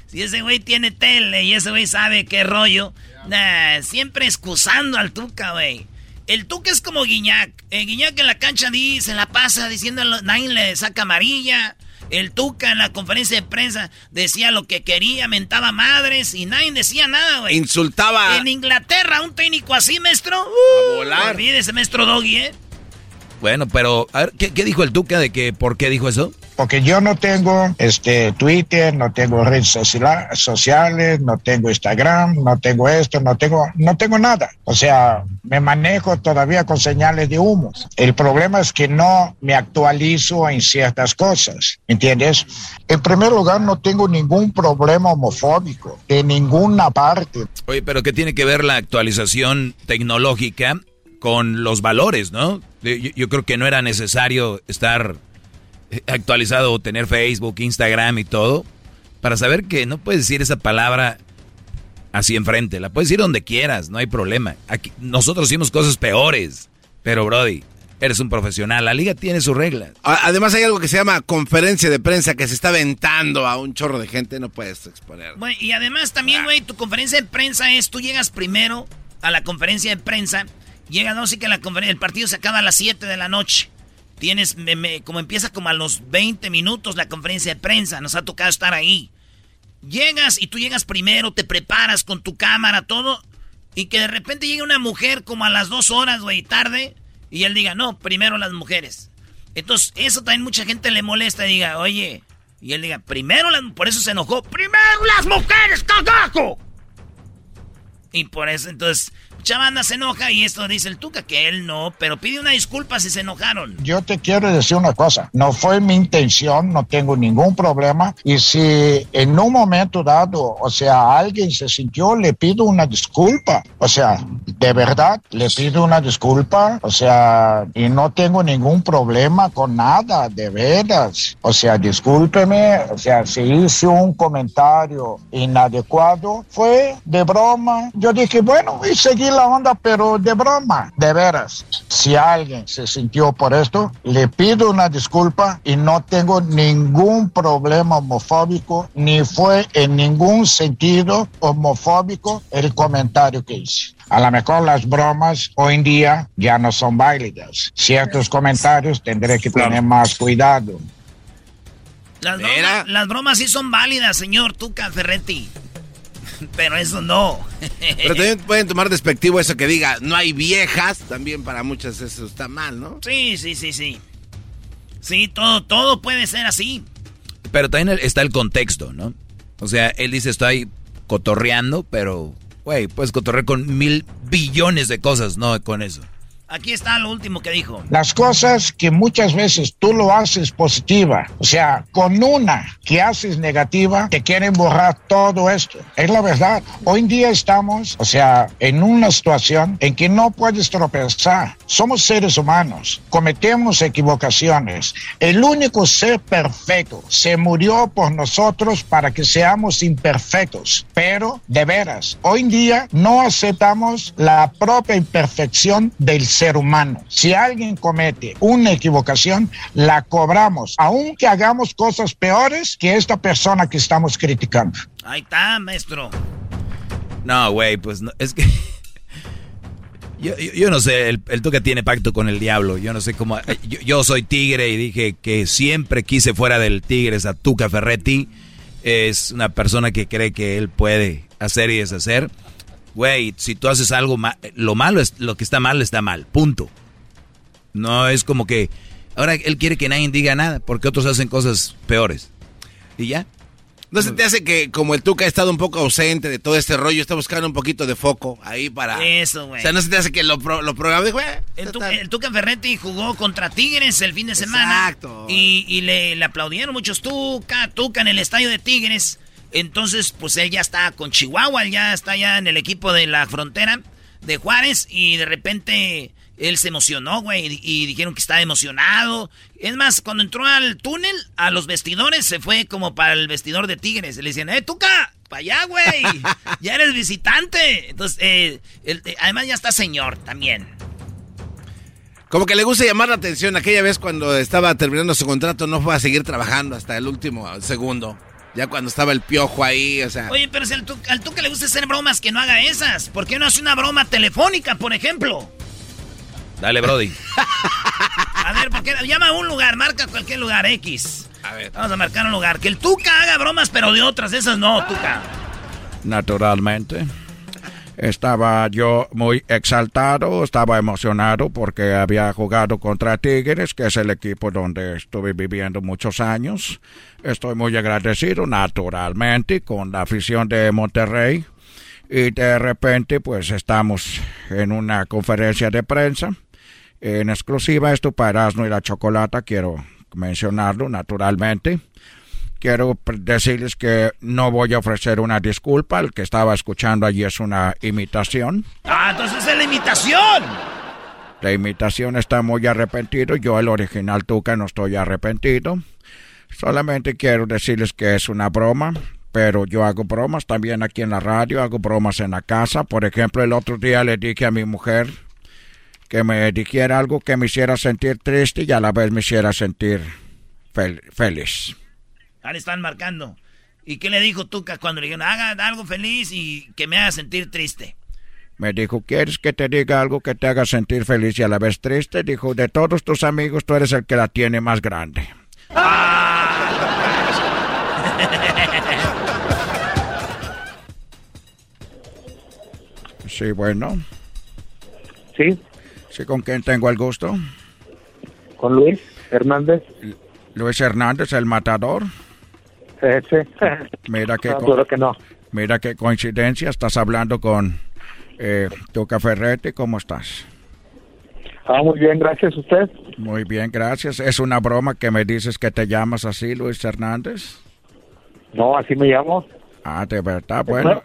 Si ese güey tiene tele y ese güey sabe qué rollo. Nah, siempre excusando al Tuca, güey. El Tuca es como Guiñac. El Guiñac en la cancha dice, se la pasa diciendo, nadie le saca amarilla. El Tuca en la conferencia de prensa decía lo que quería, mentaba madres y nadie decía nada, güey. Insultaba. En Inglaterra, un técnico así, maestro. Uh, volar. Olvídese, maestro Doggy, ¿eh? Bueno, pero, a ver, ¿qué, qué dijo el Tuca de que por qué dijo eso? Porque yo no tengo este Twitter, no tengo redes sociales, no tengo Instagram, no tengo esto, no tengo, no tengo nada. O sea, me manejo todavía con señales de humo. El problema es que no me actualizo en ciertas cosas, ¿entiendes? En primer lugar, no tengo ningún problema homofóbico de ninguna parte. Oye, pero ¿qué tiene que ver la actualización tecnológica con los valores, no? Yo, yo creo que no era necesario estar eh, actualizado o tener Facebook, Instagram y todo para saber que no puedes decir esa palabra así enfrente. La puedes decir donde quieras, no hay problema. Aquí, nosotros hicimos cosas peores, pero Brody, eres un profesional. La liga tiene sus reglas. Además hay algo que se llama conferencia de prensa que se está aventando a un chorro de gente, no puedes exponer. Güey, y además también, güey, tu conferencia de prensa es, tú llegas primero a la conferencia de prensa, llegas, no, sí que la conferencia, el partido se acaba a las 7 de la noche. Tienes, me- como empieza como a los 20 minutos la conferencia de prensa, nos ha tocado estar ahí. Llegas y tú llegas primero, te preparas con tu cámara, todo, y que de repente llegue una mujer como a las dos horas, güey, tarde, y él diga, no, primero las mujeres. Entonces, eso también mucha gente le molesta, y diga, oye, y él diga, primero las, por eso se enojó, primero las mujeres, cagajo. Y por eso, entonces, mucha banda se enoja y esto dice el Tuca, que él no, pero pide una disculpa si se enojaron. Yo te quiero decir una cosa, no fue mi intención, no tengo ningún problema y si en un momento dado, o sea, alguien se sintió, le pido una disculpa, o sea, de verdad, le pido una disculpa, o sea, y no tengo ningún problema con nada, de veras, o sea, discúlpeme, o sea, si hice un comentario inadecuado, fue de broma, yo dije, bueno, y seguí la onda, pero de broma, de veras. Si alguien se sintió por esto, le pido una disculpa y no tengo ningún problema homofóbico, ni fue en ningún sentido homofóbico el comentario que hice. A lo mejor las bromas hoy en día ya no son válidas. Ciertos comentarios tendré que tener más cuidado. Las bromas, las bromas sí son válidas, señor Tuca Ferretti. Pero eso no. Pero también pueden tomar despectivo eso que diga, no hay viejas, también para muchas eso está mal, ¿no? Sí, sí, sí, sí. Sí, todo, todo puede ser así. Pero también está el contexto, ¿no? O sea, él dice, estoy cotorreando, pero, güey, puedes cotorrear con mil billones de cosas, no con eso. Aquí está lo último que dijo. Las cosas que muchas veces tú lo haces positiva, o sea, con una que haces negativa, te quieren borrar todo esto. Es la verdad. Hoy en día estamos, o sea, en una situación en que no puedes tropezar. Somos seres humanos, cometemos equivocaciones. El único ser perfecto se murió por nosotros para que seamos imperfectos. Pero, de veras, hoy en día no aceptamos la propia imperfección del ser humano. Si alguien comete una equivocación, la cobramos, aunque hagamos cosas peores que esta persona que estamos criticando. Ahí está, maestro. No, güey, pues no, es que... <laughs> Yo, yo, no sé, el, el, Tuca tiene pacto con el diablo. Yo no sé cómo. Eh, yo, yo, soy tigre y dije que siempre quise fuera del tigre a Tuca Ferretti. Es una persona que cree que él puede hacer y deshacer. Güey, si tú haces algo, lo malo es lo que está mal, está mal. Punto. No es como que. Ahora él quiere que nadie diga nada porque otros hacen cosas peores. Y ya. ¿No se te hace que como el Tuca ha estado un poco ausente de todo este rollo, está buscando un poquito de foco ahí para... Eso, güey. O sea, ¿no se te hace que lo, pro, lo programó? Güey, el, Tuca, el Tuca Ferretti jugó contra Tigres el fin de semana. Exacto. Y, y le, le, aplaudieron muchos Tuca, Tuca en el estadio de Tigres. Entonces, pues él ya está con Chihuahua, ya está ya en el equipo de la frontera de Juárez y de repente él se emocionó, güey, y dijeron que estaba emocionado. Es más, cuando entró al túnel, a los vestidores, se fue como para el vestidor de Tigres. Le decían, ¡eh, Tuca! ¡Para allá, güey! ¡Ya eres visitante! Entonces, eh, eh, además ya está señor también. Como que le gusta llamar la atención. Aquella vez cuando estaba terminando su contrato, no fue a seguir trabajando hasta el último segundo. Ya cuando estaba el piojo ahí, o sea. Oye, pero si al Tuca, al tuca le gusta hacer bromas, que no haga esas. ¿Por qué no hace una broma telefónica, por ejemplo? Dale, Brody. <laughs> a ver, porque llama a un lugar, marca cualquier lugar X. A ver. Vamos a marcar un lugar. Que el Tuca haga bromas, pero de otras, esas no, Tuca. Naturalmente. Estaba yo muy exaltado, estaba emocionado porque había jugado contra Tigres, que es el equipo donde estuve viviendo muchos años. Estoy muy agradecido, naturalmente, con la afición de Monterrey. Y de repente, pues estamos en una conferencia de prensa en exclusiva esto para Erasmo y la Chocolata, quiero mencionarlo naturalmente. Quiero decirles que no voy a ofrecer una disculpa, el que estaba escuchando allí es una imitación. Ah, entonces es la imitación. La imitación está muy arrepentido, yo el original Tuca no estoy arrepentido. Solamente quiero decirles que es una broma, pero yo hago bromas también aquí en la radio, hago bromas en la casa. Por ejemplo, el otro día le dije a mi mujer, que me dijera algo que me hiciera sentir triste y a la vez me hiciera sentir fel feliz. Ahí están marcando. ¿Y qué le dijo Tuca cuando le dijeron, haga algo feliz y que me haga sentir triste? Me dijo, ¿quieres que te diga algo que te haga sentir feliz y a la vez triste? Dijo, de todos tus amigos tú eres el que la tiene más grande. sí, bueno. Sí. Sí, ¿con quién tengo el gusto? Con Luis Hernández. Luis Hernández, el matador. Sí, Mira qué, no, que no. mira qué coincidencia, estás hablando con eh, Tuca Ferretti, ¿cómo estás? Ah, muy bien, gracias. ¿Usted? Muy bien, gracias. ¿Es una broma que me dices que te llamas así, Luis Hernández? No, así me llamo. Ah, de verdad, bueno.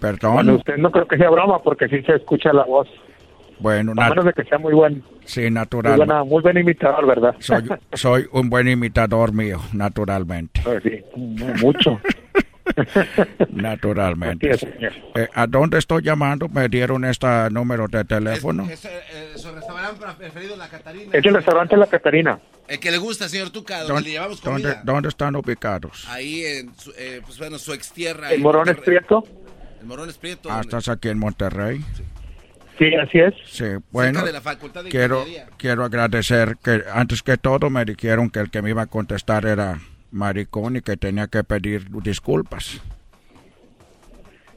Perdón. Bueno, usted no creo que sea broma porque sí se escucha la voz. Bueno, a menos de que sea muy buen. Sí, natural. Muy, buena, muy buen imitador, ¿verdad? Soy, <laughs> soy un buen imitador mío, naturalmente. Pues sí, mucho. <laughs> naturalmente. Es, eh, ¿A dónde estoy llamando? ¿Me dieron este número de teléfono? Es, es, es, su restaurante preferido, La Catarina. Es el restaurante La Catarina. El que le gusta, señor Tuca, donde le llevamos comida. ¿dónde, ¿Dónde están ubicados? Ahí, en, su, eh, pues bueno, su ex tierra. ¿El Morones Prieto? El Morones Prieto. Ah, estás aquí en Monterrey. Sí. Sí, así es. Sí, bueno, de la facultad de quiero, quiero agradecer que antes que todo me dijeron que el que me iba a contestar era maricón y que tenía que pedir disculpas.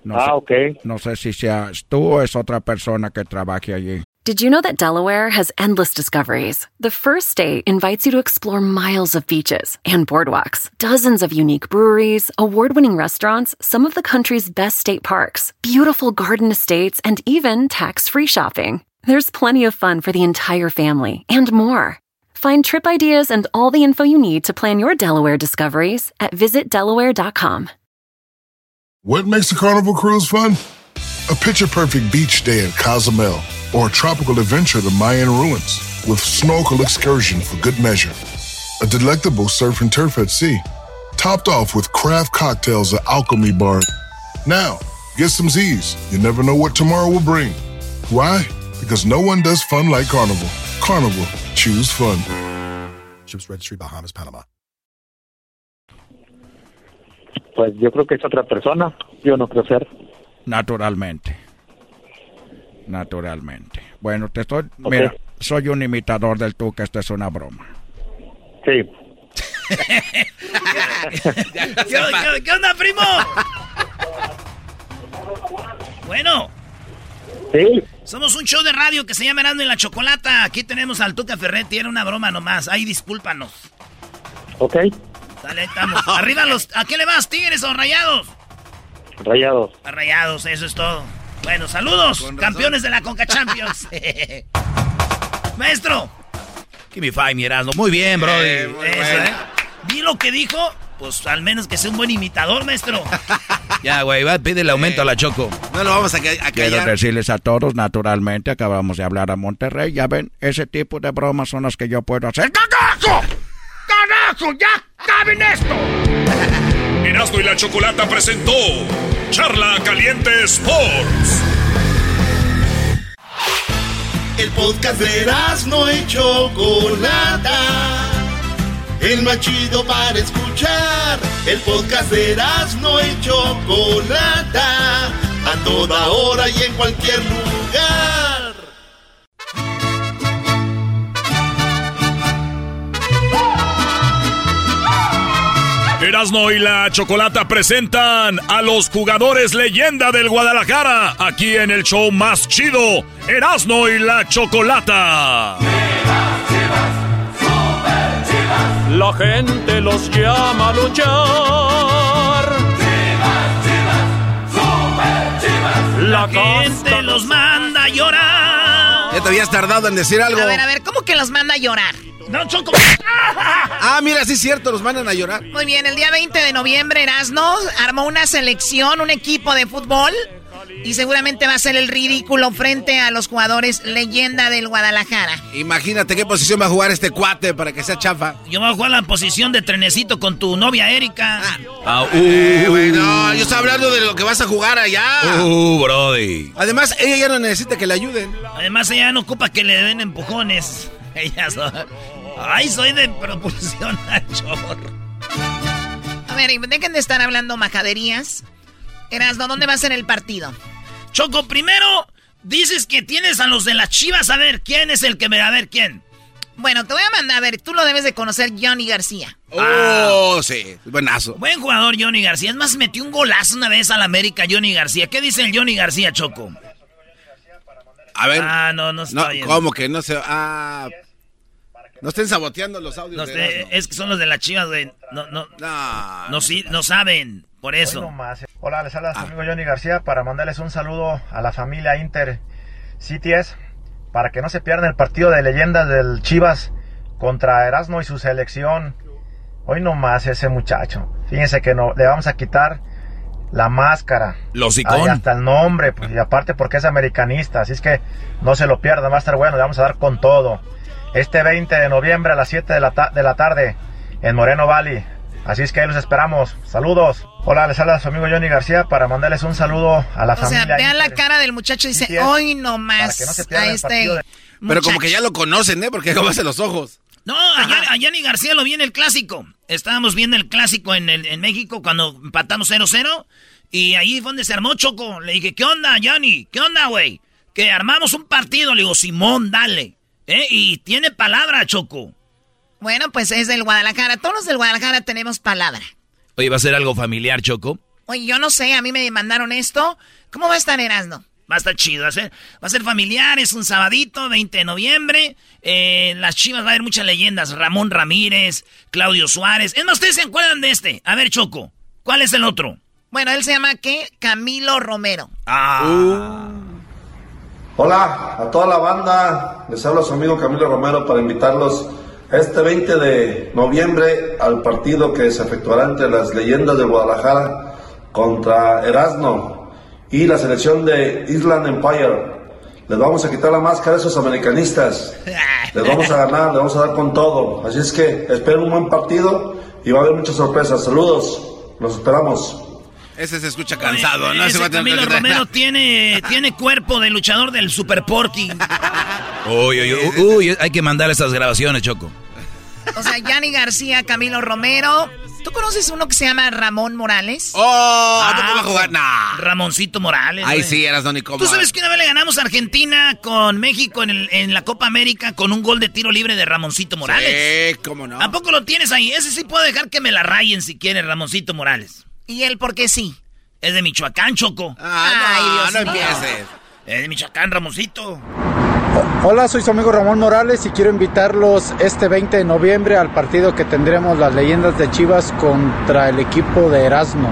No ah, sé, ok. No sé si seas tú o es otra persona que trabaje allí. Did you know that Delaware has endless discoveries? The first state invites you to explore miles of beaches and boardwalks, dozens of unique breweries, award winning restaurants, some of the country's best state parks, beautiful garden estates, and even tax free shopping. There's plenty of fun for the entire family and more. Find trip ideas and all the info you need to plan your Delaware discoveries at visitdelaware.com. What makes a carnival cruise fun? A picture perfect beach day at Cozumel or a tropical adventure to Mayan ruins with snorkel excursion for good measure. A delectable surf and turf at sea, topped off with craft cocktails at Alchemy Bar. Now, get some Z's. You never know what tomorrow will bring. Why? Because no one does fun like Carnival. Carnival, choose fun. Ships Registry, Bahamas, Panama. Pues yo creo que es otra persona. Yo no creo ser. Naturalmente. Naturalmente. Bueno, te estoy. Mira, soy un imitador del tú, que esto es una broma. Sí. <laughs> ¿Qué, qué, qué onda, primo? bueno. Sí. Somos un show de radio que se llama Erasmo y la Chocolata. Aquí tenemos al Tuca Ferretti. Era una broma nomás. Ahí discúlpanos. Ok. Dale, estamos. Arriba los... ¿A qué le vas, Tigres o Rayados? Rayados. A Rayados, eso es todo. Bueno, saludos, campeones de la Conca Champions. <laughs> Maestro. Give me five, mi Erasmo. Muy bien, bro. Eh, eso, ¿eh? Vi lo que dijo. Pues al menos que sea un buen imitador, maestro. <laughs> ya, güey, va, pide el aumento a la Choco. No lo vamos a, ca a callar. Quiero decirles a todos, naturalmente, acabamos de hablar a Monterrey. Ya ven, ese tipo de bromas son las que yo puedo hacer. ¡Cagazo! ¡Cagazo! ¡Ya caben esto! <laughs> Erasmo y la Chocolata presentó Charla Caliente Sports. El podcast de Erasmo y Chocolata. El más chido para escuchar. El podcast de Erasmo y Chocolata. A toda hora y en cualquier lugar. Erasmo y la Chocolata presentan a los jugadores leyenda del Guadalajara aquí en el show más chido, Erasmo y la Chocolata. La gente los llama a luchar. La gente los manda a llorar. Ya te habías tardado en decir algo. A ver, a ver, ¿cómo que los manda a llorar? No, Choco. <laughs> Ah, mira, sí es cierto, los mandan a llorar. Muy bien, el día 20 de noviembre Erasno armó una selección, un equipo de fútbol. Y seguramente va a ser el ridículo frente a los jugadores leyenda del Guadalajara. Imagínate qué posición va a jugar este cuate para que sea chafa. Yo voy a jugar la posición de trenecito con tu novia Erika. Ah, uh, Eh, no, yo estaba hablando de lo que vas a jugar allá. Uh, brody. Además, ella ya no necesita que le ayuden. Además, ella no ocupa que le den empujones. <laughs> Ella so- Ay, soy de propulsión <laughs> a chorro. A ver, dejen de estar hablando majaderías. Erasno, ¿dónde va a ser el partido? Choco, primero dices que tienes a los de las chivas. A ver, ¿quién es el que me... A ver, ¿quién? Bueno, te voy a mandar, a ver, tú lo debes de conocer, Johnny García. Oh, sí, buenazo. Buen jugador Johnny García. Es más, metió un golazo una vez al América Johnny García. ¿Qué dice el Johnny García, Choco? A ver. Ah, no, no No. ¿cómo que no se ah no estén saboteando los audios No de es que son los de las chivas, güey. No, no, no, no, sí, no saben, por eso. Hola, les habla su amigo Johnny García para mandarles un saludo a la familia Inter CTS para que no se pierdan el partido de leyendas del Chivas contra Erasmo y su selección. Hoy nomás ese muchacho. Fíjense que no, le vamos a quitar la máscara. Los Ay, icon. hasta el nombre, pues, y aparte porque es americanista, así es que no se lo pierdan, va a estar bueno, le vamos a dar con todo. Este 20 de noviembre a las 7 de la, ta- de la tarde en Moreno Valley. Así es que ahí los esperamos. Saludos. Hola, les habla su amigo Johnny García para mandarles un saludo a la O sea, familia. vean la cara del muchacho y dice, hoy nomás Para que no se a pierda el este de- Pero como muchacho". que ya lo conocen, ¿eh? Porque cómo hace los ojos. No, a, Yanni García lo vi en el clásico. Estábamos viendo el clásico en, el- en México cuando empatamos 0-0. Y ahí fue donde se armó Choco. Le dije, ¿qué onda, Yanni? ¿Qué onda, güey? Que armamos un partido. Le digo, Simón, dale. ¿Eh? Y tiene palabra, Choco. Bueno, pues es del Guadalajara. Todos los del Guadalajara tenemos palabra. Oye, ¿va a ser algo familiar, Choco? Oye, yo no sé, a mí me mandaron esto. ¿Cómo va a estar Erasno? Va a estar chido. Va a ser, va a ser familiar. Es un sabadito, 20 de noviembre. Eh, en las chivas va a haber muchas leyendas. Ramón Ramírez, Claudio Suárez. Es más, ¿ustedes se acuerdan de este? A ver, Choco. ¿Cuál es el otro? Bueno, él se llama, ¿qué? Camilo Romero. Ah. Hola a toda la banda, les habla su amigo Camilo Romero para invitarlos este 20 de noviembre al partido que se efectuará entre las leyendas de Guadalajara contra Erasmo y la selección de Island Empire. Les vamos a quitar la máscara a esos americanistas. Les vamos a ganar, les vamos a dar con todo. Así es que esperen un buen partido y va a haber muchas sorpresas. Saludos, los esperamos. Ese se escucha cansado, ¿no? Ese Camilo Romero <laughs> tiene, tiene cuerpo de luchador del Super Porky. Uy, uy, uy, uy, hay que mandar esas grabaciones, Choco. O sea, Yanni García, Camilo Romero. ¿Tú conoces uno que se llama Ramón Morales? ¡Oh! Ah, ¿Tú vas a jugar? Nah. Ramoncito Morales. Ay, sí, eras Don Nicomo. ¿Tú sabes que una vez le ganamos a Argentina con México en, el- en la Copa América con un gol de tiro libre de Ramoncito Morales? Sí, cómo no. ¿A poco lo tienes ahí? Ese sí puedo dejar que me la rayen si quiere, Ramoncito Morales. ¿Y él por qué sí? Es de Michoacán, Choco. Ah, Ay, no, Dios no mío. empieces. Es de Michoacán, Ramoncito. Hola, soy su amigo Ramón Morales y quiero invitarlos este 20 de noviembre al partido que tendremos las leyendas de Chivas contra el equipo de Erasmo.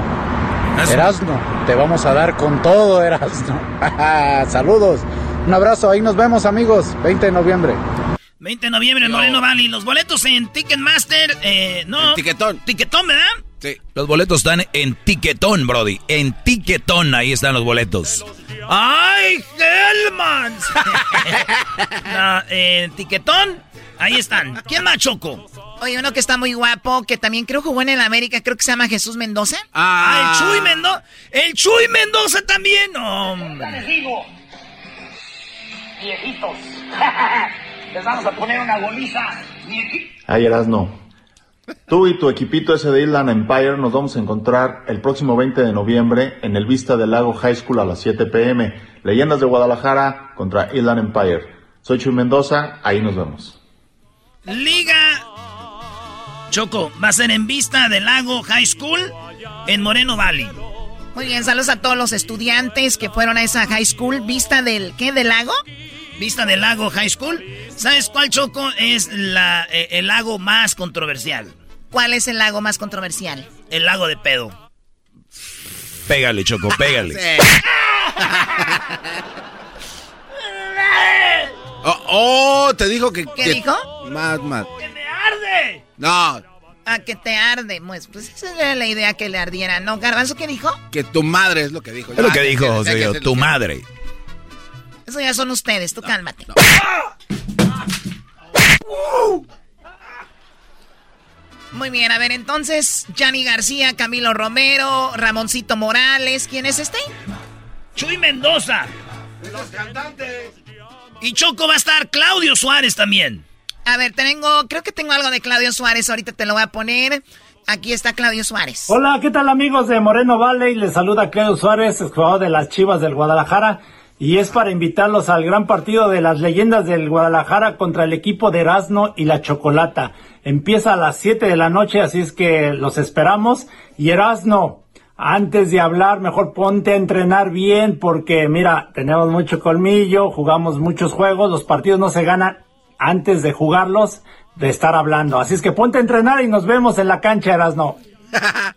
Erasmo, te vamos a dar con todo, Erasmo. <laughs> Saludos, un abrazo, ahí nos vemos amigos, 20 de noviembre. 20 de noviembre en Moreno Valley. Los boletos en Ticketmaster. Eh, no. Tiquetón. Tiquetón, ¿verdad? Sí. Los boletos están en Tiquetón, Brody. En Tiquetón, ahí están los boletos. ¡Ay, Hellman! <laughs> no, eh, Tiquetón. Ahí están. ¿Quién más, Choco? Oye, uno que está muy guapo, que también creo jugó en el América, creo que se llama Jesús Mendoza. Ah, el Chuy Mendoza. El Chuy Mendoza también. Hombre. les digo, viejitos, <laughs> les vamos a poner una goliza. Ay, Erasno. Tú y tu equipito ese de Island Empire nos vamos a encontrar el próximo 20 de noviembre en el Vista del Lago High School a las 7 pm. Leyendas de Guadalajara contra Island Empire. Soy Chuy Mendoza, ahí nos vemos. Liga. Choco, va a ser en vista del lago High School en Moreno Valley. Muy bien, saludos a todos los estudiantes que fueron a esa high school. ¿Vista del qué? ¿Del lago? Vista del lago High School. ¿Sabes cuál, Choco, es la, eh, el lago más controversial? ¿Cuál es el lago más controversial? El lago de pedo. Pégale, Choco, pégale. <laughs> Oh, oh, te dijo que... ¿Qué que- dijo? Más, más. ¡Me arde! No, A que te arde. Pues, pues esa era la idea que le ardiera. ¿No, Garbanzo, qué dijo? que tu madre es lo que dijo. Es lo que dijo, José, tu madre. Eso ya son ustedes, tú cálmate. Muy bien, a ver, entonces, Gianni García, Camilo Romero, Ramoncito Morales, ¿quién es este? Chuy Mendoza. Los cantantes. Y Choco va a estar Claudio Suárez también. A ver, tengo, creo que tengo algo de Claudio Suárez, ahorita te lo voy a poner. Aquí está Claudio Suárez. Hola, ¿qué tal amigos de Moreno Valley? Les saluda Claudio Suárez, jugador de las Chivas del Guadalajara. Y es para invitarlos al gran partido de las leyendas del Guadalajara contra el equipo de Erasmo y la Chocolata. Empieza a las 7 de la noche, así es que los esperamos. Y Erasmo, antes de hablar, mejor ponte a entrenar bien, porque mira, tenemos mucho colmillo, jugamos muchos juegos, los partidos no se ganan antes de jugarlos, de estar hablando. Así es que ponte a entrenar y nos vemos en la cancha, Erasmo.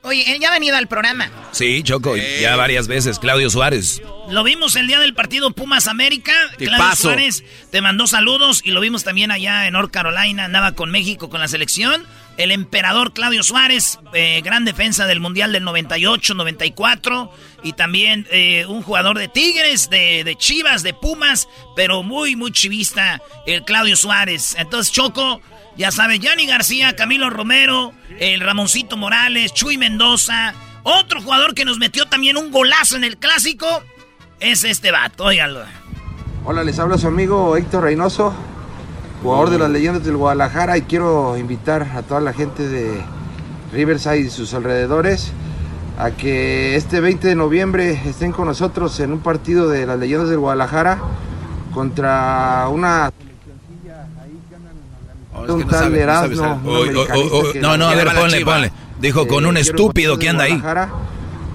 Oye, él ya ha venido al programa. Sí, Choco, ya varias veces. Claudio Suárez. Lo vimos el día del partido Pumas América. Claudio. Suárez te mandó saludos y lo vimos también allá en North Carolina. Andaba con México con la selección. El emperador Claudio Suárez, eh, gran defensa del Mundial del 98, 94. Y también eh, un jugador de Tigres, de, de Chivas, de Pumas, pero muy, muy chivista, el Claudio Suárez. Entonces, Choco, ya sabe, Yanni García, Camilo Romero, el Ramoncito Morales, Chuy Mendoza. Otro jugador que nos metió también un golazo en el clásico es este vato, óiganlo. Hola, les habla su amigo Héctor Reynoso, jugador de las leyendas del Guadalajara y quiero invitar a toda la gente de Riverside y sus alrededores a que este 20 de noviembre estén con nosotros en un partido de las leyendas del Guadalajara contra una un un uy, que no, la no, a ver, ponle, Chiva. ponle. Dijo con Eh, un quiero estúpido que anda ahí.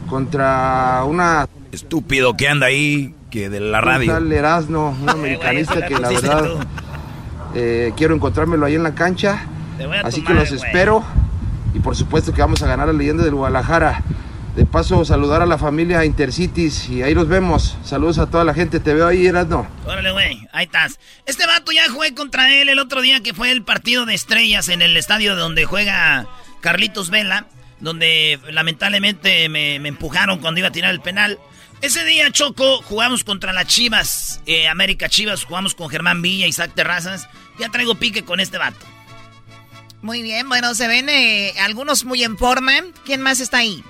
Contra una Estúpido que anda ahí, que de la un radio. tal Erasmo, un americanista que la verdad eh, quiero encontrármelo ahí en la cancha. A Así que los espero. Y por supuesto que vamos a ganar la leyenda del Guadalajara. De paso, saludar a la familia Intercities y ahí los vemos. Saludos a toda la gente. Te veo ahí, Erasno. Órale, güey. Ahí estás. Este vato ya jugué contra él el otro día que fue el partido de estrellas en el estadio donde juega Carlitos Vela, donde lamentablemente me, empujaron cuando iba a tirar el penal. Ese día, Choco, jugamos contra las Chivas, eh, América Chivas, jugamos con Germán Villa, Isaac Terrazas. Ya traigo pique con este vato. Muy bien, bueno, se ven eh, algunos muy en forma. ¿Quién más está ahí?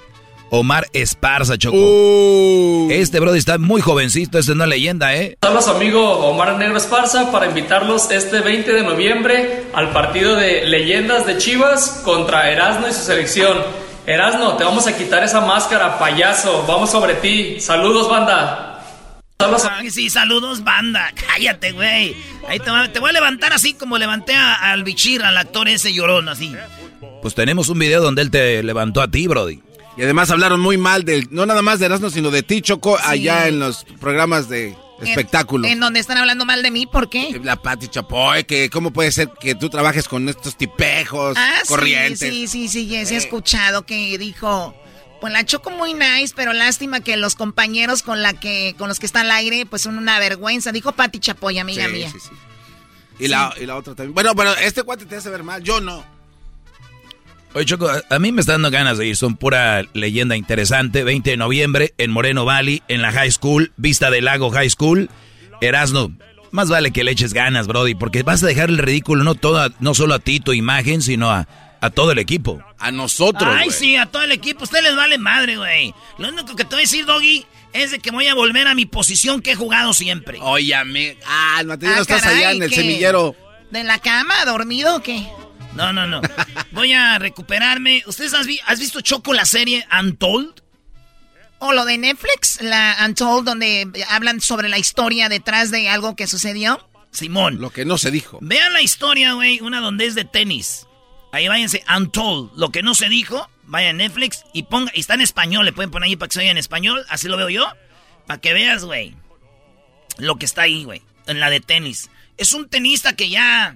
Omar Esparza, Choco. Uh. Este brody está muy jovencito, es una leyenda, ¿eh? Hola, su amigo Omar Negro Esparza para invitarlos este 20 de noviembre al partido de Leyendas de Chivas contra Erasno y su selección. Erasno, te vamos a quitar esa máscara, payaso. Vamos sobre ti. Saludos, banda. Saludos. sí, saludos, banda. Cállate, güey. Ahí te, voy a levantar así como levanté al Bichir, al actor ese llorón, así. Pues tenemos un video donde él te levantó a ti, Brody. Y además hablaron muy mal del, no nada más de Erasmo, sino de ti, Choco, allá en los programas de espectáculo. ¿En, donde están hablando mal de mí? ¿Por qué? La Pati Chapoy, que cómo puede ser que tú trabajes con estos tipejos ah, corrientes. Sí, sí, sí, sí, he escuchado que dijo, pues la Choco muy nice, pero lástima que los compañeros con la que, con los que está al aire, pues son una vergüenza. Dijo Pati Chapoy, amiga mía. Sí, sí. Y, la, y la otra también. Bueno, pero este cuate te hace ver mal, yo no. Oye, Choco, a mí me está dando ganas de ir. Son pura leyenda interesante. 20 de noviembre en Moreno Valley, en la High School, Vista del Lago High School. Erasno, más vale que le eches ganas, Brody, porque vas a dejar el ridículo no, todo, no solo a ti, tu imagen, sino a, a todo el equipo. A nosotros. Ay, sí, a todo el equipo. Usted les vale madre, güey. Lo único que te voy a decir, Doggy, es de que voy a volver a mi posición que he jugado siempre. Oye, amigo. Ah, no, ah, estás allá en el semillero. ¿De la cama, dormido o qué? No, no, no. Voy a recuperarme. ¿Ustedes has, visto Choco la serie Untold? O lo de Netflix, la Untold, donde hablan sobre la historia detrás de algo que sucedió. Simón. Lo que no se dijo. Vean la historia, güey, una donde es de tenis. Ahí váyanse, Untold, lo que no se dijo. Vaya a Netflix y ponga, y está en español, le pueden poner ahí para que se oiga en español, así lo veo yo. Para que veas, güey, lo que está ahí, güey, en la de tenis. Es un tenista que ya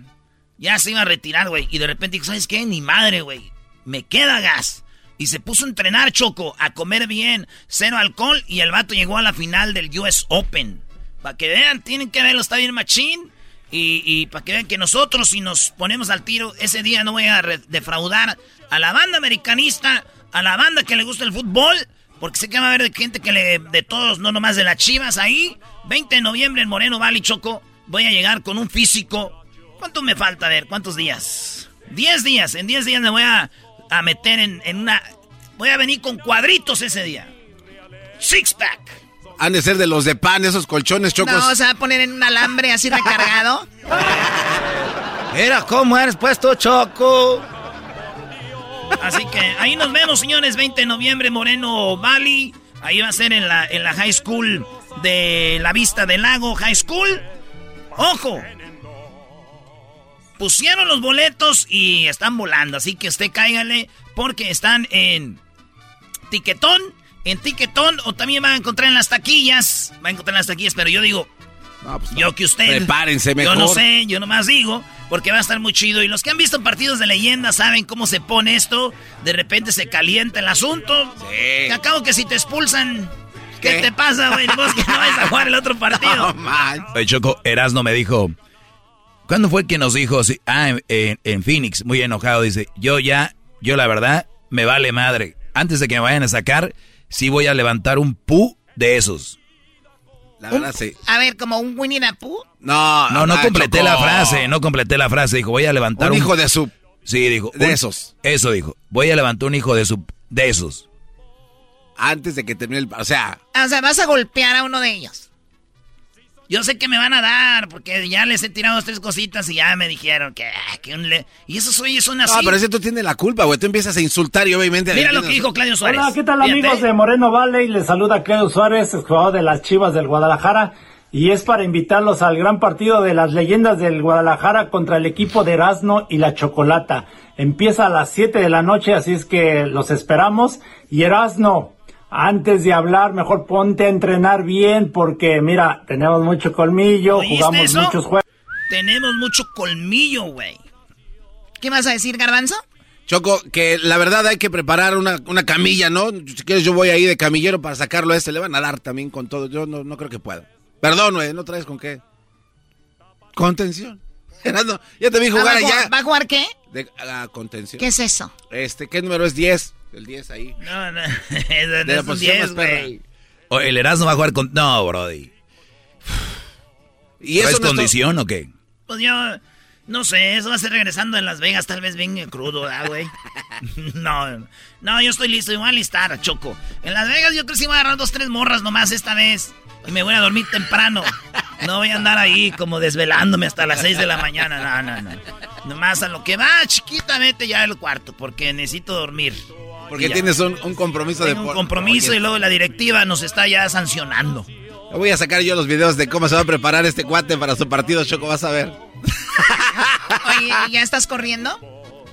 ya se iba a retirar, güey. Y de repente dijo, ¿sabes qué? Ni madre, güey. Me queda gas. Y se puso a entrenar, Choco, a comer bien, cero alcohol. Y el vato llegó a la final del US Open. Para que vean, tienen que verlo, está bien machín. Y, y para que vean que nosotros, si nos ponemos al tiro, ese día no voy a defraudar a la banda americanista, a la banda que le gusta el fútbol. Porque sé que va a haber gente que le. de todos, no nomás de las chivas ahí. 20 de noviembre en Moreno Valley, Choco. Voy a llegar con un físico ¿Cuánto me falta? A ver, ¿cuántos días? Diez días. En diez días me voy a, meter en, una... Voy a venir con cuadritos ese día. Six pack. Han de ser de los de pan, esos colchones chocos. No, se va a poner en un alambre así recargado. <laughs> Mira cómo eres puesto, Choco. Así que ahí nos vemos, señores. 20 de noviembre, Moreno Valley. Ahí va a ser en la, en la High School de la Vista del Lago High School. ¡Ojo! Pusieron los boletos y están volando. Así que usted cáigale porque están en Tiquetón. En Tiquetón o también van a encontrar en las taquillas. Va a encontrar en las taquillas, pero yo digo... Pues yo que usted... Prepárense mejor. Yo no sé, yo nomás digo, porque va a estar muy chido. Y los que han visto partidos de leyenda saben cómo se pone esto. De repente se calienta el asunto. Sí. Que acabo que si te expulsan... ¿Qué, te pasa, güey? Vos que no vas a jugar el otro <laughs> partido. No, Choco, Erasno me dijo... ¿Cuándo fue que nos dijo? Ah, en, Phoenix, muy enojado, dice, yo ya, yo la verdad, me vale madre. Antes de que me vayan a sacar, sí voy a levantar un pu de esos. La verdad, sí. A ver, ¿como un Winnie the Pooh? No, no, no completé la frase, no completé la frase. Dijo, voy a levantar un... un hijo de su... Sí, dijo. De esos. Eso dijo. Voy a levantar un hijo de su... De esos. Antes de que termine el... O sea... O sea, vas a golpear a uno de ellos. Yo sé que me van a dar, porque ya les he tirado tres cositas y ya me dijeron que, ah, que un le... Y esos soy son así. Ah, pero ese tú tienes la culpa, güey. Tú empiezas a insultar y obviamente... Mira lo que dijo Claudio Suárez. Hola, ¿qué tal amigos de Moreno Valley? Les saluda Claudio Suárez, jugador de las Chivas del Guadalajara. Y es para invitarlos al gran partido de las leyendas del Guadalajara contra el equipo de Erasmo y la Chocolata. Empieza a las 7 de la noche, así es que los esperamos. Y Erasmo, antes de hablar, mejor ponte a entrenar bien porque, mira, tenemos mucho colmillo, jugamos muchos juegos. Tenemos mucho colmillo, güey. ¿Qué vas a decir, Garbanzo? Choco, que la verdad hay que preparar una, una, camilla, ¿no? Si quieres yo voy ahí de camillero para sacarlo a este. Le van a dar también con todo. Yo no, no creo que pueda. Perdón, güey, ¿no traes con qué? Contención. <laughs> ya te vi jugar allá. ¿Va a jugar qué? De la contención. ¿Qué es eso? Este, ¿qué número es 10? El 10 ahí. No, no. <laughs> de la posición 10, güey. O el Erasmo va a jugar con... No, brody. ¿Y eso es condición o qué? Pues yo... No sé, eso va a ser regresando en Las Vegas, tal vez bien crudo, ¿ah, güey? <laughs> no, no, yo estoy listo, y voy a listar, Choco. En Las Vegas yo creo que sí voy a agarrar dos, tres morras nomás esta vez. Y me voy a dormir temprano. No voy a andar ahí como desvelándome hasta las 6 de la mañana. No, no, no. Nomás a lo que va, chiquita, vete ya al cuarto, porque necesito dormir. Porque tienes un, compromiso Tengo de... Un compromiso y luego la directiva nos está ya sancionando. Voy a sacar yo los videos de cómo se va a preparar este cuate para su partido, Choco, vas a ver. <laughs> Oye, ¿ya estás corriendo?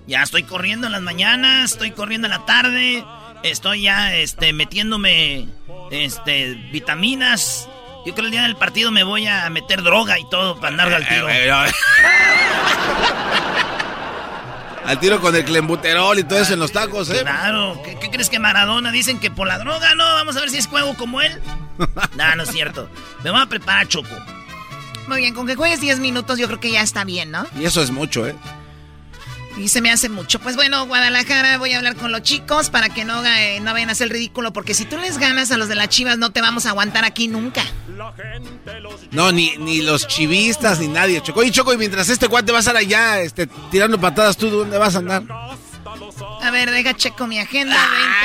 Ya estoy corriendo en las mañanas, estoy corriendo en la tarde, estoy ya este, metiéndome este, vitaminas. Yo creo que el día del partido me voy a meter droga y todo para andar al tiro. <laughs> Al tiro con el clembuterol y todo eso en los tacos, ¿eh? Claro. ¿Qué, ¿Qué, crees que Maradona dicen que por la droga? No, vamos a ver si es juego como él. <laughs> no, no es cierto. Me voy a preparar, Choco. Muy bien, con que juegues 10 minutos yo creo que ya está bien, ¿no? Y eso es mucho, ¿eh? Y se me hace mucho. Pues bueno, Guadalajara, voy a hablar con los chicos para que no, eh, no vayan a hacer ridículo, porque si tú les ganas a los de las chivas, no te vamos a aguantar aquí nunca. No, ni, ni los chivistas, ni nadie, Choco. Y Choco, y mientras este guante va a estar allá este, tirando patadas, ¿tú dónde vas a andar? A ver, deja checo mi agenda.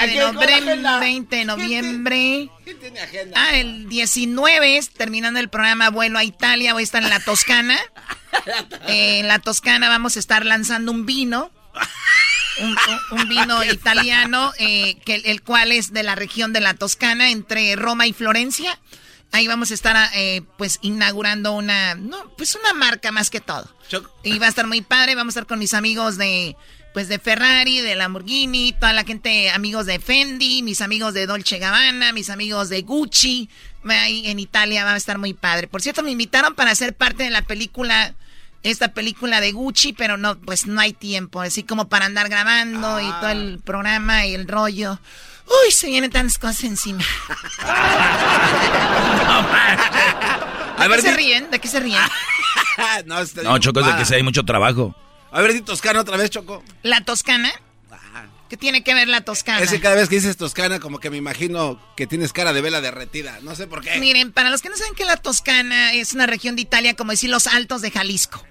20 de noviembre. 20 de noviembre. ¿Quién tiene agenda? Ah, el 19, terminando el programa Vuelo a Italia, voy a estar en la Toscana. <laughs> Eh, en la Toscana vamos a estar lanzando un vino. Un, vino <laughs> italiano, eh, que, el cual es de la región de la Toscana, entre Roma y Florencia. Ahí vamos a estar, eh, pues, inaugurando una, no, pues una marca más que todo. Y va a estar muy padre. Vamos a estar con mis amigos de pues de Ferrari, de Lamborghini, toda la gente, amigos de Fendi, mis amigos de Dolce Gabbana, mis amigos de Gucci. Ahí en Italia va a estar muy padre. Por cierto, me invitaron para ser parte de la película, esta película de Gucci, pero no, pues no hay tiempo, así como para andar grabando y todo el programa y el rollo. Uy, se vienen tantas cosas encima. <laughs> ¿De qué se ríen? ¿De qué se ríen? <laughs> no, no Choco, es de que sí hay mucho trabajo. A ver, di Toscana otra vez, Choco. ¿La Toscana? ¿Qué tiene que ver la Toscana? Es que cada vez que dices Toscana, como que me imagino que tienes cara de vela derretida. No sé por qué. Miren, para los que no saben que la Toscana es una región de Italia, como decir los altos de Jalisco.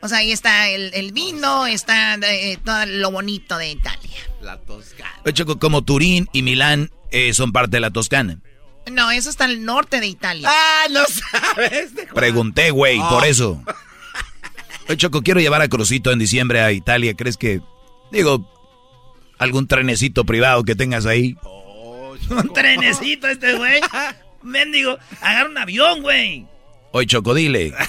O sea, ahí está el, vino, está eh, todo lo bonito de Italia. La Toscana. Choco, como Turín y Milán eh, son parte de la Toscana. No, eso está al norte de Italia. Ah, no <laughs> sabes. Pregunté, güey, por oh. eso. <laughs> Oye, Choco, quiero llevar a Crucito en diciembre a Italia. ¿Crees que, digo, algún trenecito privado que tengas ahí? <laughs> un trenecito este güey. Mendigo, agarra un avión, güey. Oye, Choco, dile. <laughs>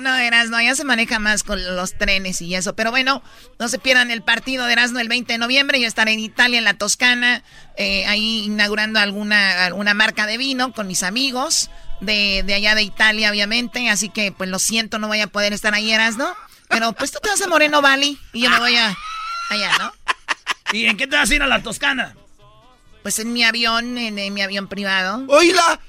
No, Erasno, ya se maneja más con los trenes y eso. Pero bueno, no se pierdan el partido de Erasno el 20 de noviembre. Yo estaré en Italia, en la Toscana, eh, ahí inaugurando alguna, alguna marca de vino con mis amigos de, de, allá de Italia, obviamente. Así que, pues lo siento, no voy a poder estar ahí, Erasno. Pero pues tú te vas a Moreno Valley y yo me voy a allá, ¿no? ¿Y en qué te vas a ir a la Toscana? Pues en mi avión, en, mi avión privado. ¡Oíla!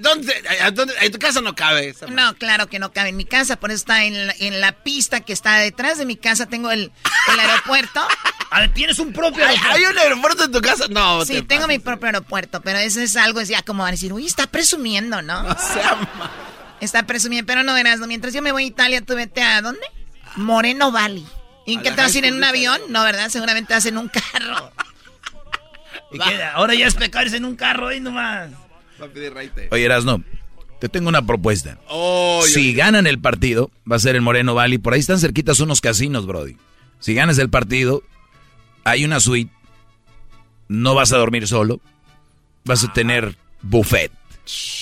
¿Dónde, dónde, ¿En tu casa no cabe? No, claro que no cabe en mi casa, por eso está en la, en la pista que está detrás de mi casa. Tengo el, el aeropuerto. <laughs> A ver, ¿tienes un propio aeropuerto? ¿Hay, un aeropuerto en tu casa? No. Sí, tengo mi propio aeropuerto, pero eso es algo, es ya como van a decir, uy, está presumiendo, ¿no? No sea Está presumiendo, pero no verás, mientras yo me voy a Italia, tú vete a dónde? Moreno Valley. ¿Y qué te vas a ir en un avión? No, ¿verdad? Seguramente vas en un carro. <laughs> ¿Y qué? Ahora ya es pecarse en un carro ahí nomás. Oye, Erasno, te tengo una propuesta. si ganan el partido, va a ser el Moreno Valley. Por ahí están cerquitas unos casinos, Brody. Si ganas el partido, hay una suite. No vas a dormir solo. Vas a tener buffet.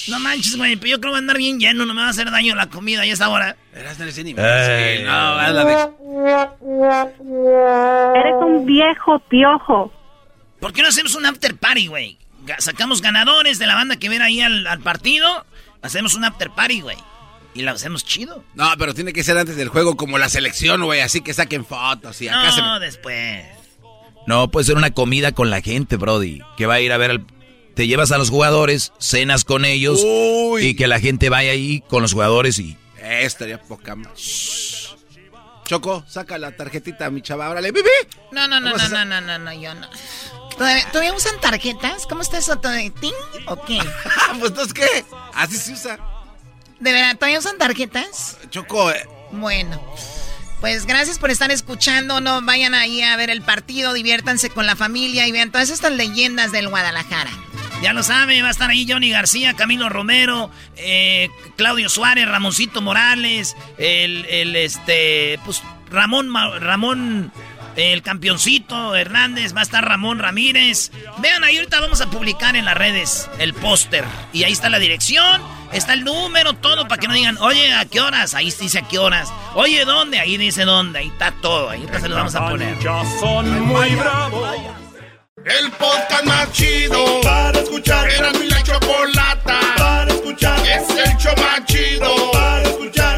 No manches, güey, pero yo creo que va a andar bien lleno, no me va a hacer daño la comida y esa hora. Eres no, Eres un viejo piojo. ¿Por qué no hacemos un after party, güey? Sacamos ganadores de la banda que viene ahí al, partido. Hacemos un after party, güey. Y la hacemos chido. No, pero tiene que ser antes del juego como la selección, güey. Así que saquen fotos y acá no, después. No, puede ser una comida con la gente, Brody. Que va a ir a ver al... Te llevas a los jugadores, cenas con ellos y que la gente vaya ahí con los jugadores y... Eh, estaría poca más. Choco, saca la tarjetita mi chava. Órale, bebé. No, no, no, no, no, no, no, no, yo no. ¿Todavía, usan tarjetas? ¿Cómo está eso? ¿Ting o qué? <laughs> pues entonces, ¿qué? Así se usa. ¿De verdad? ¿Todavía usan tarjetas? Choco, eh. Bueno. Pues gracias por estar escuchando. No vayan ahí a ver el partido, diviértanse con la familia y vean todas estas leyendas del Guadalajara. Ya lo sabe, va a estar ahí Johnny García, Camilo Romero, eh, Claudio Suárez, Ramoncito Morales, el, el este, pues Ramón, Ramón, el campeoncito Hernández, va a estar Ramón Ramírez. Vean, ahí ahorita vamos a publicar en las redes el póster. Y ahí está la dirección, está el número, todo, para que no digan, oye, ¿a qué horas? Ahí dice a qué horas. Oye, ¿dónde? Ahí dice dónde, ahí está todo, ahí se lo vamos a poner. Ya son muy bravos. El podcast más chido para escuchar. Era mi la chocolata para escuchar. Es el show más chido para escuchar.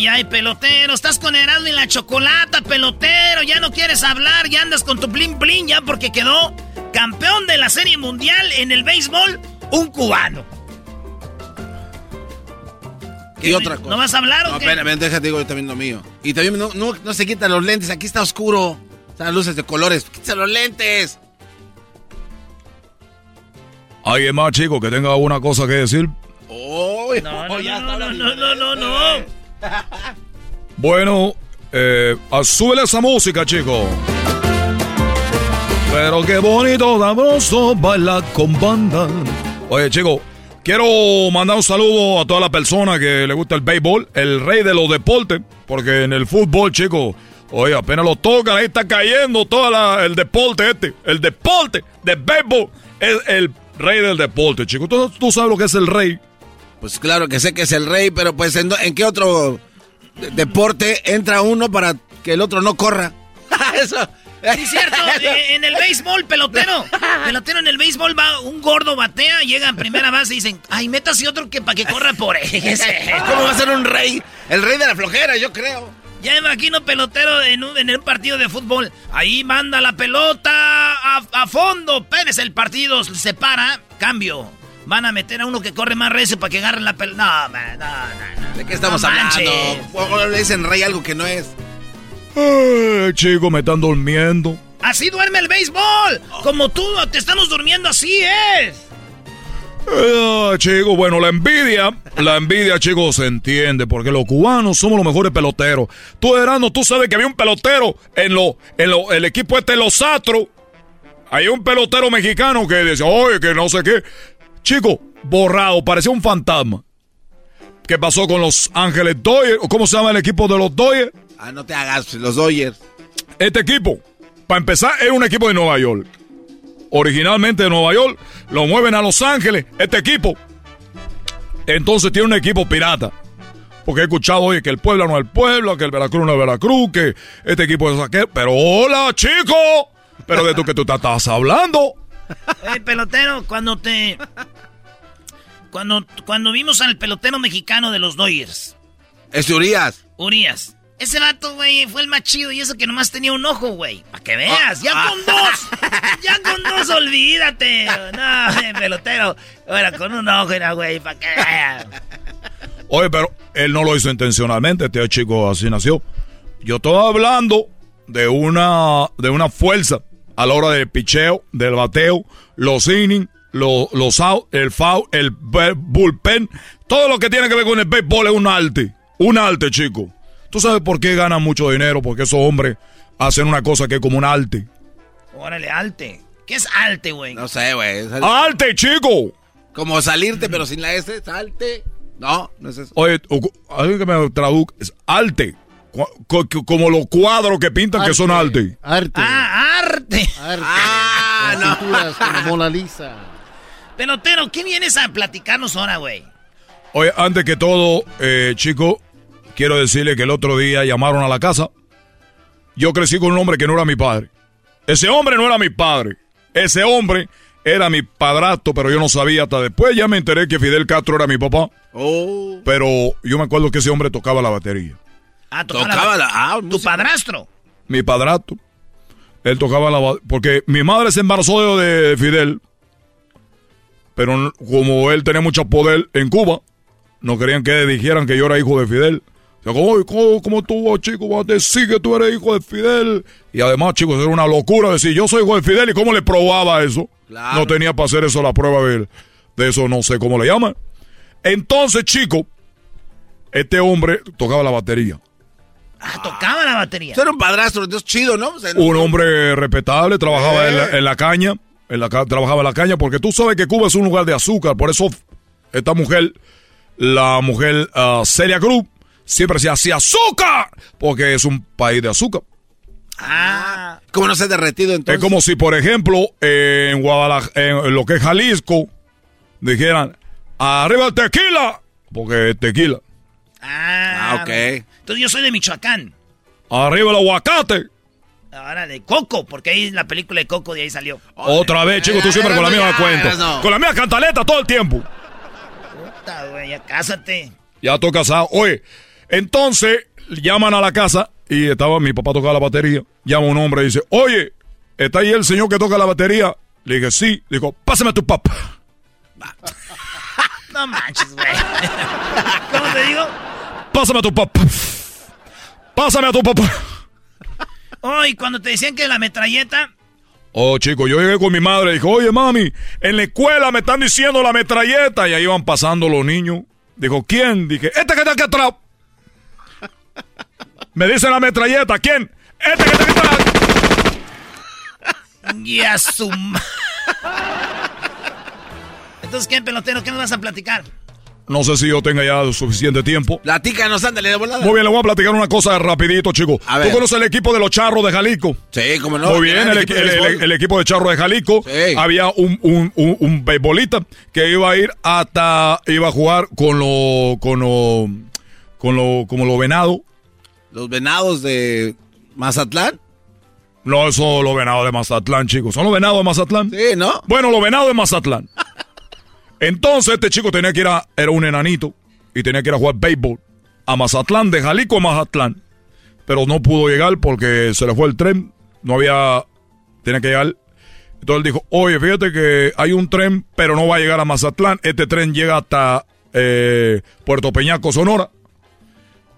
Ay, ay, pelotero. Estás con Erasmo y la chocolata, pelotero. Ya no quieres hablar, ya andas con tu blin blin ya porque quedó campeón de la Serie Mundial en el béisbol, un cubano. Y otra cosa. ¿No vas a hablar o no, qué? espérame, déjate digo yo también lo mío. Y también no, no, no se quitan los lentes, aquí está oscuro. Están luces de colores. ¡Quítese los lentes! ¿Alguien más, chico, que tenga alguna cosa que decir? Oh, <laughs> no, no, no, no, no, no, no, <laughs> Bueno, eh, súbele esa música, chico. Pero qué bonito, sabroso, baila con banda. Oye, chico, quiero mandar un saludo a toda la persona que le gusta el béisbol, el rey de los deportes, porque en el fútbol, chico, Oye, apenas lo tocan, ahí está cayendo todo el deporte este. El deporte de béisbol es el rey del deporte, chico. ¿Tú, ¿Tú, sabes lo que es el rey? Pues claro que sé que es el rey, pero pues ¿en, qué otro deporte entra uno para que el otro no corra? <laughs> Eso. Sí, cierto. <laughs> En el béisbol, pelotero. <laughs> Pelotero en el béisbol va un gordo batea, llega en primera base y dicen, ay, métase otro que para que corra por ese. ¿Cómo va a ser un rey? El rey de la flojera, yo creo. Ya imagino pelotero en un, en un partido de fútbol. Ahí manda la pelota a, fondo. Pérez el partido se para. Cambio. Van a meter a uno que corre más recio para que agarren la pelota. No, no, no, ¿De qué estamos hablando? ¿O le dicen rey algo que no es? Ay, chico, me están durmiendo. Así duerme el béisbol. Como tú, te estamos durmiendo, así es. Ah, chico, bueno, la envidia, la envidia, chicos, se entiende, porque los cubanos somos los mejores peloteros. Tú, Erano, tú sabes que había un pelotero en, lo, en lo, el equipo este Los Astros. Hay un pelotero mexicano que dice, oye, que no sé qué. Chico, borrado, parecía un fantasma. ¿Qué pasó con los Ángeles Dodgers? ¿Cómo se llama el equipo de los Dodgers? Ah, no te hagas, los Dodgers. Este equipo, para empezar, es un equipo de Nueva York originalmente de Nueva York, lo mueven a Los Ángeles, este equipo. Entonces tiene un equipo pirata. Porque he escuchado hoy que el pueblo no es el pueblo, que el Veracruz no es Veracruz, que este equipo es aquel. Pero hola, chico. Pero de tú que tú estás hablando. <laughs> Hey, pelotero, cuando te. Cuando, cuando vimos al pelotero mexicano de los Dodgers. Es Urias. Urias. Ese vato, güey, fue el más chido y eso que nomás tenía un ojo, güey. Para que veas, ya con dos. <laughs> Ya con dos, olvídate. No, pelotero. Bueno, con un ojo era, güey, para que veas. Oye, pero él no lo hizo intencionalmente, este chico así nació. Yo estoy hablando de una, de una fuerza a la hora del picheo, del bateo, los innings, los, los out, el foul, el bullpen. Todo lo que tiene que ver con el béisbol es un arte. Un arte, chico. ¿Tú sabes por qué ganan mucho dinero? Porque esos hombres hacen una cosa que es como un arte. Órale, arte. ¿Qué es arte, güey? No sé, güey. ¡Arte, chico! Como salirte, pero sin la S, salte. No, no es eso. Oye, alguien que me traduzca, es alte. Como los cuadros que pintan que son arte. Arte. Ah, arte. arte. Ah, no. como Mona Lisa. Pelotero, ¿qué vienes a platicarnos ahora, güey? Oye, antes que todo, eh, chico, quiero decirle que el otro día llamaron a la casa. Yo crecí con un hombre que no era mi padre. Ese hombre no era mi padre. Ese hombre era mi padrastro, pero yo no sabía hasta después. Ya me enteré que Fidel Castro era mi papá. Oh. Pero yo me acuerdo que ese hombre tocaba la batería. Ah, tocaba, la, ah, ¿Tu padrastro? Mi padrastro. Él tocaba la batería. Porque mi madre se embarazó de Fidel. Pero como él tenía mucho poder en Cuba, no querían que dijeran que yo era hijo de Fidel. O sea, ¿cómo, cómo tú, chico, vas a decir que tú eres hijo de Fidel? Y además, chicos, era una locura decir, yo soy hijo de Fidel. ¿Y cómo le probaba eso? No tenía para hacer eso la prueba de, de eso, no sé cómo le llaman. Entonces, chico, este hombre tocaba la batería. Ah, tocaba la batería. Eso era un padrastro, es chido, ¿no? un hombre respetable, trabajaba en, la, caña, en la, trabajaba en la caña, porque tú sabes que Cuba es un lugar de azúcar, por eso esta mujer, la mujer uh, Celia Cruz, siempre decía, así azúcar, porque es un país de azúcar. Ah, ¿cómo no se ha derretido entonces? Es como si, por ejemplo, en Guadalajara, en lo que es Jalisco, dijeran, arriba el tequila, porque es tequila. Ah, ok. Entonces yo soy de Michoacán. Arriba el aguacate. Ahora de Coco, porque ahí la película de Coco de ahí salió. Otra vez, chicos, tú siempre con la misma cuenta. Con la misma cantaleta todo el tiempo. Puta, güey, ya cásate. Ya estoy casado. Oye, entonces llaman a la casa y estaba mi papá tocaba la batería. Llama un hombre y dice, oye, ¿está ahí el señor que toca la batería? Le dije, sí. Dijo, pásame a tu papá. <laughs> no manches, güey. <laughs> ¿Cómo te digo? Pásame a tu papá. Pásame a tu papá. Oh, y cuando te decían que la metralleta... Oh, chico, yo llegué con mi madre y dijo, oye, mami, en la escuela me están diciendo la metralleta. Y ahí iban pasando los niños. Dijo, ¿quién? Dije, este que está aquí atrás. <laughs> Me dice la metralleta, ¿quién? Este que está aquí atrás. Y a su... <laughs> Entonces, ¿qué, pelotero? ¿Qué nos vas a platicar? No sé si yo tenga ya suficiente tiempo. Platícanos, ándale de volada. Muy bien, le voy a platicar una cosa rapidito, chico. ¿Tú conoces el equipo de los charros de Jalisco? Sí, cómo no. Muy bien, el, equipo de charros de Jalisco. Había un, un, un, beisbolista que iba a ir hasta, iba a jugar con lo, con lo, con lo, como los venados. ¿Los venados de Mazatlán? No, son los venados de Mazatlán, chicos. ¿Son los venados de Mazatlán? Sí, ¿no? Bueno, los venados de Mazatlán. <laughs> Entonces este chico tenía que ir a, era un enanito y tenía que ir a jugar béisbol a Mazatlán, de Jalisco a Mazatlán. Pero no pudo llegar porque se le fue el tren, no había, tenía que llegar. Entonces él dijo, oye, fíjate que hay un tren, pero no va a llegar a Mazatlán. Este tren llega hasta eh, Puerto Peñaco, Sonora.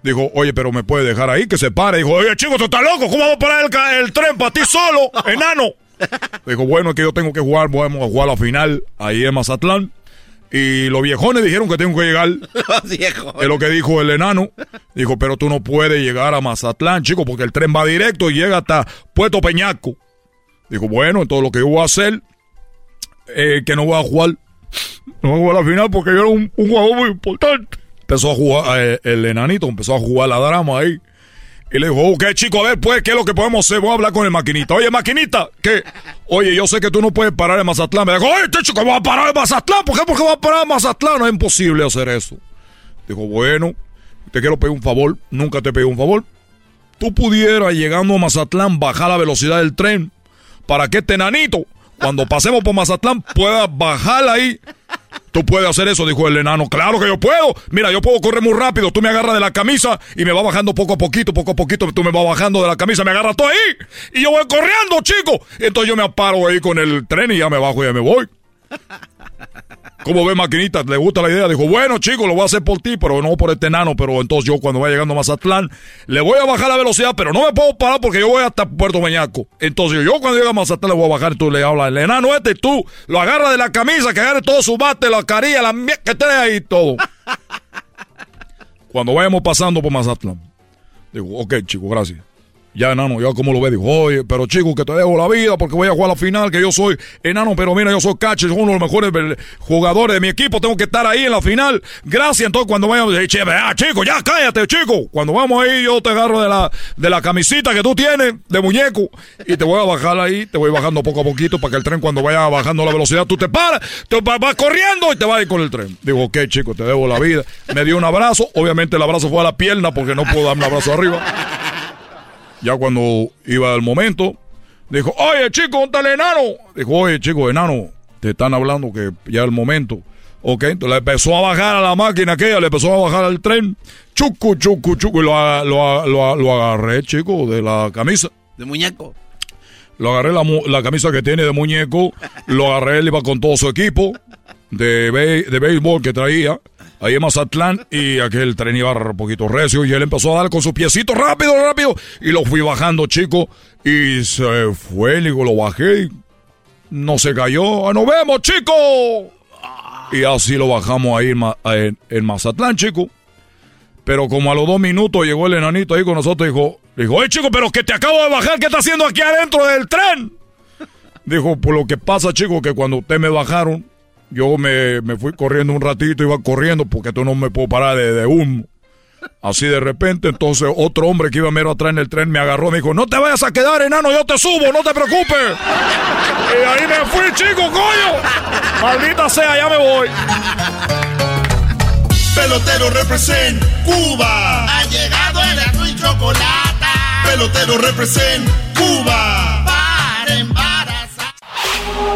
Dijo, oye, pero me puede dejar ahí, que se pare. Dijo, oye, chico, tú estás loco, ¿cómo vamos a parar el, el tren para ti solo, enano? <laughs> Dijo, bueno, es que yo tengo que jugar, vamos a jugar la final ahí en Mazatlán. Y los viejones dijeron que tengo que llegar. <laughs> Los viejones. Es lo que dijo el enano. Dijo, pero tú no puedes llegar a Mazatlán, chico, porque el tren va directo y llega hasta Puerto Peñasco. Dijo, bueno, entonces lo que yo voy a hacer es que no voy a jugar. No voy a jugar la final porque yo era un, jugador muy importante. Empezó a jugar, eh, el enanito empezó a jugar la drama ahí. Y le dijo, ok, chico, a ver, pues, ¿qué es lo que podemos hacer? Voy a hablar con el maquinita. Oye, maquinita, ¿qué? Oye, yo sé que tú no puedes parar en Mazatlán. Me dijo, oye, este chico, va a parar en Mazatlán. ¿Por qué? Porque va a parar en Mazatlán. No es imposible hacer eso. Dijo, bueno, te quiero pedir un favor. Nunca te pedí un favor. Tú pudieras, llegando a Mazatlán, bajar la velocidad del tren para que este nanito, cuando pasemos por Mazatlán, pueda bajar ahí Tú puedes hacer eso, dijo el enano. Claro que yo puedo. Mira, yo puedo correr muy rápido. Tú me agarras de la camisa y me va bajando poco a poquito, poco a poquito. Tú me vas bajando de la camisa, me agarras tú ahí. Y yo voy corriendo, chico. Entonces yo me aparo ahí con el tren y ya me bajo y ya me voy. <laughs> ¿Cómo ve maquinita? ¿Le gusta la idea? Dijo, bueno, chico, lo voy a hacer por ti, pero no por este enano. Pero entonces yo cuando vaya llegando a Mazatlán, le voy a bajar la velocidad, pero no me puedo parar porque yo voy hasta Puerto Meñaco. Entonces yo cuando llegue a Mazatlán le voy a bajar y tú le hablas al enano este y tú lo agarras de la camisa, que agarre todo su bate, la carilla, la mierda que tiene ahí todo. <laughs> cuando vayamos pasando por Mazatlán. Digo, ok, chico, gracias. Ya, enano, ya como lo ve, dijo, oye, pero chico, que te dejo la vida porque voy a jugar la final, que yo soy enano, pero mira, yo soy catcher, soy uno de los mejores jugadores de mi equipo, tengo que estar ahí en la final. Gracias, entonces cuando vayamos, ah, chico, ya cállate, chico. Cuando vamos ahí, yo te agarro de la, de la camisita que tú tienes, de muñeco, y te voy a bajar ahí, te voy bajando poco a poquito para que el tren cuando vaya bajando la velocidad, tú te paras, te vas, corriendo y te vas a ir con el tren. Digo, ok, chico, te debo la vida. Me dio un abrazo, obviamente el abrazo fue a la pierna porque no puedo darme un abrazo arriba. Ya cuando iba el momento, dijo, oye chico, ¿dónde está el enano? Dijo, oye chico, enano, te están hablando que ya el momento. Ok, entonces le empezó a bajar a la máquina aquella, le empezó a bajar al tren. Chucu, chucu, chucu, y lo, lo, agarré, chico, de la camisa. ¿De muñeco? Lo agarré la, la camisa que tiene de muñeco, lo agarré, él iba con todo su equipo de, de béisbol que traía ahí en Mazatlán y aquel tren iba un poquito recio y él empezó a dar con su piecito rápido, rápido y lo fui bajando, chico, y se fue, digo, lo bajé, no se cayó, ¡Ah, ¡nos vemos, chico! Y así lo bajamos ahí en, en, Mazatlán, chico. Pero como a los dos minutos llegó el enanito ahí con nosotros y dijo, dijo, oye chico, pero que te acabo de bajar, ¿qué está haciendo aquí adentro del tren? Dijo, pues lo que pasa, chico, que cuando ustedes me bajaron, yo me, fui corriendo un ratito, iba corriendo porque tú no me puedo parar de, de humo. Así de repente, entonces otro hombre que iba mero atrás en el tren me agarró me dijo, no te vayas a quedar, enano, yo te subo, no te preocupes. y ahí me fui, chico, coño. Maldita sea, ya me voy. Pelotero represent Cuba. Ha llegado el y chocolate. Pelotero represent Cuba.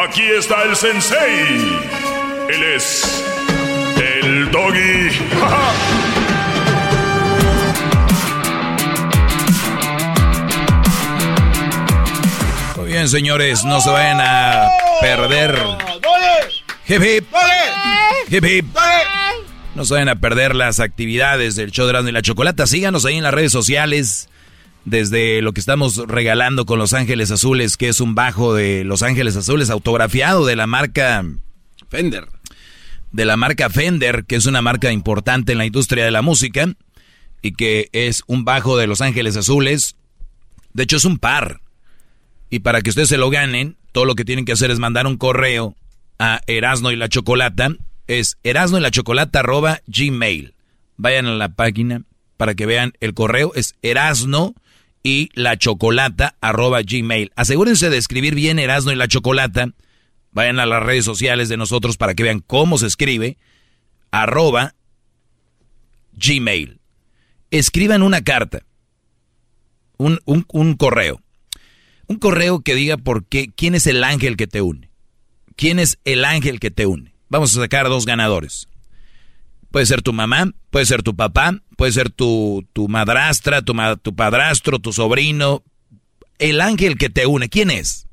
Aquí está el sensei. Él es el doggy. <laughs> Muy bien, señores, no se vayan a perder. Hip hip. Hip hip. No se vayan a perder las actividades del show de y la Chocolata. Síganos ahí en las redes sociales. Desde lo que estamos regalando con Los Ángeles Azules, que es un bajo de Los Ángeles Azules autografiado de la marca Fender de la marca Fender, que es una marca importante en la industria de la música y que es un bajo de Los Ángeles Azules. De hecho, es un par. Y para que ustedes se lo ganen, todo lo que tienen que hacer es mandar un correo a Erasno y la Chocolata. Es erasno y la Chocolata arroba gmail. Vayan a la página para que vean el correo. Es erasno y la Chocolata arroba gmail. Asegúrense de escribir bien Erasno y la Chocolata Vayan a las redes sociales de nosotros para que vean cómo se escribe. Arroba Gmail. Escriban una carta. Un, un, correo. Un correo que diga por qué, quién es el ángel que te une. ¿Quién es el ángel que te une? Vamos a sacar dos ganadores. Puede ser tu mamá, puede ser tu papá, puede ser tu, tu madrastra, tu, tu padrastro, tu sobrino. El ángel que te une, ¿quién es?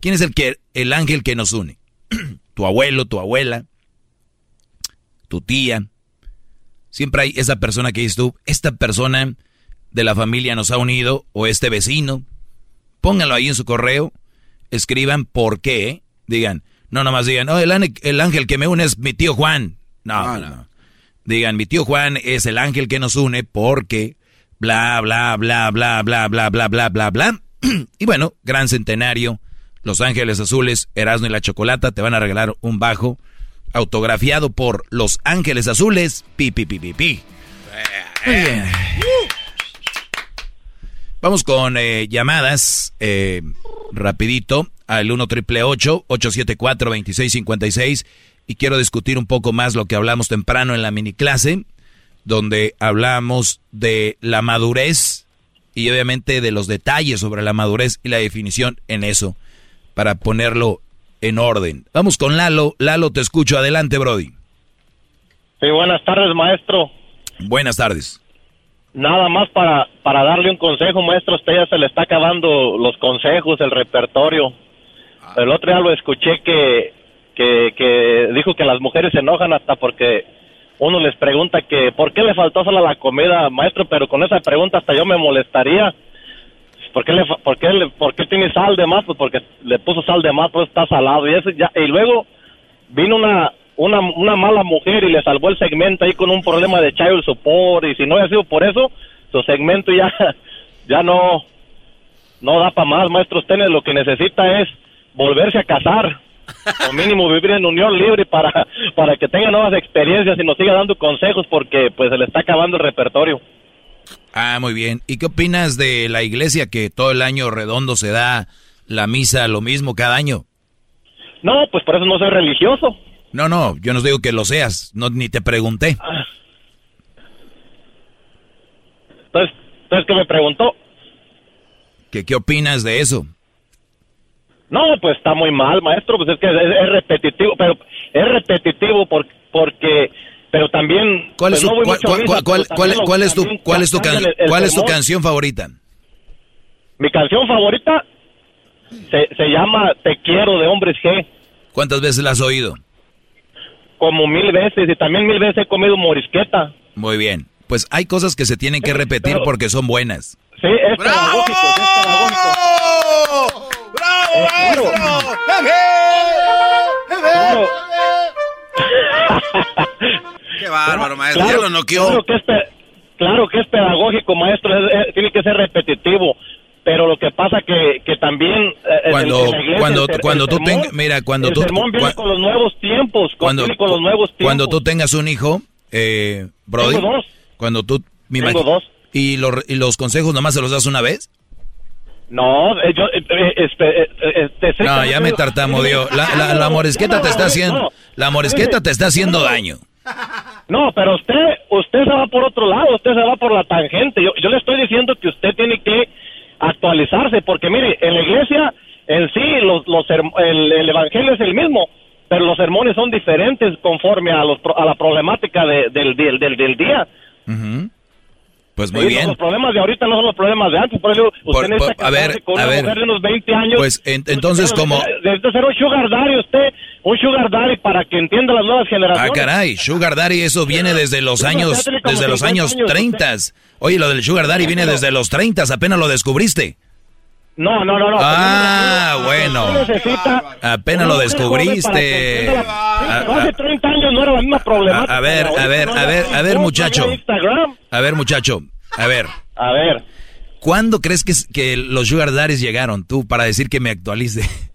¿Quién es el, que, el ángel que nos une? <clears throat> tu abuelo, tu abuela, tu tía. Siempre hay esa persona que dices tú, esta persona de la familia nos ha unido, o este vecino. Pónganlo ahí en su correo, escriban por qué, digan, no nomás digan, oh, el, ángel que me une es mi tío Juan. No, no, no. Digan, mi tío Juan es el ángel que nos une porque bla, bla, bla, bla, bla, bla, bla, bla, bla, bla. <clears throat> y bueno, gran centenario los Ángeles Azules, Erasmo y la Chocolata te van a regalar un bajo autografiado por Los Ángeles Azules. Pi, pi, pi, pi, pi. Vamos con eh, llamadas eh, rapidito al 1 triple 874 2656 y quiero discutir un poco más lo que hablamos temprano en la mini clase donde hablamos de la madurez y obviamente de los detalles sobre la madurez y la definición en eso para ponerlo en orden. Vamos con Lalo. Lalo, te escucho. Adelante, Brody. Sí, buenas tardes, maestro. Buenas tardes. Nada más para, para darle un consejo, maestro, usted ya se le está acabando los consejos, el repertorio. El otro día lo escuché que, que, que dijo que las mujeres se enojan hasta porque uno les pregunta que por qué le faltó solo la comida, maestro, pero con esa pregunta hasta yo me molestaría. ¿Por qué, le, por, qué le, ¿Por qué tiene sal de más? Pues porque le puso sal de más, pues está salado. Y, eso ya, y luego vino una, una, una mala mujer y le salvó el segmento ahí con un problema de child support. Y si no hubiera sido por eso, su segmento ya, <laughs> ya no, no da para más, maestro. Usted lo que necesita es volverse a casar. <laughs> O mínimo vivir en unión libre para, para que tenga nuevas experiencias y nos siga dando consejos porque pues se le está acabando el repertorio. Ah, muy bien. ¿Y qué opinas de la iglesia que todo el año redondo se da la misa lo mismo cada año? No, pues por eso no soy religioso. No, no, yo no digo que lo seas, no ni te pregunté. Entonces, entonces ¿qué me preguntó? ¿Qué, ¿Qué opinas de eso? No, pues está muy mal, maestro, pues es que es, repetitivo, pero es repetitivo porque, porque pero también ¿Cuál es, tu, can- el- el cuál es tu canción favorita? Mi canción favorita se, se llama Te quiero de Hombres G, ¿Cuántas veces la has oído? como mil veces y también mil veces he comido morisqueta. Muy bien. Pues hay cosas que se tienen que <laughs> repetir porque son buenas. Sí, es pedagógico, es pedagógico. ¡Bravo, maestro! Qué bárbaro, maestro. Claro, ya lo noqueó. Claro que es, pe- claro que es pedagógico, maestro, es- es- tiene que ser repetitivo. Pero lo que pasa que, que también... eh, Cuando, en la iglesia cuando, el cuando el tú sermón- tengas, mira, cuando el tú, sermón viene cua- con los nuevos tiempos, cuando, con los nuevos tiempos. cuando tú tengas un hijo, eh, Brody, Tengo dos. cuando tú, me Tengo dos. y los, y los consejos nomás se los das una vez. No, eh, yo... eh, eh, este, este, No, ya me tartamudeó. La, la, la morisqueta te está haciendo, la morisqueta te está haciendo daño. No, pero usted, usted se va por otro lado, usted se va por la tangente. Yo, yo le estoy diciendo que usted tiene que actualizarse, porque mire, en la iglesia en sí los, los el, el evangelio es el mismo, pero los sermones son diferentes conforme a, los, a la problemática de- del, del, del, del día. Pues muy Sí, bien. Los problemas de ahorita no son los problemas de antes, por eso usted Por- necesita por- a ver, con a una ver. mujer de unos 20 años. Pues en- entonces como... Necesita ser un sugar daddy usted, un sugar daddy para que entienda las nuevas Ah, generaciones. caray, Sugar Daddy, eso viene desde los años, desde los 50 años años, 30. Oye, lo del Sugar Daddy viene desde los 30, apenas lo descubriste. No, no, no, no. Ah, bueno. Usted necesita Apenas lo descubriste. Pero hace 30 años no era la misma problemática. A, ver, a ver, a ver, a ver, muchacho. A ver, muchacho. A ver. A ver. ¿Cuándo crees que, que los Sugar Daddies llegaron tú para decir que me actualice? <laughs>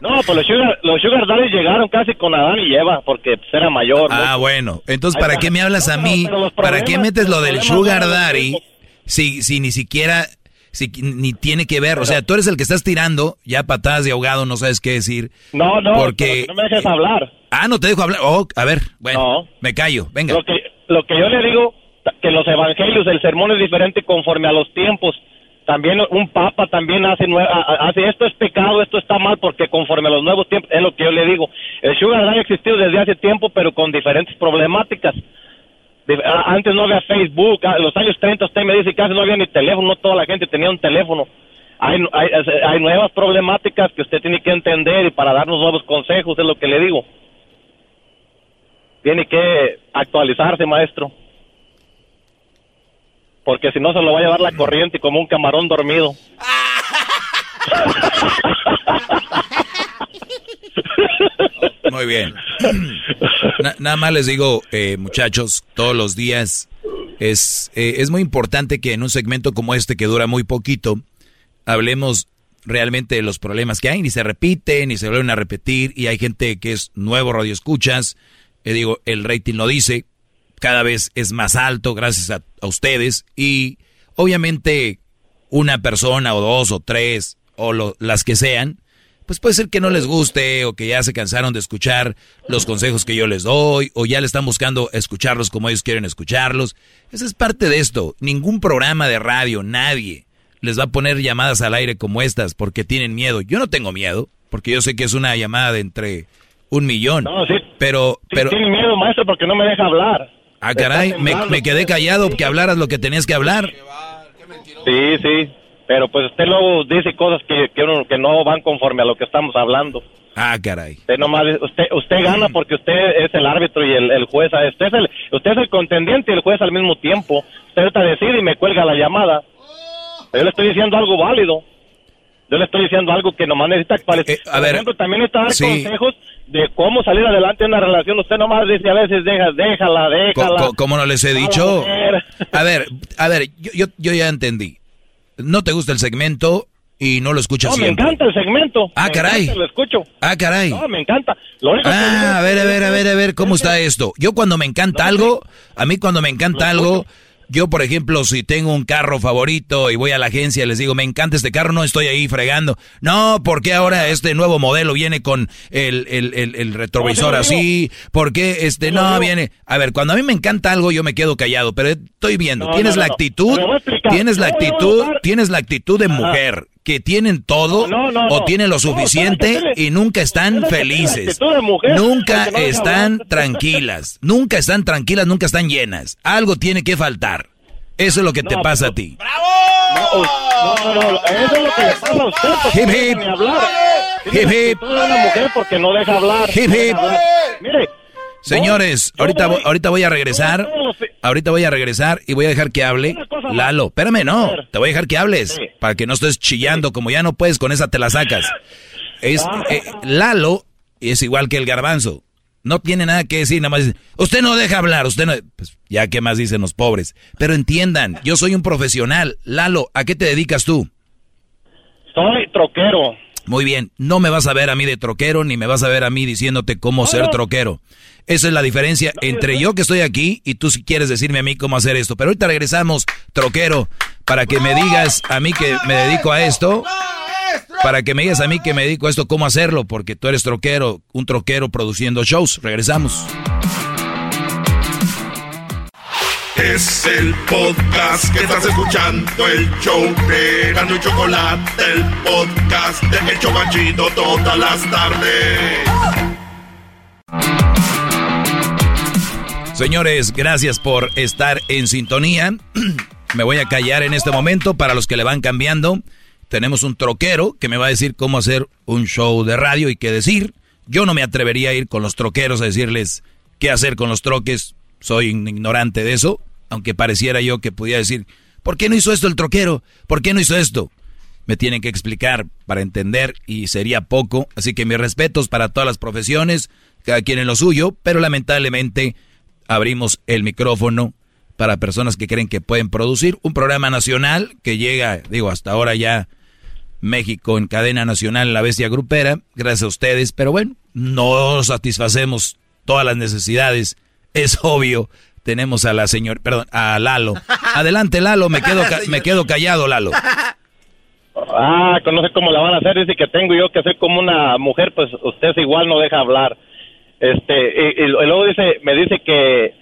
No, pues los sugar, los sugar daddies llegaron casi con Adán y Eva porque pues, era mayor. ¿no? Ah, bueno. Entonces, ¿para qué me hablas a mí? ¿Para qué metes lo del Sugar Daddy si, si ni siquiera, si ni tiene que ver? O sea, tú eres el que estás tirando, ya patadas de ahogado, no sabes qué decir. No, no, porque... no me dejes hablar. Ah, no te dejo hablar. Oh, a ver, bueno, No. me callo, venga. Lo que, lo que yo le digo, que los evangelios, el sermón es diferente conforme a los tiempos. También un papa también hace, hace esto es pecado, esto está mal, porque conforme a los nuevos tiempos, es lo que yo le digo. El sugar ha existido desde hace tiempo, pero con diferentes problemáticas. Antes no había Facebook, en los años 30 usted me dice que casi no había ni teléfono, no toda la gente tenía un teléfono. Hay, hay, hay nuevas problemáticas que usted tiene que entender y para darnos nuevos consejos, es lo que le digo. Tiene que actualizarse, maestro. Porque si no se lo va a llevar la corriente como un camarón dormido. <laughs> Muy bien. <clears throat> Na- nada más les digo, eh, muchachos, todos los días es, eh, es muy importante que en un segmento como este, que dura muy poquito, hablemos realmente de los problemas que hay, ni se repiten, ni se vuelven a repetir, y hay gente que es nuevo radio escuchas, eh, digo, el rating lo dice, cada vez es más alto gracias a, ustedes, y obviamente una persona o dos o tres o lo- las que sean, pues puede ser que no les guste o que ya se cansaron de escuchar los consejos que yo les doy o ya le están buscando escucharlos como ellos quieren escucharlos. Esa es parte de esto. Ningún programa de radio, nadie les va a poner llamadas al aire como estas porque tienen miedo. Yo no tengo miedo porque yo sé que es una llamada de entre un millón. No. Pero, Sí, pero, tiene miedo, maestro, porque no me deja hablar. Ah, caray, me, quedé callado que hablaras lo que tenías que hablar. Sí, sí, pero pues usted luego dice cosas que, que, no van conforme a lo que estamos hablando. Ah, caray. Usted nomás, usted, usted gana porque usted es el árbitro y el, juez. Usted es el, usted es el contendiente y el juez al mismo tiempo. Usted ahorita decide y me cuelga la llamada. Yo le estoy diciendo algo válido. Yo le estoy diciendo algo que nomás necesita eh, a ver, ejemplo, también está dar consejos de cómo salir adelante en una relación. Usted nomás dice a veces, deja, déjala, déjala. ¿Cómo, no les he dicho? A ver, a ver, yo, yo, yo ya entendí. No te gusta el segmento, y no lo escuchas no, siempre. me encanta el segmento. Ah, caray. lo escucho. Ah, caray. No, me encanta. ah, a ver, a ver, a ver, a ver, ¿cómo está esto? Yo cuando me encanta algo, a mí cuando me encanta algo, yo, por ejemplo, si tengo un carro favorito y voy a la agencia y les digo, me encanta este carro, no estoy ahí fregando. No, porque ahora este nuevo modelo viene con el, el, el, retrovisor así? ¿Por qué este no viene? A ver, cuando a mí me encanta algo, yo me quedo callado, pero estoy viendo. tienes la actitud, tienes la actitud, tienes la actitud de mujer que tienen todo o tienen lo suficiente y nunca están felices. Nunca están tranquilas. Nunca están tranquilas, nunca están llenas. Algo tiene que faltar. Eso es lo que te pasa a ti. ¡Bravo! No, no, no, eso es lo que le pasa a usted. Hip hip. Hip hip. una mujer porque no deja hablar. Hip hip. Mire, Señores, ahorita, voy, ahorita voy a regresar. Ahorita voy a regresar y voy a dejar que hable. Lalo, espérame, no. Te voy a dejar que hables. Para que no estés chillando. Como ya no puedes, con esa te la sacas. Es, ah. eh, Lalo es igual que el garbanzo. No tiene nada que decir, nada más dice, usted no deja hablar, usted no... Pues ya qué más dicen los pobres. Pero entiendan, yo soy un profesional. Lalo, ¿a qué te dedicas tú? Soy troquero. Muy bien, no me vas a ver a mí de troquero, ni me vas a ver a mí diciéndote cómo ser troquero. Esa es la diferencia entre yo que estoy aquí y tú si quieres decirme a mí cómo hacer esto. Pero ahorita regresamos, troquero, para que me digas a mí que me dedico a esto. Para que me digas a mí que me dedico a esto, cómo hacerlo, porque tú eres troquero, un troquero produciendo shows. Regresamos. Es el podcast que estás escuchando, el show de y Chocolate, el podcast de El Chocachito todas las tardes. Señores, gracias por estar en sintonía. <clears throat> me voy a callar en este momento para los que le van cambiando. Tenemos un troquero que me va a decir cómo hacer un show de radio y qué decir. Yo no me atrevería a ir con los troqueros a decirles qué hacer con los troques. Soy ignorante de eso, aunque pareciera yo que pudiera decir, ¿por qué no hizo esto el troquero? ¿Por qué no hizo esto? Me tienen que explicar para entender y sería poco. Así que mis respetos para todas las profesiones, cada quien en lo suyo, pero lamentablemente abrimos el micrófono para personas que creen que pueden producir un programa nacional que llega, digo, hasta ahora ya México en cadena nacional, la bestia grupera, gracias a ustedes, pero bueno, no satisfacemos todas las necesidades, es obvio. Tenemos a la señora, perdón, a Lalo. Adelante, Lalo, me quedo, <laughs> me quedo callado, Lalo. Ah, no sé cómo la van a hacer, dice que tengo yo que ser como una mujer, pues usted igual no deja hablar. Este, y, luego dice, me dice que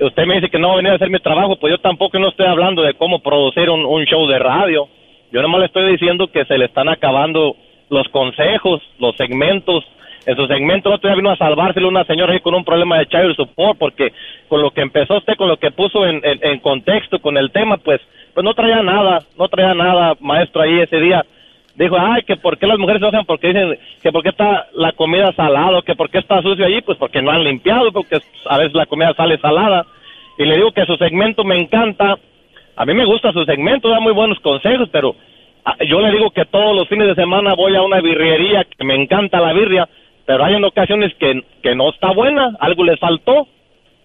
usted me dice que no va a venir a hacer mi trabajo, pues yo tampoco no estoy hablando de cómo producir un, show de radio. Yo nomás le estoy diciendo que se le están acabando los consejos, los segmentos. En su segmento no todavía vino a salvárselo una señora ahí con un problema de child support, porque con lo que empezó usted, con lo que puso en, contexto, con el tema, pues, pues no traía nada, no traía nada, maestro, ahí ese día dijo, ay, que por qué las mujeres se enojan porque dicen que por qué está la comida salada, que por qué está sucio allí, pues porque no han limpiado, porque a veces la comida sale salada. Y le digo que su segmento me encanta, a mí me gusta su segmento, da muy buenos consejos, pero ah, yo le digo que todos los fines de semana voy a una birrería, que me encanta la birria, pero hay en ocasiones que, que no está buena, algo le faltó.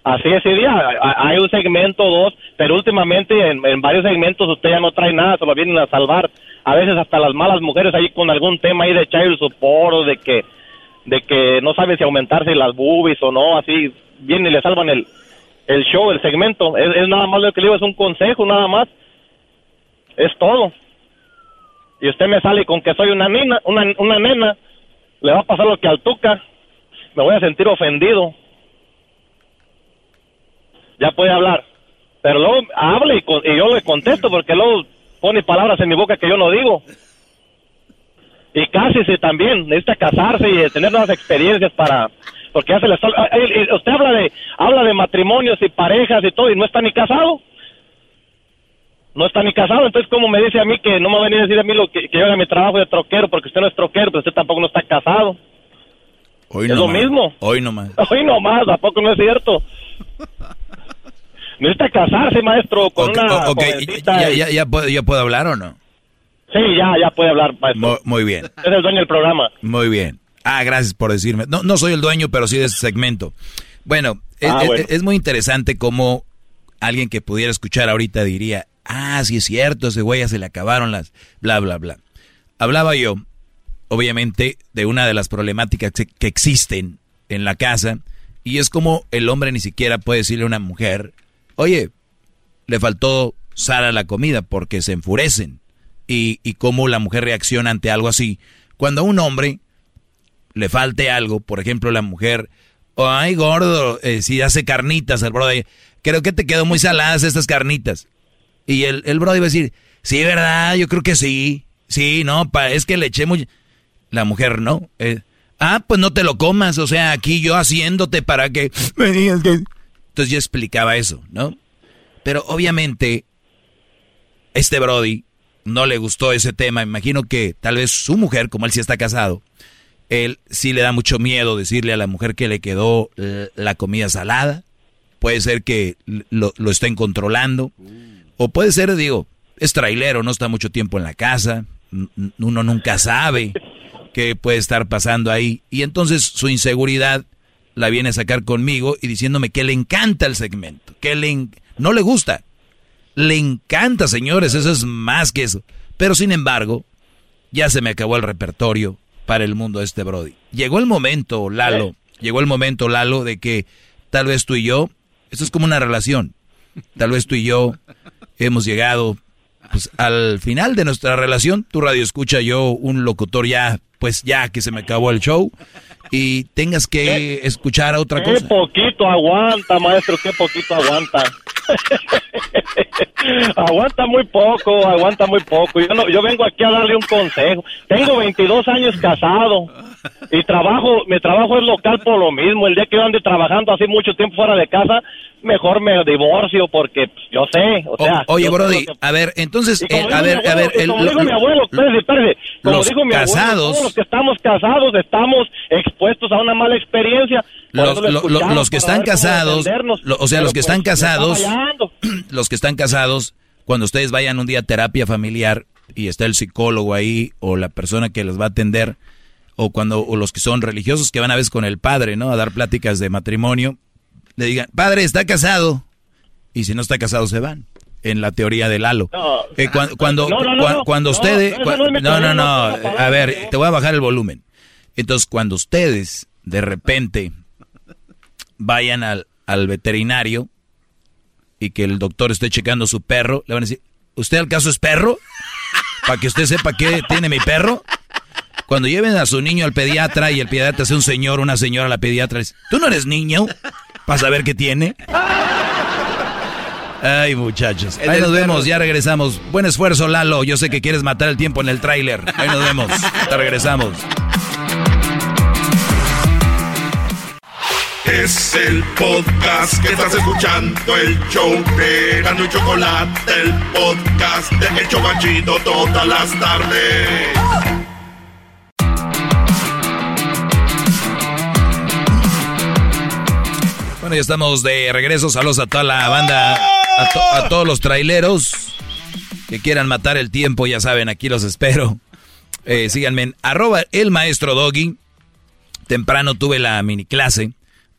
Así ese día, hay un segmento, dos, pero últimamente en, en varios segmentos usted ya no trae nada, se lo vienen a salvar a veces hasta las malas mujeres ahí con algún tema ahí de child support o de que de que no saben si aumentarse las boobies o no, así vienen y le salvan el, el show, el segmento. Es, nada más lo que le digo, es un consejo, nada más. Es todo. Y usted me sale con que soy una nena, una, una nena, le va a pasar lo que al Tuca. Me voy a sentir ofendido. Ya puede hablar. Pero luego hable y, y yo le contesto porque luego pone palabras en mi boca que yo no digo. Y cásese también, necesita casarse y tener nuevas experiencias para, porque ya se le está... Usted habla de, habla de matrimonios y parejas y todo y no está ni casado. No está ni casado, entonces como me dice a mí que no me va a venir a decir a mí lo que, que yo haga mi trabajo de troquero porque usted no es troquero, pero usted tampoco no está casado. Hoy es lo mismo. Hoy nomás. <laughs> Hoy nomás, tampoco no es cierto? Necesita casarse, maestro, con una ya, ya, ya, puedo, ¿ya puedo hablar o no? Sí, ya, ya puede hablar, maestro. Muy, bien. Es el dueño del programa. Muy bien. Ah, gracias por decirme. No, no soy el dueño, pero sí de ese segmento. Bueno, ah, es, es, muy interesante cómo alguien que pudiera escuchar ahorita diría, ah, sí es cierto, ese güey ya se le acabaron las bla, bla, bla. Hablaba yo, obviamente, de una de las problemáticas que existen en la casa, y es como el hombre ni siquiera puede decirle a una mujer, oye, le faltó sal a la comida porque se enfurecen. Y, y cómo la mujer reacciona ante algo así. Cuando a un hombre le falte algo, por ejemplo, la mujer, ay gordo, eh, si hace carnitas, el brother, creo que te quedó muy saladas estas carnitas. Y el, el brother iba a decir, sí, ¿verdad? Yo creo que sí. Sí, no, es que le eché muy... La mujer no. Eh, ah, pues no te lo comas, o sea, aquí yo haciéndote para que <laughs> me digas que... Entonces yo explicaba eso, ¿no? Pero obviamente, este Brody no le gustó ese tema. Imagino que tal vez su mujer, como él sí está casado, él sí le da mucho miedo decirle a la mujer que le quedó la comida salada. Puede ser que lo, lo estén controlando. O puede ser, digo, es trailero, no está mucho tiempo en la casa. Uno nunca sabe qué puede estar pasando ahí. Y entonces su inseguridad la viene a sacar conmigo y diciéndome que le encanta el segmento, que le no le gusta. Le encanta, señores, eso es más que eso. Pero sin embargo, ya se me acabó el repertorio para el mundo de este Brody. Llegó el momento, Lalo, llegó el momento, Lalo, de que tal vez tú y yo, esto es como una relación, tal vez tú y yo hemos llegado pues, al final de nuestra relación, tu radio escucha yo, un locutor ya, pues ya que se me acabó el show, y tengas que escuchar a otra cosa. Qué poquito aguanta, maestro, qué poquito aguanta. <laughs> aguanta muy poco, aguanta muy poco. Yo, no, yo vengo aquí a darle un consejo. Tengo 22 años casado y trabajo, mi trabajo es local por lo mismo. El día que yo ande trabajando así mucho tiempo fuera de casa, mejor me divorcio porque pues, yo sé, o sea... oye, Brody, a ver, entonces, eh, a ver, a ver... como dijo mi abuelo, espérese, espérese, como los dijo mi casados, abuelo, los que estamos casados estamos expuestos a una mala experiencia. Los, los que están casados, o sea, los que están pues, casados, <clears throat> los que están casados, cuando ustedes vayan un día a terapia familiar y está el psicólogo ahí o la persona que les va a atender, o cuando o los que son religiosos que van a veces con el padre, ¿no? A dar pláticas de matrimonio, le digan, padre, está casado. Y si no está casado, se van. En la teoría del halo. Eh, cuando, cuando, cuando ustedes... No, no, no. A ver, te voy a bajar el volumen. Entonces, cuando ustedes de repente vayan al, al veterinario y que el doctor esté checando su perro, le van a decir, ¿usted al caso es perro? Para que usted sepa qué tiene mi perro. Cuando lleven a su niño al pediatra y el pediatra sea un señor, una señora, la pediatra dice, ¿tú no eres niño? ¿Para saber qué tiene? Ay, muchachos. Ahí nos vemos, ya regresamos. Buen esfuerzo, Lalo. Yo sé que quieres matar el tiempo en el tráiler. Ahí nos vemos. Te regresamos. Es el podcast que estás escuchando, el show de Gano y Chocolate, el podcast de Hecho Banchito todas las tardes. Bueno, ya estamos de regreso. Saludos a toda la banda, a, todos los traileros que quieran matar el tiempo. Ya saben, aquí los espero. Eh, síganme en arroba el maestro Doggy. Temprano tuve la mini clase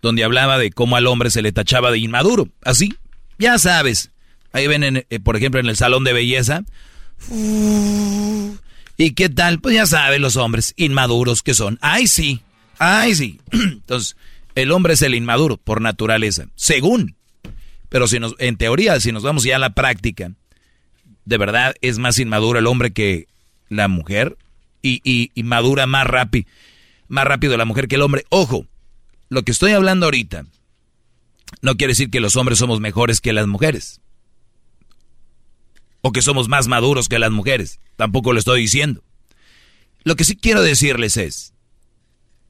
donde hablaba de cómo al hombre se le tachaba de inmaduro. Así, ya sabes. Ahí ven, eh, por ejemplo, en el salón de belleza. ¿Y qué tal? Pues ya saben los hombres inmaduros que son. Ay, sí. Ay, sí. <clears throat> Entonces, el hombre es el inmaduro por naturaleza, según. Pero si nos, en teoría, si nos vamos ya a la práctica, de verdad es más inmaduro el hombre que la mujer y, y, madura más rápido, más rápido la mujer que el hombre. Ojo, lo que estoy hablando ahorita no quiere decir que los hombres somos mejores que las mujeres. O que somos más maduros que las mujeres. Tampoco lo estoy diciendo. Lo que sí quiero decirles es,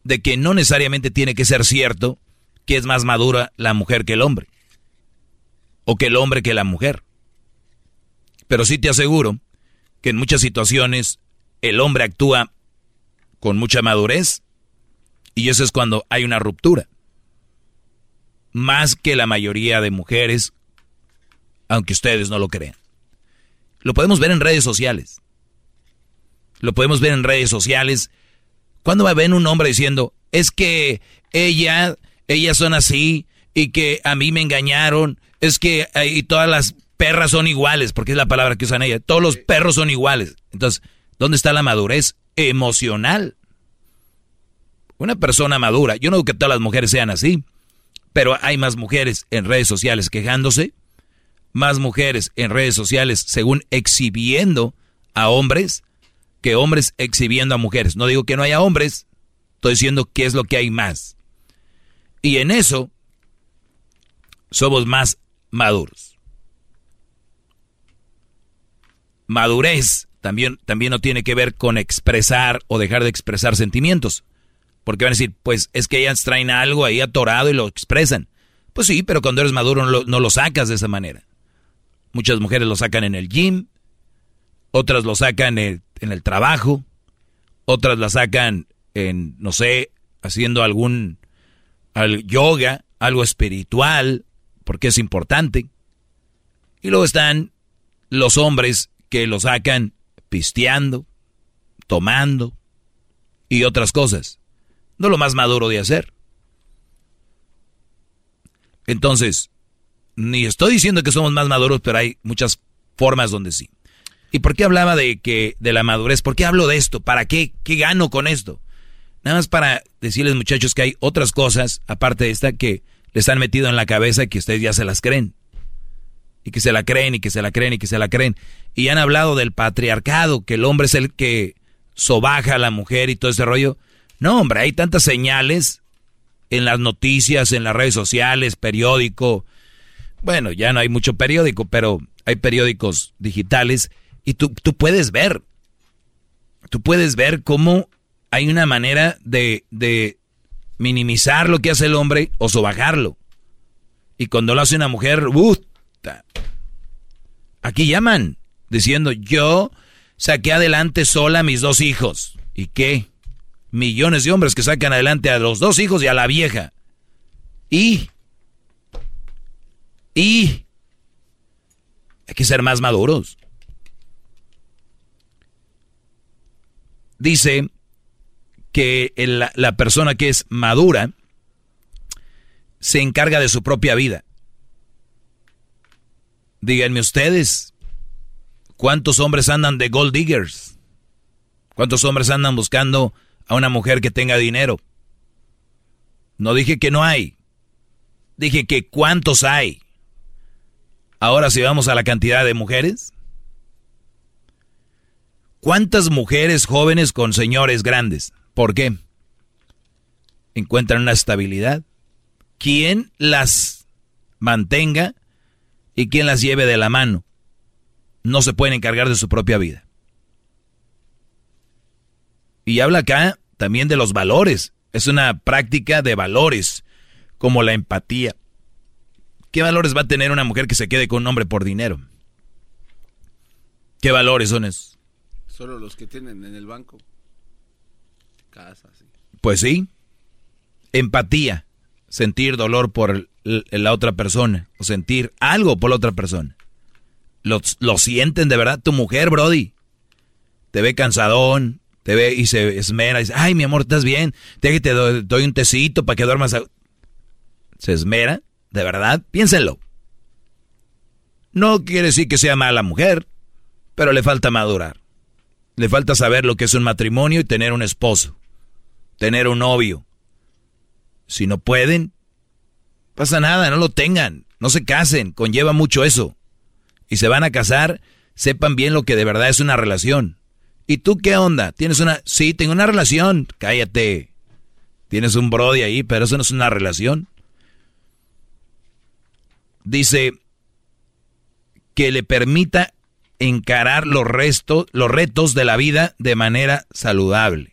de que no necesariamente tiene que ser cierto que es más madura la mujer que el hombre. O que el hombre que la mujer. Pero sí te aseguro que en muchas situaciones el hombre actúa con mucha madurez y eso es cuando hay una ruptura. Más que la mayoría de mujeres, aunque ustedes no lo crean. Lo podemos ver en redes sociales. Lo podemos ver en redes sociales. Cuando va a ver un hombre diciendo, es que ella, ellas son así y que a mí me engañaron, es que y todas las perras son iguales, porque es la palabra que usan ella, todos los perros son iguales. Entonces, ¿dónde está la madurez emocional? Una persona madura, yo no digo que todas las mujeres sean así, pero hay más mujeres en redes sociales quejándose, más mujeres en redes sociales según exhibiendo a hombres que hombres exhibiendo a mujeres. No digo que no haya hombres, estoy diciendo que es lo que hay más. Y en eso somos más maduros. Madurez también, también no tiene que ver con expresar o dejar de expresar sentimientos. Porque van a decir, pues es que ellas traen algo ahí atorado y lo expresan. Pues sí, pero cuando eres maduro no lo, sacas de esa manera. Muchas mujeres lo sacan en el gym, otras lo sacan en, en el trabajo, otras la sacan en, no sé, haciendo algún al yoga, algo espiritual, porque es importante. Y luego están los hombres que lo sacan pisteando, tomando y otras cosas. No lo más maduro de hacer. Entonces, ni estoy diciendo que somos más maduros, pero hay muchas formas donde sí. ¿Y por qué hablaba de que de la madurez? ¿Por qué hablo de esto? ¿Para qué? ¿Qué gano con esto? Nada más para decirles muchachos que hay otras cosas, aparte de esta, que les han metido en la cabeza que ustedes ya se las creen. Y que se la creen y que se la creen y que se la creen. Y han hablado del patriarcado, que el hombre es el que sobaja a la mujer y todo ese rollo. No, hombre, hay tantas señales en las noticias, en las redes sociales, periódico. Bueno, ya no hay mucho periódico, pero hay periódicos digitales y tú, tú puedes ver. Tú puedes ver cómo hay una manera de, de minimizar lo que hace el hombre o sobajarlo. Y cuando lo hace una mujer, ¡uh! aquí llaman diciendo, yo saqué adelante sola a mis dos hijos. ¿Y qué? millones de hombres que sacan adelante a los dos hijos y a la vieja. Y... Y... Hay que ser más maduros. Dice que la persona que es madura se encarga de su propia vida. Díganme ustedes, ¿cuántos hombres andan de gold diggers? ¿Cuántos hombres andan buscando a una mujer que tenga dinero. No dije que no hay. Dije que cuántos hay. Ahora si vamos a la cantidad de mujeres. ¿Cuántas mujeres jóvenes con señores grandes? ¿Por qué? Encuentran una estabilidad. ¿Quién las mantenga y quién las lleve de la mano? No se pueden encargar de su propia vida. Y habla acá también de los valores. Es una práctica de valores, como la empatía. ¿Qué valores va a tener una mujer que se quede con un hombre por dinero? ¿Qué valores son esos? Solo los que tienen en el banco. Pues sí. Empatía. Sentir dolor por la otra persona. O sentir algo por la otra persona. Lo, lo sienten de verdad. Tu mujer, Brody. Te ve cansadón, te ve y se esmera y dice, ay, mi amor, ¿estás bien? Te, te doy, un tecito para que duermas. ¿Se esmera? ¿De verdad? Piénsenlo. No quiere decir que sea mala mujer, pero le falta madurar. Le falta saber lo que es un matrimonio y tener un esposo, tener un novio. Si no pueden, pasa nada, no lo tengan, no se casen, conlleva mucho eso. Y se van a casar, sepan bien lo que de verdad es una relación. ¿Y tú qué onda? ¿Tienes una... Sí, tengo una relación. Cállate. Tienes un brody ahí, pero eso no es una relación. Dice que le permita encarar los, restos, los retos de la vida de manera saludable.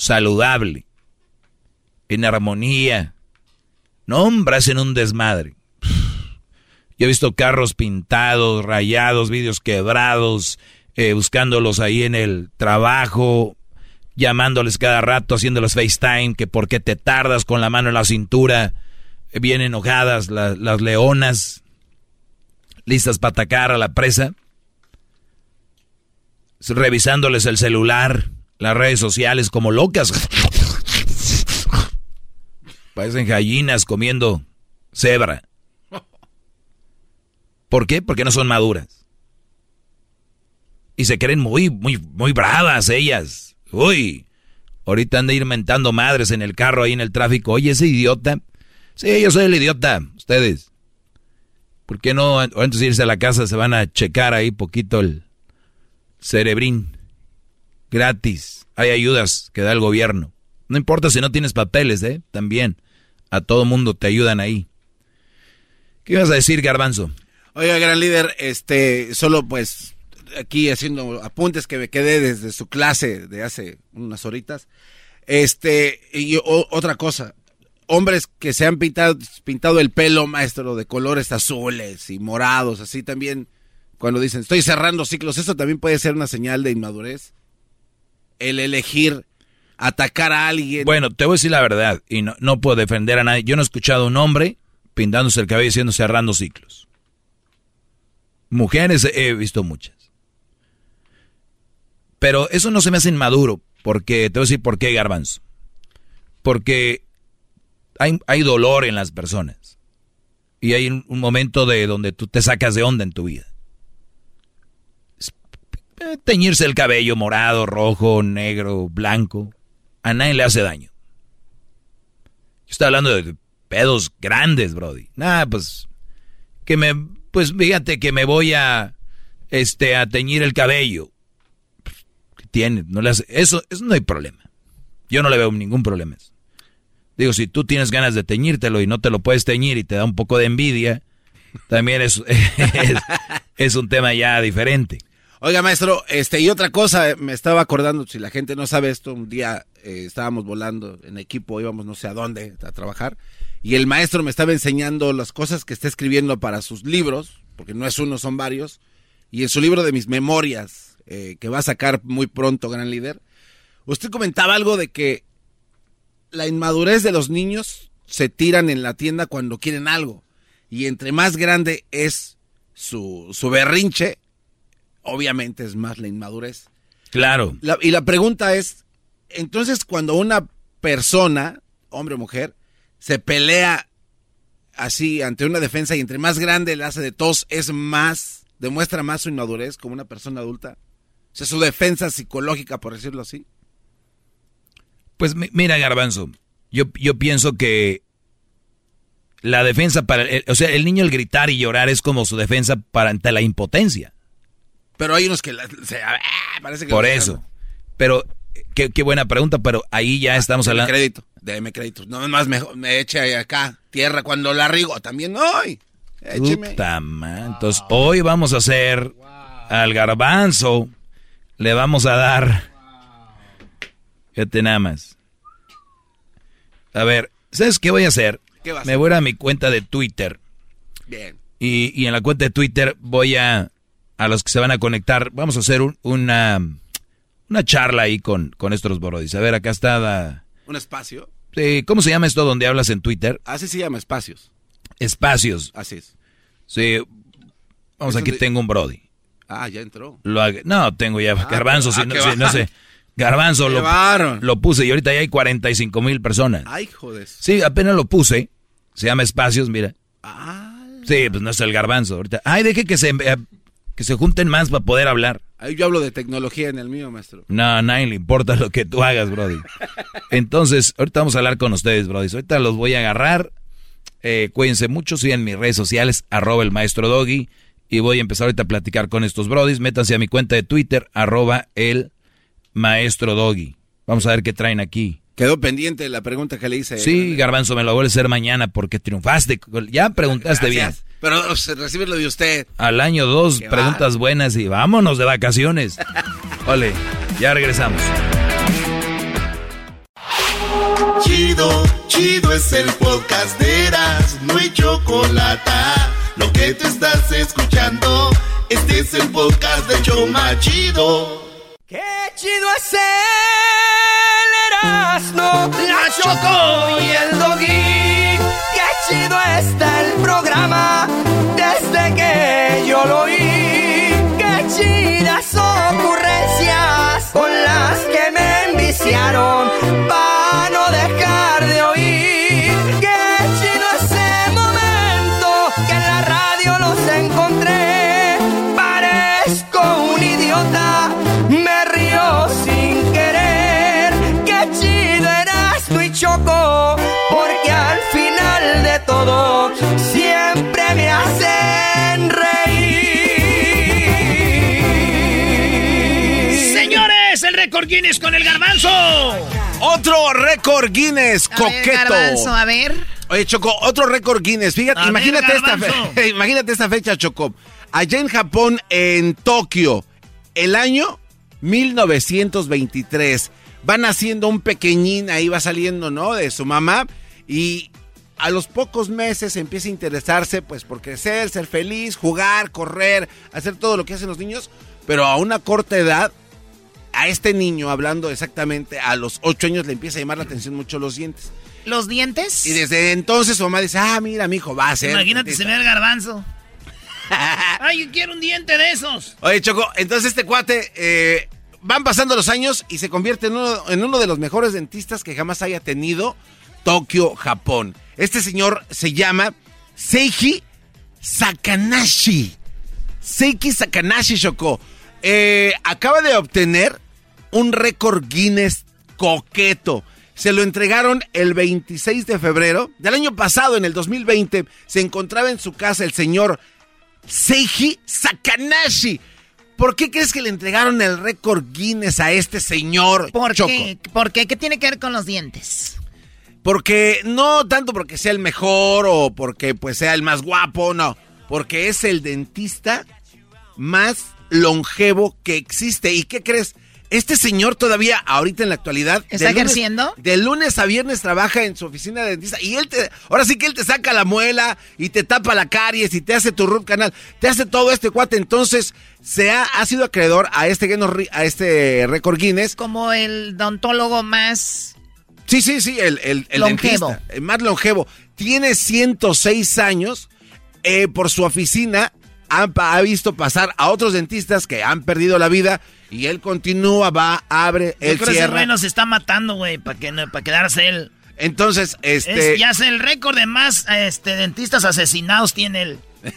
Saludable, en armonía. No, hombre, hacen un desmadre. Yo he visto carros pintados, rayados, vidrios quebrados, eh, buscándolos ahí en el trabajo, llamándoles cada rato, haciéndoles FaceTime, que por qué te tardas con la mano en la cintura, bien enojadas las leonas, listas para atacar a la presa, revisándoles el celular, las redes sociales como locas. Parecen gallinas comiendo cebra. ¿Por qué? Porque no son maduras. Y se creen muy, muy, muy bravas ellas. Uy, ahorita han de ir mentando madres en el carro ahí en el tráfico. Oye, ese idiota. Sí, yo soy el idiota. Ustedes. ¿Por qué no antes de irse a la casa se van a checar ahí poquito el cerebrín? Gratis. Hay ayudas que da el gobierno. No importa si no tienes papeles, ¿eh? También. A todo mundo te ayudan ahí. ¿Qué ibas a decir, Garbanzo? Oiga, gran líder, este, solo pues aquí haciendo apuntes que me quedé desde su clase de hace unas horitas. Este, y otra cosa, hombres que se han pintado, pintado el pelo, maestro, de colores azules y morados, así también, cuando dicen, estoy cerrando ciclos, eso también puede ser una señal de inmadurez. El elegir atacar a alguien. Bueno, te voy a decir la verdad, y no, no puedo defender a nadie. Yo no he escuchado a un hombre pintándose el cabello diciendo cerrando ciclos. Mujeres he visto muchas. Pero eso no se me hace inmaduro, porque te voy a decir por qué, Garbanzo. Porque hay, hay dolor en las personas. Y hay un, momento de donde tú te sacas de onda en tu vida. Eh, teñirse el cabello morado, rojo, negro, blanco, a nadie le hace daño. Yo estoy hablando de pedos grandes, Brody. Nada, pues que me pues fíjate que me voy a este a teñir el cabello tiene, no le hace, eso, eso no hay problema. Yo no le veo ningún problema. Digo, si tú tienes ganas de teñírtelo y no te lo puedes teñir y te da un poco de envidia, también es, <laughs> es, un tema ya diferente. Oiga, maestro, este, y otra cosa, me estaba acordando, si la gente no sabe esto, un día eh, estábamos volando en equipo, íbamos no sé a dónde a trabajar, y el maestro me estaba enseñando las cosas que está escribiendo para sus libros, porque no es uno, son varios, y en su libro de mis memorias, eh, que va a sacar muy pronto, gran líder. Usted comentaba algo de que la inmadurez de los niños se tiran en la tienda cuando quieren algo. Y entre más grande es su, su berrinche, obviamente es más la inmadurez. Claro. y la pregunta es, entonces cuando una persona, hombre o mujer, se pelea así ante una defensa y entre más grande le hace de tos, es más, demuestra más su inmadurez como una persona adulta. O sea, su defensa psicológica, por decirlo así. Pues mira, Garbanzo, yo, yo pienso que la defensa para... o sea, el niño el gritar y llorar es como su defensa para ante la impotencia. Pero hay unos que... Ah, parece que por eso. Pero, qué, qué, buena pregunta, pero ahí ya ah, estamos hablando... crédito, déme crédito. No más me, me eche acá tierra cuando la rigo. También hoy. Écheme. Puta Entonces, hoy vamos a hacer al garbanzo le vamos a dar. Fíjate nada más. A ver, ¿sabes qué voy a hacer? Me voy a mi cuenta de Twitter. Bien. Y, en la cuenta de Twitter voy a. A los que se van a conectar, vamos a hacer una. Una charla ahí con, con estos borodis. A ver, acá está. ¿Un espacio? Sí, ¿cómo se llama esto donde hablas en Twitter? Así se llama, espacios. Espacios. Así es. Sí. Vamos, aquí tengo un Brody. Ah, ya entró. no, tengo ya. Ah, garbanzo, si, no, no, sé. Garbanzo <laughs> lo, lo, puse y ahorita ya hay 45 mil personas. Ay, joder. Sí, apenas lo puse. Se llama Espacios, mira. Ah. Sí, pues no es el garbanzo. Ahorita. Ay, deje que se, eh, que se junten más para poder hablar. Ahí yo hablo de tecnología en el mío, maestro. No, a nadie le importa lo que tú hagas, Brody. <laughs> Entonces, ahorita vamos a hablar con ustedes, Brody. Ahorita los voy a agarrar. Eh, cuídense mucho, en mis redes sociales, arroba el maestro Doggy y voy a empezar ahorita a platicar con estos brodis. Métanse a mi cuenta de Twitter, arroba el maestro Doggy. Vamos a ver qué traen aquí. Quedó pendiente la pregunta que le hice. Sí, Garbanzo, me lo voy a hacer mañana porque triunfaste. Ya preguntaste bien. Pero recibirlo de usted. Al año dos, preguntas buenas y vámonos de vacaciones. <laughs> Ole, ya regresamos. Chido, chido es el podcast de Eras, no hay chocolate. Lo que te estás escuchando, este es el podcast de Choma Chido. Qué chido es el Erasmo, la Choco y el garbanzo. Otro récord Guinness, A ver, coqueto. Garbanzo, a ver. Oye, Choco, otro récord Guinness. Fíjate, A ver, imagínate, esta fe- <laughs> imagínate esta fecha, Choco. Allá en Japón, en Tokio, el año 1923. Van haciendo un pequeñín, ahí va saliendo, ¿no? De su mamá. Y a los pocos meses empieza a interesarse, pues, por crecer, ser feliz, jugar, correr, hacer todo lo que hacen los niños. Pero a una corta edad, a este niño, hablando exactamente a los 8 años, le empieza a llamar la atención mucho los dientes. ¿Los dientes? Y desde entonces su mamá dice, ah, mira, mi hijo va a ser. Imagínate, se ve el garbanzo. <laughs> Ay, yo quiero un diente de esos. Oye, Choco, entonces este cuate, eh, van pasando los años y se convierte en uno, en uno de los mejores dentistas que jamás haya tenido Tokio, Japón. Este señor se llama Seiji Sakanashi. Seiki Sakanashi, Choco. Eh, acaba de obtener un récord Guinness coqueto. Se lo entregaron el 26 de febrero del año pasado, en el 2020. Se encontraba en su casa el señor Seiji Sakanashi. ¿Por qué crees que le entregaron el récord Guinness a este señor ¿Por Choco? qué? ¿Por qué? ¿Qué tiene que ver con los dientes? Porque no tanto porque sea el mejor o porque pues sea el más guapo, no. Porque es el dentista más longevo que existe. ¿Y qué crees? Este señor todavía, ahorita en la actualidad... ¿Está de lunes- ejerciendo? De lunes a viernes trabaja en su oficina de dentista. Y él te... Ahora sí que él te saca la muela y te tapa la caries y te hace tu root canal. Te hace todo este cuate. Entonces, se ha, ha sido acreedor a este, a este récord Guinness. Como el odontólogo más... Sí, sí, sí, el, el, el Longevo. dentista, el más longevo. Tiene 106 años. eh, por su oficina ha, visto pasar a otros dentistas que han perdido la vida y él continúa, va, abre, Yo él creo que ese cierra. güey nos está matando, güey, para que, no- pa' quedarse él. Entonces, este... Es- ya sé, el récord de más este, dentistas asesinados tiene él. <laughs>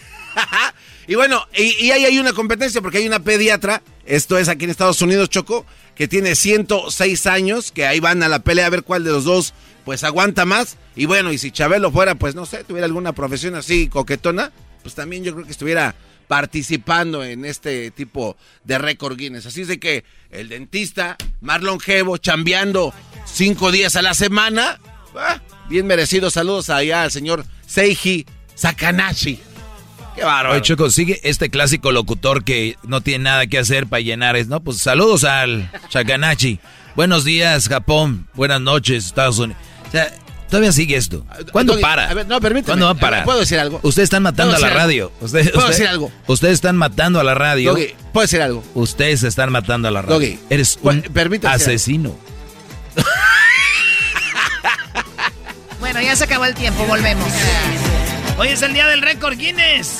Y bueno, y, y ahí hay una competencia porque hay una pediatra, esto es aquí en Estados Unidos, Choco, que tiene 106 años, que ahí van a la pelea a ver cuál de los dos pues aguanta más. Y bueno, y si Chabelo fuera, pues no sé, tuviera alguna profesión así coquetona, pues también yo creo que estuviera participando en este tipo de récord Guinness. Así es de que el dentista más longevo, chambeando cinco días a la semana, ah, bien merecido. Saludos allá al señor Seiji Sakanashi. Qué bárbaro. Choco, sigue este clásico locutor que no tiene nada que hacer para llenar ¿no? Pues saludos al Chakanachi. Buenos días, Japón. Buenas noches, Estados Unidos. O sea, todavía sigue esto. ¿Cuándo para? a ver, no, permíteme. ¿Cuándo va a A ver, parar? ¿puedo decir algo? Ustedes están matando a ¿Puedo la radio. Ustedes, ¿Puedo usted- decir algo? Ustedes están matando a la radio. Doggy, ¿puedo decir algo? Ustedes están matando a la radio. Doggy, Eres un permítame asesino. Bueno, ya se acabó el tiempo, volvemos. Hoy es el día del récord Guinness.